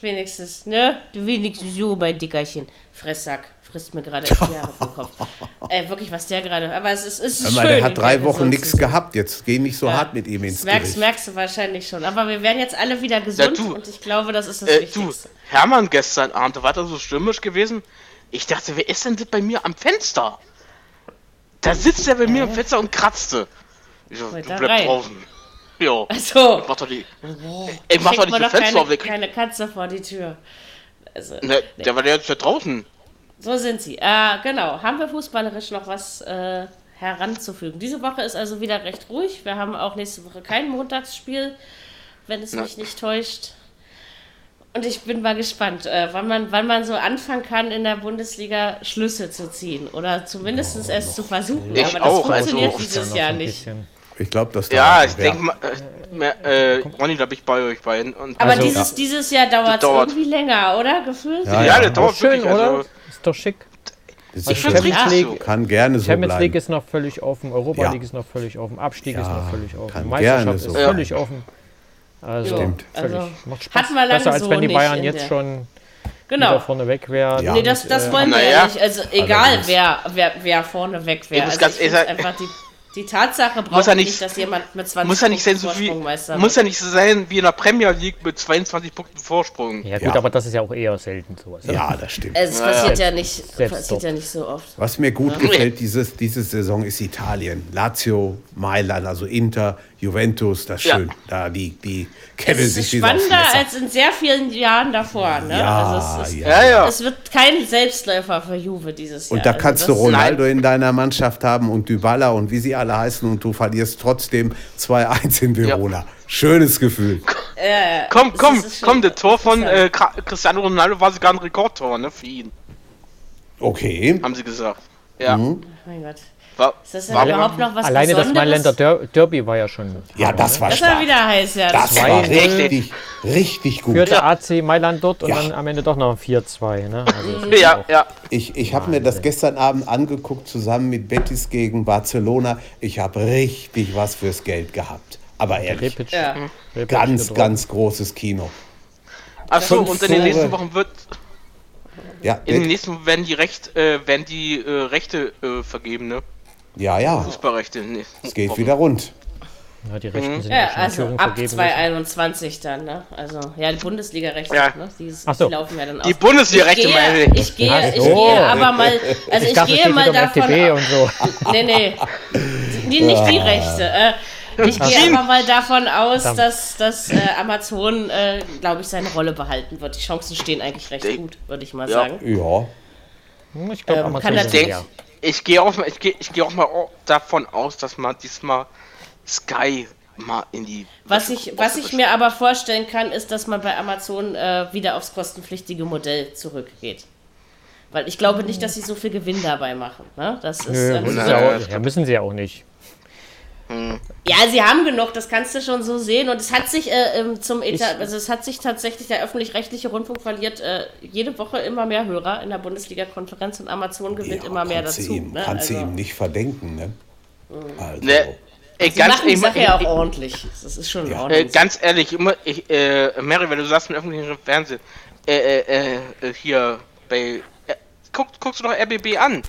wenigstens, ne? Du wenigstens so, mein Dickerchen. Fresssack. Frisst mir gerade die Jahre vom Kopf. Äh, wirklich, was der gerade. Aber es ist, es ist schön. Der hat drei Wochen nichts gehabt. Jetzt geh nicht so ja. hart mit ihm ins merkst, Gericht. merkst du wahrscheinlich schon. Aber wir werden jetzt alle wieder gesund ja, und ich glaube, das ist das äh, Wichtigste. Du, Hermann gestern Abend, da war das so stürmisch gewesen. Ich dachte, wer ist denn das bei mir am Fenster? Da sitzt er bei mir am Fenster und kratzte. Ich so, du bleib rein. draußen. Ja. Achso. Ich mach doch die. Oh. Ich mach doch nicht das Fenster keine, keine Katze vor die Tür. Also, ne, nee. Der war ja jetzt ja draußen. So sind sie. Äh, genau. Haben wir fußballerisch noch was äh, heranzufügen? Diese Woche ist also wieder recht ruhig. Wir haben auch nächste Woche kein Montagsspiel, wenn es Na. mich nicht täuscht. Und ich bin mal gespannt, äh, wann, man, wann man so anfangen kann, in der Bundesliga Schlüsse zu ziehen. Oder zumindest oh, es zu versuchen. Ich Aber das auch, funktioniert also dieses Jahr nicht. Ich glaube, dass Ja, ich denke mal, äh, äh, Ronny, da bin ich bei euch beiden. Aber also, dieses, ja. dieses Jahr dauert es irgendwie länger, oder? Gefühlt? Ja, ja, ja das dauert schön, wirklich, oder? Also, ist doch schick. Das ist Champions League kann gerne so Champions bleiben. League ist noch völlig offen, Europa ja. League ist noch völlig offen, Abstieg ja, ist noch völlig offen, Meisterschaft ist so völlig offen. Also, Stimmt. Völlig, also, macht Spaß. Hat man Besser als so wenn die Bayern jetzt schon genau. wieder vorne weg wären. Ja. Nee, das, das äh, wollen wir ja nicht. Also egal, wer, wer, wer vorne weg wäre. Also, ganz ich einfach die die Tatsache braucht ja nicht, nicht, dass jemand mit 20 muss ja nicht sein, so wie, Muss ja nicht so sein wie in der Premier League mit 22 Punkten Vorsprung. Ja gut, ja. aber das ist ja auch eher selten sowas. Ja, das stimmt. Es passiert, ja. ja nicht, passiert ja nicht so oft. Was mir gut gefällt dieses, diese Saison ist Italien. Lazio, Mailand, also Inter, Juventus, das ist schön. Da die, die kennen sich Es ist spannender als in sehr vielen Jahren davor. Ne? Ja, also es, ist, ja, ja. es wird kein Selbstläufer für Juve dieses Jahr. Und da kannst also du Ronaldo in deiner Mannschaft haben und Dybala und wie sie alle heißen und du verlierst trotzdem 2-1 in Verona. Ja. Schönes Gefühl. Äh, komm, komm, komm, das Tor von äh, Cristiano Ronaldo war sogar ein Rekordtor, ne, für ihn. Okay. Haben sie gesagt. Ja. Mhm. Oh mein Gott. War, ist das denn überhaupt noch was Alleine das Mailänder Der Derby war ja schon. Ja, das war Das war wieder heiß, ja. Das, das war richtig, richtig gut. Führte AC Mailand dort und ja. dann am Ende doch noch 4-2. Ne? Also ja, ja. Ich, ich habe mir das gestern Abend angeguckt, zusammen mit Betis gegen Barcelona. Ich habe richtig was fürs Geld gehabt. Aber ehrlich, Repic, ja. ganz, ganz großes Kino. Achso, und in den nächsten Wochen wird. Ja, in den nächsten Wochen werden die, Recht, äh, werden die äh, Rechte äh, vergeben, ne? Ja, ja. Fußballrechte. Nee. Es geht wieder rund. Ja, die Rechten mhm. sind ja, also ab 2021 dann, ne? Also, ja, die Bundesliga-Rechte, ja. ne? Die, so. die, laufen ja dann aus. Die Bundesliga-Rechte, meine ich. Ich gehe, ich gehe aber mal, also ich, ich dachte, gehe mal davon FDP und so. Nee, nee, die, nicht die Rechte. Äh, ich gehe aber mal davon aus, dass, dass äh, Amazon, äh, glaube ich, seine Rolle behalten wird. Die Chancen stehen eigentlich recht gut, würde ich mal ja. sagen. Ja. Hm, ich glaube, ähm, Amazon kann ja. Ich gehe auch, ich geh, ich geh auch mal davon aus, dass man diesmal Sky mal in die. Was ich, was ich mir aber vorstellen kann, ist, dass man bei Amazon äh, wieder aufs kostenpflichtige Modell zurückgeht. Weil ich glaube nicht, dass sie so viel Gewinn dabei machen. Ne? Das ist, Nö, ähm, müssen, sie ja, auch nicht. Ja, sie haben genug, das kannst du schon so sehen. Und es hat sich äh, ähm, zum Eta also es hat sich tatsächlich der öffentlich-rechtliche Rundfunk verliert äh, jede Woche immer mehr Hörer in der Bundesliga-Konferenz und Amazon gewinnt ja, immer mehr dazu. Ihm, ne? Kannst du also. ihm nicht verdenken, ne? Mhm. Also. Ne, Ey, ganz machen die Sache ja auch ordentlich. Das ist schon ja. ordentlich. Äh, ganz ehrlich, immer, ich, äh, Mary, wenn du sagst im öffentlichen Fernsehen, äh, äh, äh, hier bei, äh, guck, guckst du doch RBB an.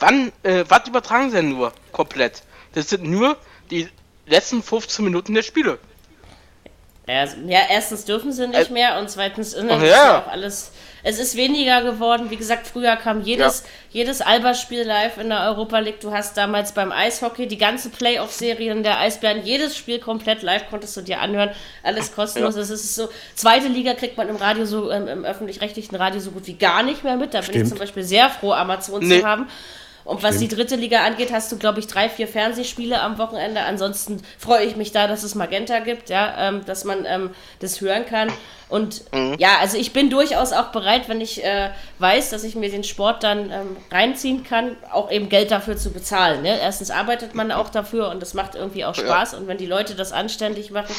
Wann, äh, was übertragen sie denn nur komplett? Das sind nur die letzten 15 Minuten der Spiele. Ja, erstens dürfen sie nicht mehr und zweitens ist ja. auch alles. Es ist weniger geworden. Wie gesagt, früher kam jedes, ja. jedes Alba-Spiel live in der Europa League. Du hast damals beim Eishockey die ganze Playoff-Serien der Eisbären, jedes Spiel komplett live konntest du dir anhören. Alles kostenlos. Es ist so, zweite Liga kriegt man im Radio so, ähm, im öffentlich-rechtlichen Radio so gut wie gar nicht mehr mit. Da Stimmt. bin ich zum Beispiel sehr froh, Amazon nee. zu haben. Und was Stimmt. die dritte Liga angeht, hast du, glaube ich, drei, vier Fernsehspiele am Wochenende. Ansonsten freue ich mich da, dass es Magenta gibt, ja, ähm, dass man ähm, das hören kann. Und mhm. ja, also ich bin durchaus auch bereit, wenn ich äh, weiß, dass ich mir den Sport dann ähm, reinziehen kann, auch eben Geld dafür zu bezahlen. Ne? Erstens arbeitet man auch dafür und das macht irgendwie auch Spaß. Ja. Und wenn die Leute das anständig machen.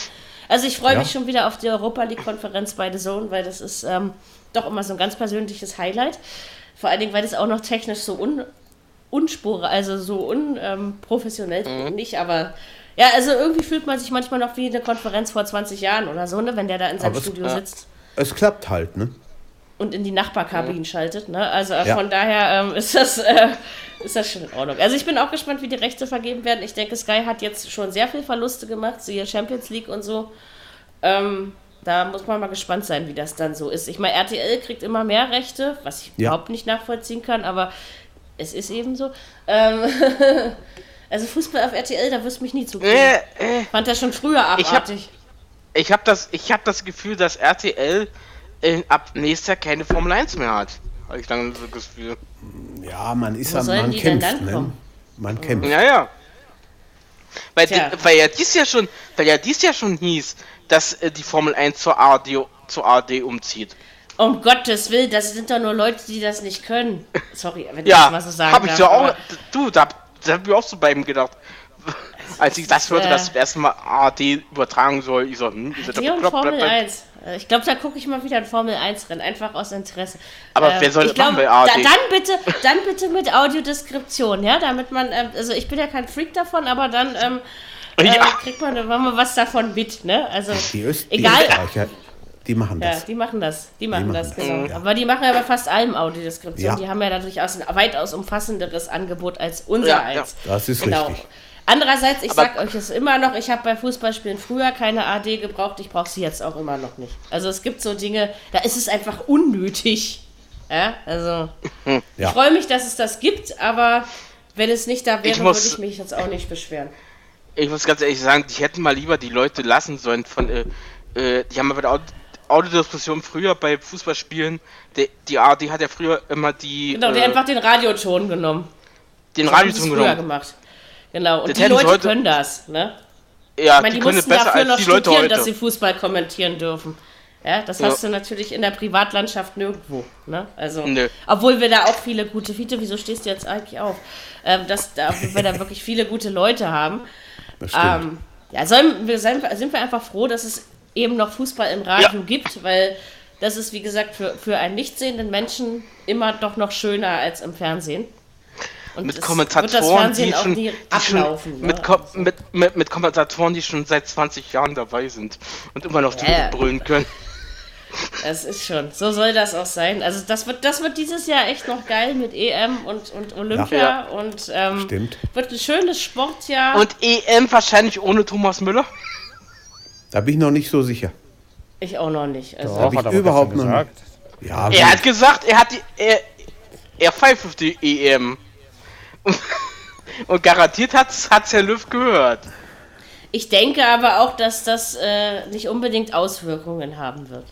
Also ich freue ja. mich schon wieder auf die Europa League-Konferenz bei The Zone, weil das ist ähm, doch immer so ein ganz persönliches Highlight. Vor allen Dingen, weil das auch noch technisch so un unspure, also so unprofessionell ähm, nicht, aber ja, also irgendwie fühlt man sich manchmal noch wie eine Konferenz vor 20 Jahren oder so, ne, wenn der da in seinem aber Studio es, sitzt. Es klappt halt, ne? Und in die Nachbarkabinen mhm. schaltet, ne? Also ja. von daher ähm, ist, das, äh, ist das schon in Ordnung. Also ich bin auch gespannt, wie die Rechte vergeben werden. Ich denke, Sky hat jetzt schon sehr viel Verluste gemacht, siehe Champions League und so. Ähm, da muss man mal gespannt sein, wie das dann so ist. Ich meine, RTL kriegt immer mehr Rechte, was ich ja. überhaupt nicht nachvollziehen kann, aber es ist eben so. Ähm, also Fußball auf RTL, da wirst du mich nie zugeben. Äh, äh, Fand das schon früher abartig. Ich habe hab das, hab das Gefühl, dass RTL äh, ab nächstes Jahr keine Formel 1 mehr hat. Habe ich dann so das Gefühl. Ja, man ist ja, man kämpft, ne? Man kämpft. Ja, ja. Weil, die, weil ja dies Jahr schon, weil ja dies Jahr schon hieß, dass äh, die Formel 1 zur ARD, zur ARD umzieht. Um Gottes Willen, das sind doch nur Leute, die das nicht können. Sorry, wenn ja, ich das mal so sagen hab ich ja auch. Du, da, da hab ich auch so bei ihm gedacht. Als ich das hörte, äh, dass das erste Mal AD übertragen soll, ich so, hm, ist das und Formel 1. Äh, ich glaube, da gucke ich mal wieder ein Formel 1 Rennen, einfach aus Interesse. Aber äh, wer soll das glaub, machen bei AD? Da, dann, bitte, dann bitte mit Audiodeskription, ja, damit man, äh, also ich bin ja kein Freak davon, aber dann ähm, ja. äh, kriegt man, man was davon mit, ne? Also, die Öst egal. Die machen das. Ja, die machen das. Die machen, die machen das, genau. Ja. Aber die machen ja bei fast allem Audiodeskription. Ja. Die haben ja dadurch ein weitaus umfassenderes Angebot als unser ja, eins. Das ist genau. richtig. Andererseits, ich Aber sag euch es immer noch, ich habe bei Fußballspielen früher keine AD gebraucht, ich brauche sie jetzt auch immer noch nicht. Also es gibt so Dinge, da ist es einfach unnötig. Ja, also ich freue mich, dass es das gibt, aber wenn es nicht da wäre, würde ich mich jetzt auch nicht beschweren. Ich muss ganz ehrlich sagen, die hätten mal lieber die Leute lassen sollen von, äh, äh die haben aber Audiodiskussion früher bei Fußballspielen, die, die ARD hat ja früher immer die. Genau, die äh, einfach den Radioton genommen. Den das Radioton genommen. gemacht. Genau, und das die Leute heute, können das, ne? Ja, ich meine, die, die besser als die Leute heute. dass sie Fußball kommentieren dürfen. Ja, das ja. hast du natürlich in der Privatlandschaft nirgendwo. Ne? Also, Nö. obwohl wir da auch viele gute, Fiete, wieso stehst du jetzt eigentlich auf? Ähm, dass da, wir da wirklich viele gute Leute haben. Ähm, ja, sollen, wir, sind wir einfach froh, dass es eben noch Fußball im Radio ja. gibt, weil das ist, wie gesagt, für, für einen nicht sehenden Menschen immer doch noch schöner als im Fernsehen. Und mit Kommentatoren, die schon, die schon ne? mit, Ko mit, mit, mit, Kommentatoren, die schon seit 20 Jahren dabei sind und immer noch yeah. drüber brüllen können. Das ist schon. So soll das auch sein. Also das wird, das wird dieses Jahr echt noch geil mit EM und, und Olympia ja. und ähm, Stimmt. wird ein schönes Sportjahr. Und EM wahrscheinlich ohne Thomas Müller? Da bin ich noch nicht so sicher. Ich auch noch nicht. Also habe ich überhaupt noch nicht. Ja, er hat gesagt, er hat die, er, er pfeift auf die EM. Und, garantiert hat es Herr Löw gehört. Ich denke aber auch, dass das äh, nicht unbedingt Auswirkungen haben wird.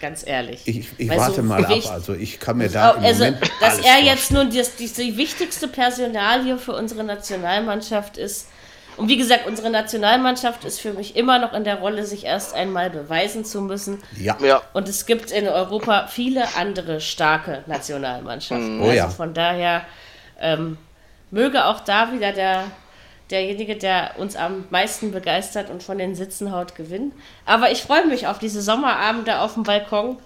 Ganz ehrlich. Ich, ich warte so mal ab. Also ich kann mir da. also, dass er jetzt nun die, die, die wichtigste Personalie für unsere Nationalmannschaft ist. Und wie gesagt, unsere Nationalmannschaft ist für mich immer noch in der Rolle, sich erst einmal beweisen zu müssen. Ja. ja. Und es gibt in Europa viele andere starke Nationalmannschaften. Oh, also ja. von daher ähm, möge auch da wieder der derjenige, der uns am meisten begeistert und von den Sitzen haut, gewinnt. Aber ich freue mich auf diese Sommerabende auf dem Balkon.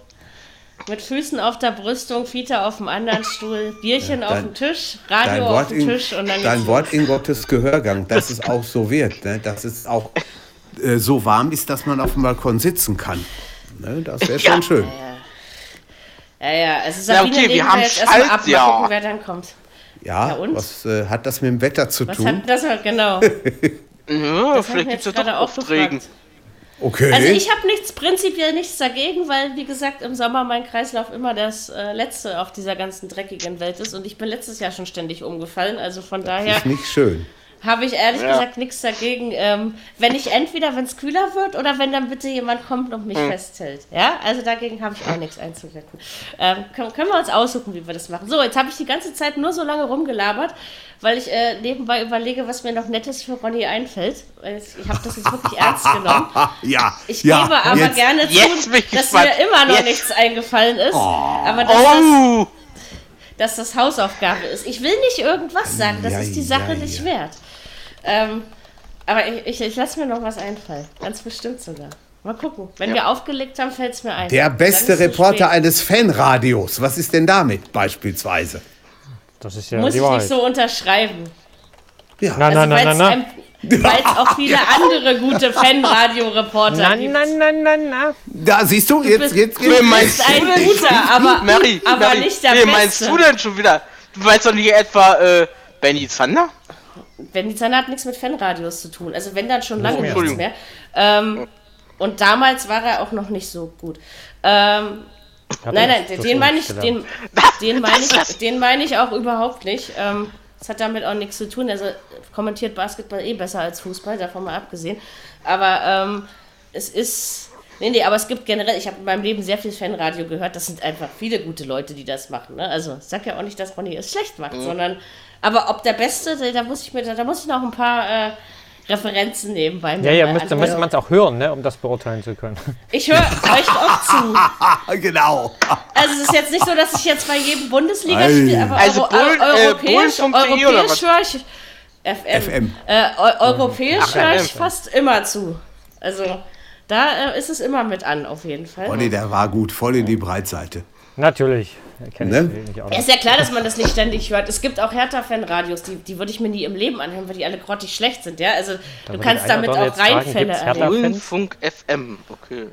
Mit Füßen auf der Brüstung, Fiete auf dem anderen Stuhl, Bierchen ja, dein, auf dem Tisch, Radio auf dem Tisch und dann. Dein Wort in Gottes Gehörgang, dass es auch so wird, ne? dass es auch äh, so warm ist, dass man auf dem Balkon sitzen kann. Ne? Das wäre schon ja. schön. Ja, ja, ja. Also Sabine ja, okay, wir haben wir jetzt erstmal ab, mal gucken, wer dann kommt. Ja, ja was äh, hat das mit dem Wetter zu was tun? Hat das genau. ja, das vielleicht gibt es ja doch Aufträgen. Okay. Also ich habe nichts, prinzipiell nichts dagegen, weil wie gesagt im Sommer mein Kreislauf immer das äh, letzte auf dieser ganzen dreckigen Welt ist und ich bin letztes Jahr schon ständig umgefallen, also von das daher. Ist nicht schön habe ich ehrlich ja. gesagt nichts dagegen. Ähm, wenn ich entweder, wenn es kühler wird oder wenn dann bitte jemand kommt und mich mhm. festhält. Ja, also dagegen habe ich auch nichts einzuwenden. Ähm, können, können, wir uns aussuchen, wie wir das machen. So, jetzt habe ich die ganze Zeit nur so lange rumgelabert, weil ich äh, nebenbei überlege, was mir noch Nettes für Ronny einfällt. Ich habe das jetzt wirklich ernst genommen. ja. Ich ja, gebe aber jetzt, gerne zu, dass mir immer noch jetzt. nichts eingefallen ist. Oh. Aber das oh. dass das Hausaufgabe ist. Ich will nicht irgendwas sagen, das ja, ist die Sache ja, nicht wert. Ähm, aber ich, ich, ich lasse mir noch was einfallen. Ganz bestimmt sogar. Mal gucken. Wenn ja. wir aufgelegt haben, fällt es mir ein. Der beste Reporter eines Fanradios. Was ist denn damit beispielsweise? Das ist ja Muss ich nicht so unterschreiben. Ja. Na, also, na, na, na, na. Weil es auch viele andere gute Fanradio-Reporter gibt. Na, na, na, na, Da siehst du, jetzt, jetzt, jetzt. Wer meinst du ein guter, aber, Mary, aber Mary, nicht der Wer meinst du denn schon wieder? Du meinst doch nicht etwa äh, Benny Zander? Benny Zander hat nichts mit Fanradios zu tun. Also wenn dann schon lange oh, nichts mehr. Ähm, und damals war er auch noch nicht so gut. Ähm, nein, nein, den, den meine ich, den, den meine ich, den meine ich auch überhaupt nicht. Ähm, das hat damit auch nichts zu tun. Also kommentiert Basketball eh besser als Fußball, davon mal abgesehen. Aber ähm, es ist. Nee, nee, aber es gibt generell, ich habe in meinem Leben sehr viel Fanradio gehört, das sind einfach viele gute Leute, die das machen. Ne? Also ich sage ja auch nicht, dass Ronny es schlecht macht, mhm. sondern aber ob der Beste, da muss ich mir, da muss ich noch ein paar äh, Referenzen nehmen bei mir. Ja, ja, müsst, dann müsste man es auch hören, ne, um das beurteilen zu können. Ich höre euch auch zu. genau. Also es ist jetzt nicht so, dass ich jetzt bei jedem Bundesligaspiel, aber also Euro, Bull, äh, europäisch, äh, europäisch höre ich FM. FM. Äh, europäisch höre ich fast immer zu. Also da äh, ist es immer mit an, auf jeden Fall. Olli, der war gut, voll in die Breitseite. Natürlich. Ne? Ja, ist ja klar, dass man das nicht ständig hört. Es gibt auch Hertha-Fan-Radios, die, die würde ich mir nie im Leben anhören, weil die alle grottig schlecht sind. Ja? Also da du kannst damit auch Reinfälle erleben. Funk FM, okay.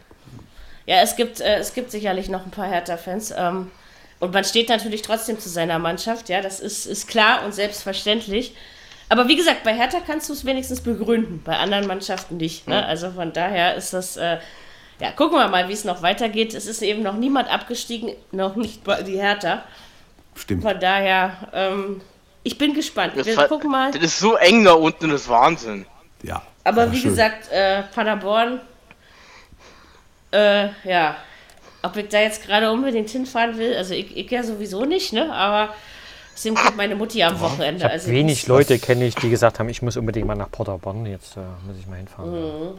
Ja, es gibt, äh, es gibt sicherlich noch ein paar Hertha-Fans. Ähm, und man steht natürlich trotzdem zu seiner Mannschaft, ja, das ist, ist klar und selbstverständlich. Aber wie gesagt, bei Hertha kannst du es wenigstens begründen, bei anderen Mannschaften nicht. Ne? Also von daher ist das äh, ja, gucken wir mal, wie es noch weitergeht. Es ist eben noch niemand abgestiegen, noch nicht die Hertha. Stimmt. Von daher, ähm, ich bin gespannt. Das, wir gucken mal. Das ist so eng da unten, das ist Wahnsinn. Ja. Aber wie schön. gesagt, äh, Paderborn, äh, ja, ob ich da jetzt gerade unbedingt hinfahren will, also ich, ich ja sowieso nicht, ne? Aber Deswegen kommt meine Mutti am Wochenende. Ich also wenig Leute kenne ich, die gesagt haben, ich muss unbedingt mal nach Paderborn. Jetzt äh, muss ich mal hinfahren. Mhm.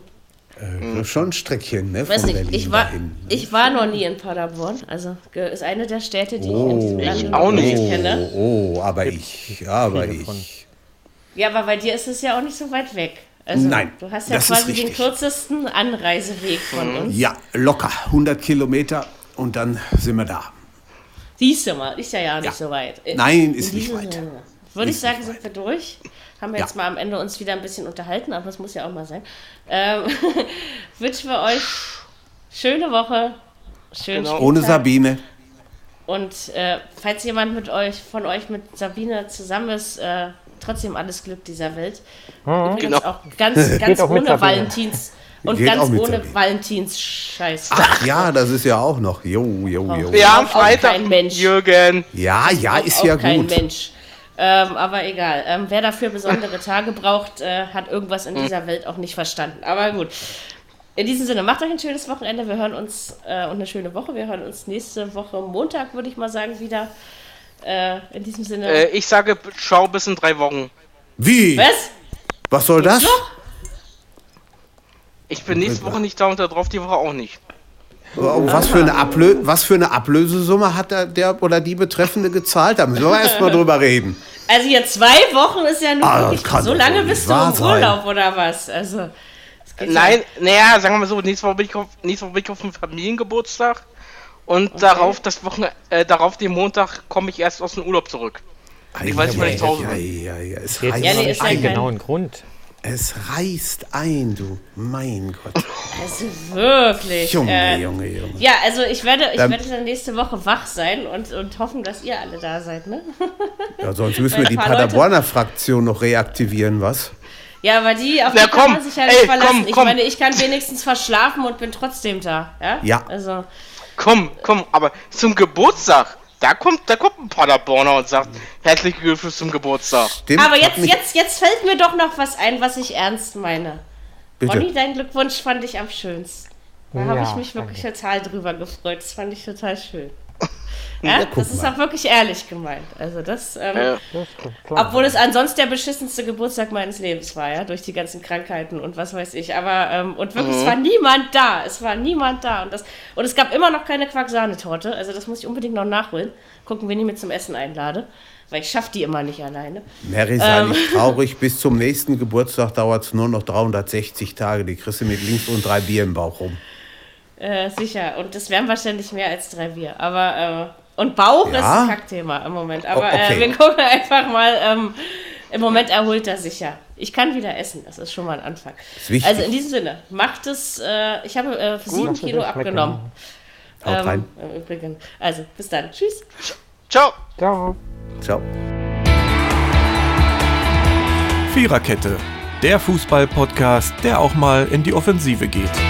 Äh, schon ein Streckchen, ne? Weiß nicht, ich war, dahin, ne? ich war noch nie in Paderborn. Also ist eine der Städte, die oh, ich in diesem Land auch nicht kenne. Oh, oh, aber ich, ja, aber ich. Ja, aber bei dir ist es ja auch nicht so weit weg. Also, Nein, du hast ja quasi den kürzesten Anreiseweg von mhm. uns. Ja, locker 100 Kilometer und dann sind wir da. Siehst du mal, ist ja ja nicht ja. so weit. Nein, ist nicht weit. Würde ich sagen, sind wir durch. Haben wir ja. jetzt mal am Ende uns wieder ein bisschen unterhalten, aber es muss ja auch mal sein. Ähm, wünschen wir euch schöne Woche. Schön genau. Ohne Sabine. Und äh, falls jemand mit euch, von euch mit Sabine zusammen ist, äh, trotzdem alles Glück dieser Welt. Mhm. Übrigens genau. auch ganz, ganz auch ohne Valentins. Und Geht ganz ohne Valentins Scheiß. Ach ja, das ist ja auch noch. Jo, jo, jo. Wir haben Freitag, kein Mensch. Jürgen. Ja, ja, ist ja kein gut. Kein Mensch. Ähm, aber egal. Ähm, wer dafür besondere Tage braucht, äh, hat irgendwas in hm. dieser Welt auch nicht verstanden. Aber gut. In diesem Sinne, macht euch ein schönes Wochenende. Wir hören uns äh, und eine schöne Woche. Wir hören uns nächste Woche Montag, würde ich mal sagen, wieder. Äh, in diesem Sinne. Äh, ich sage, schau bis in drei Wochen. Wie? Was? Was soll das? Noch? Ich bin nächste Woche nicht da und darauf die Woche auch nicht. Oh, was, für eine Ablö was für eine Ablösesumme hat der, der oder die Betreffende gezahlt? Da müssen wir erstmal drüber reden. Also hier zwei Wochen ist ja nur ah, so lange bist du im Urlaub oder was? Also. Nein, naja, sagen wir mal so, nächste Woche bin ich auf, nächste Woche bin ich auf einem Familiengeburtstag und okay. darauf das Wochen, äh, darauf den Montag komme ich erst aus dem Urlaub zurück. Ich weiß nicht, wann ich zu Hause bin. Ja, ja, ja, es ja, nee, ist einen genauen Grund. Es reißt ein, du. Mein Gott. Also wirklich. Junge, äh, Junge, Junge. Ja, also ich werde, ich dann, werde dann nächste Woche wach sein und, und hoffen, dass ihr alle da seid, ne? Ja, sonst müssen wir die Paderborner Fraktion noch reaktivieren, was? Ja, aber die, auf die komm, kann man sich ja nicht ey, verlassen. Komm, ich meine, ich kann wenigstens verschlafen und bin trotzdem da. Ja. ja. Also. Komm, komm, aber zum Geburtstag. Da kommt, da kommt ein Paderborner und sagt, herzlichen Glückwunsch zum Geburtstag. Stimmt, aber jetzt, jetzt, jetzt fällt mir doch noch was ein, was ich ernst meine. Bitte. Ronny, dein Glückwunsch fand ich am schönsten. Da ja, habe ich mich wirklich danke. total drüber gefreut. Das fand ich total schön. Ja, das ist auch wirklich ehrlich gemeint. Also das, ähm, ja. obwohl es ansonsten der beschissenste Geburtstag meines Lebens war, ja, durch die ganzen Krankheiten und was weiß ich. Aber ähm, und wirklich, mhm. es war niemand da. Es war niemand da und das und es gab immer noch keine Quarksahnetorte. Also das muss ich unbedingt noch nachholen. Gucken, wen ich mit zum Essen einlade, weil ich schaffe die immer nicht alleine. Mary, sei ähm. nicht traurig. Bis zum nächsten Geburtstag dauert es nur noch 360 Tage. Die kriegst du mit links und drei Bier im Bauch rum. Äh, sicher. Und das wären wahrscheinlich mehr als drei Bier. Aber äh, und Bauch ja? ist ein Kackthema im Moment. Aber okay. äh, wir gucken einfach mal. Ähm, Im Moment erholt er sich ja. Ich kann wieder essen, das ist schon mal ein Anfang. Also in diesem Sinne, macht es. Äh, ich habe äh, sieben Kilo abgenommen. Haut rein. Ähm, Übrigens. Also, bis dann. Tschüss. Ciao. Ciao. Ciao. Viererkette, der Fußball-Podcast, der auch mal in die Offensive geht.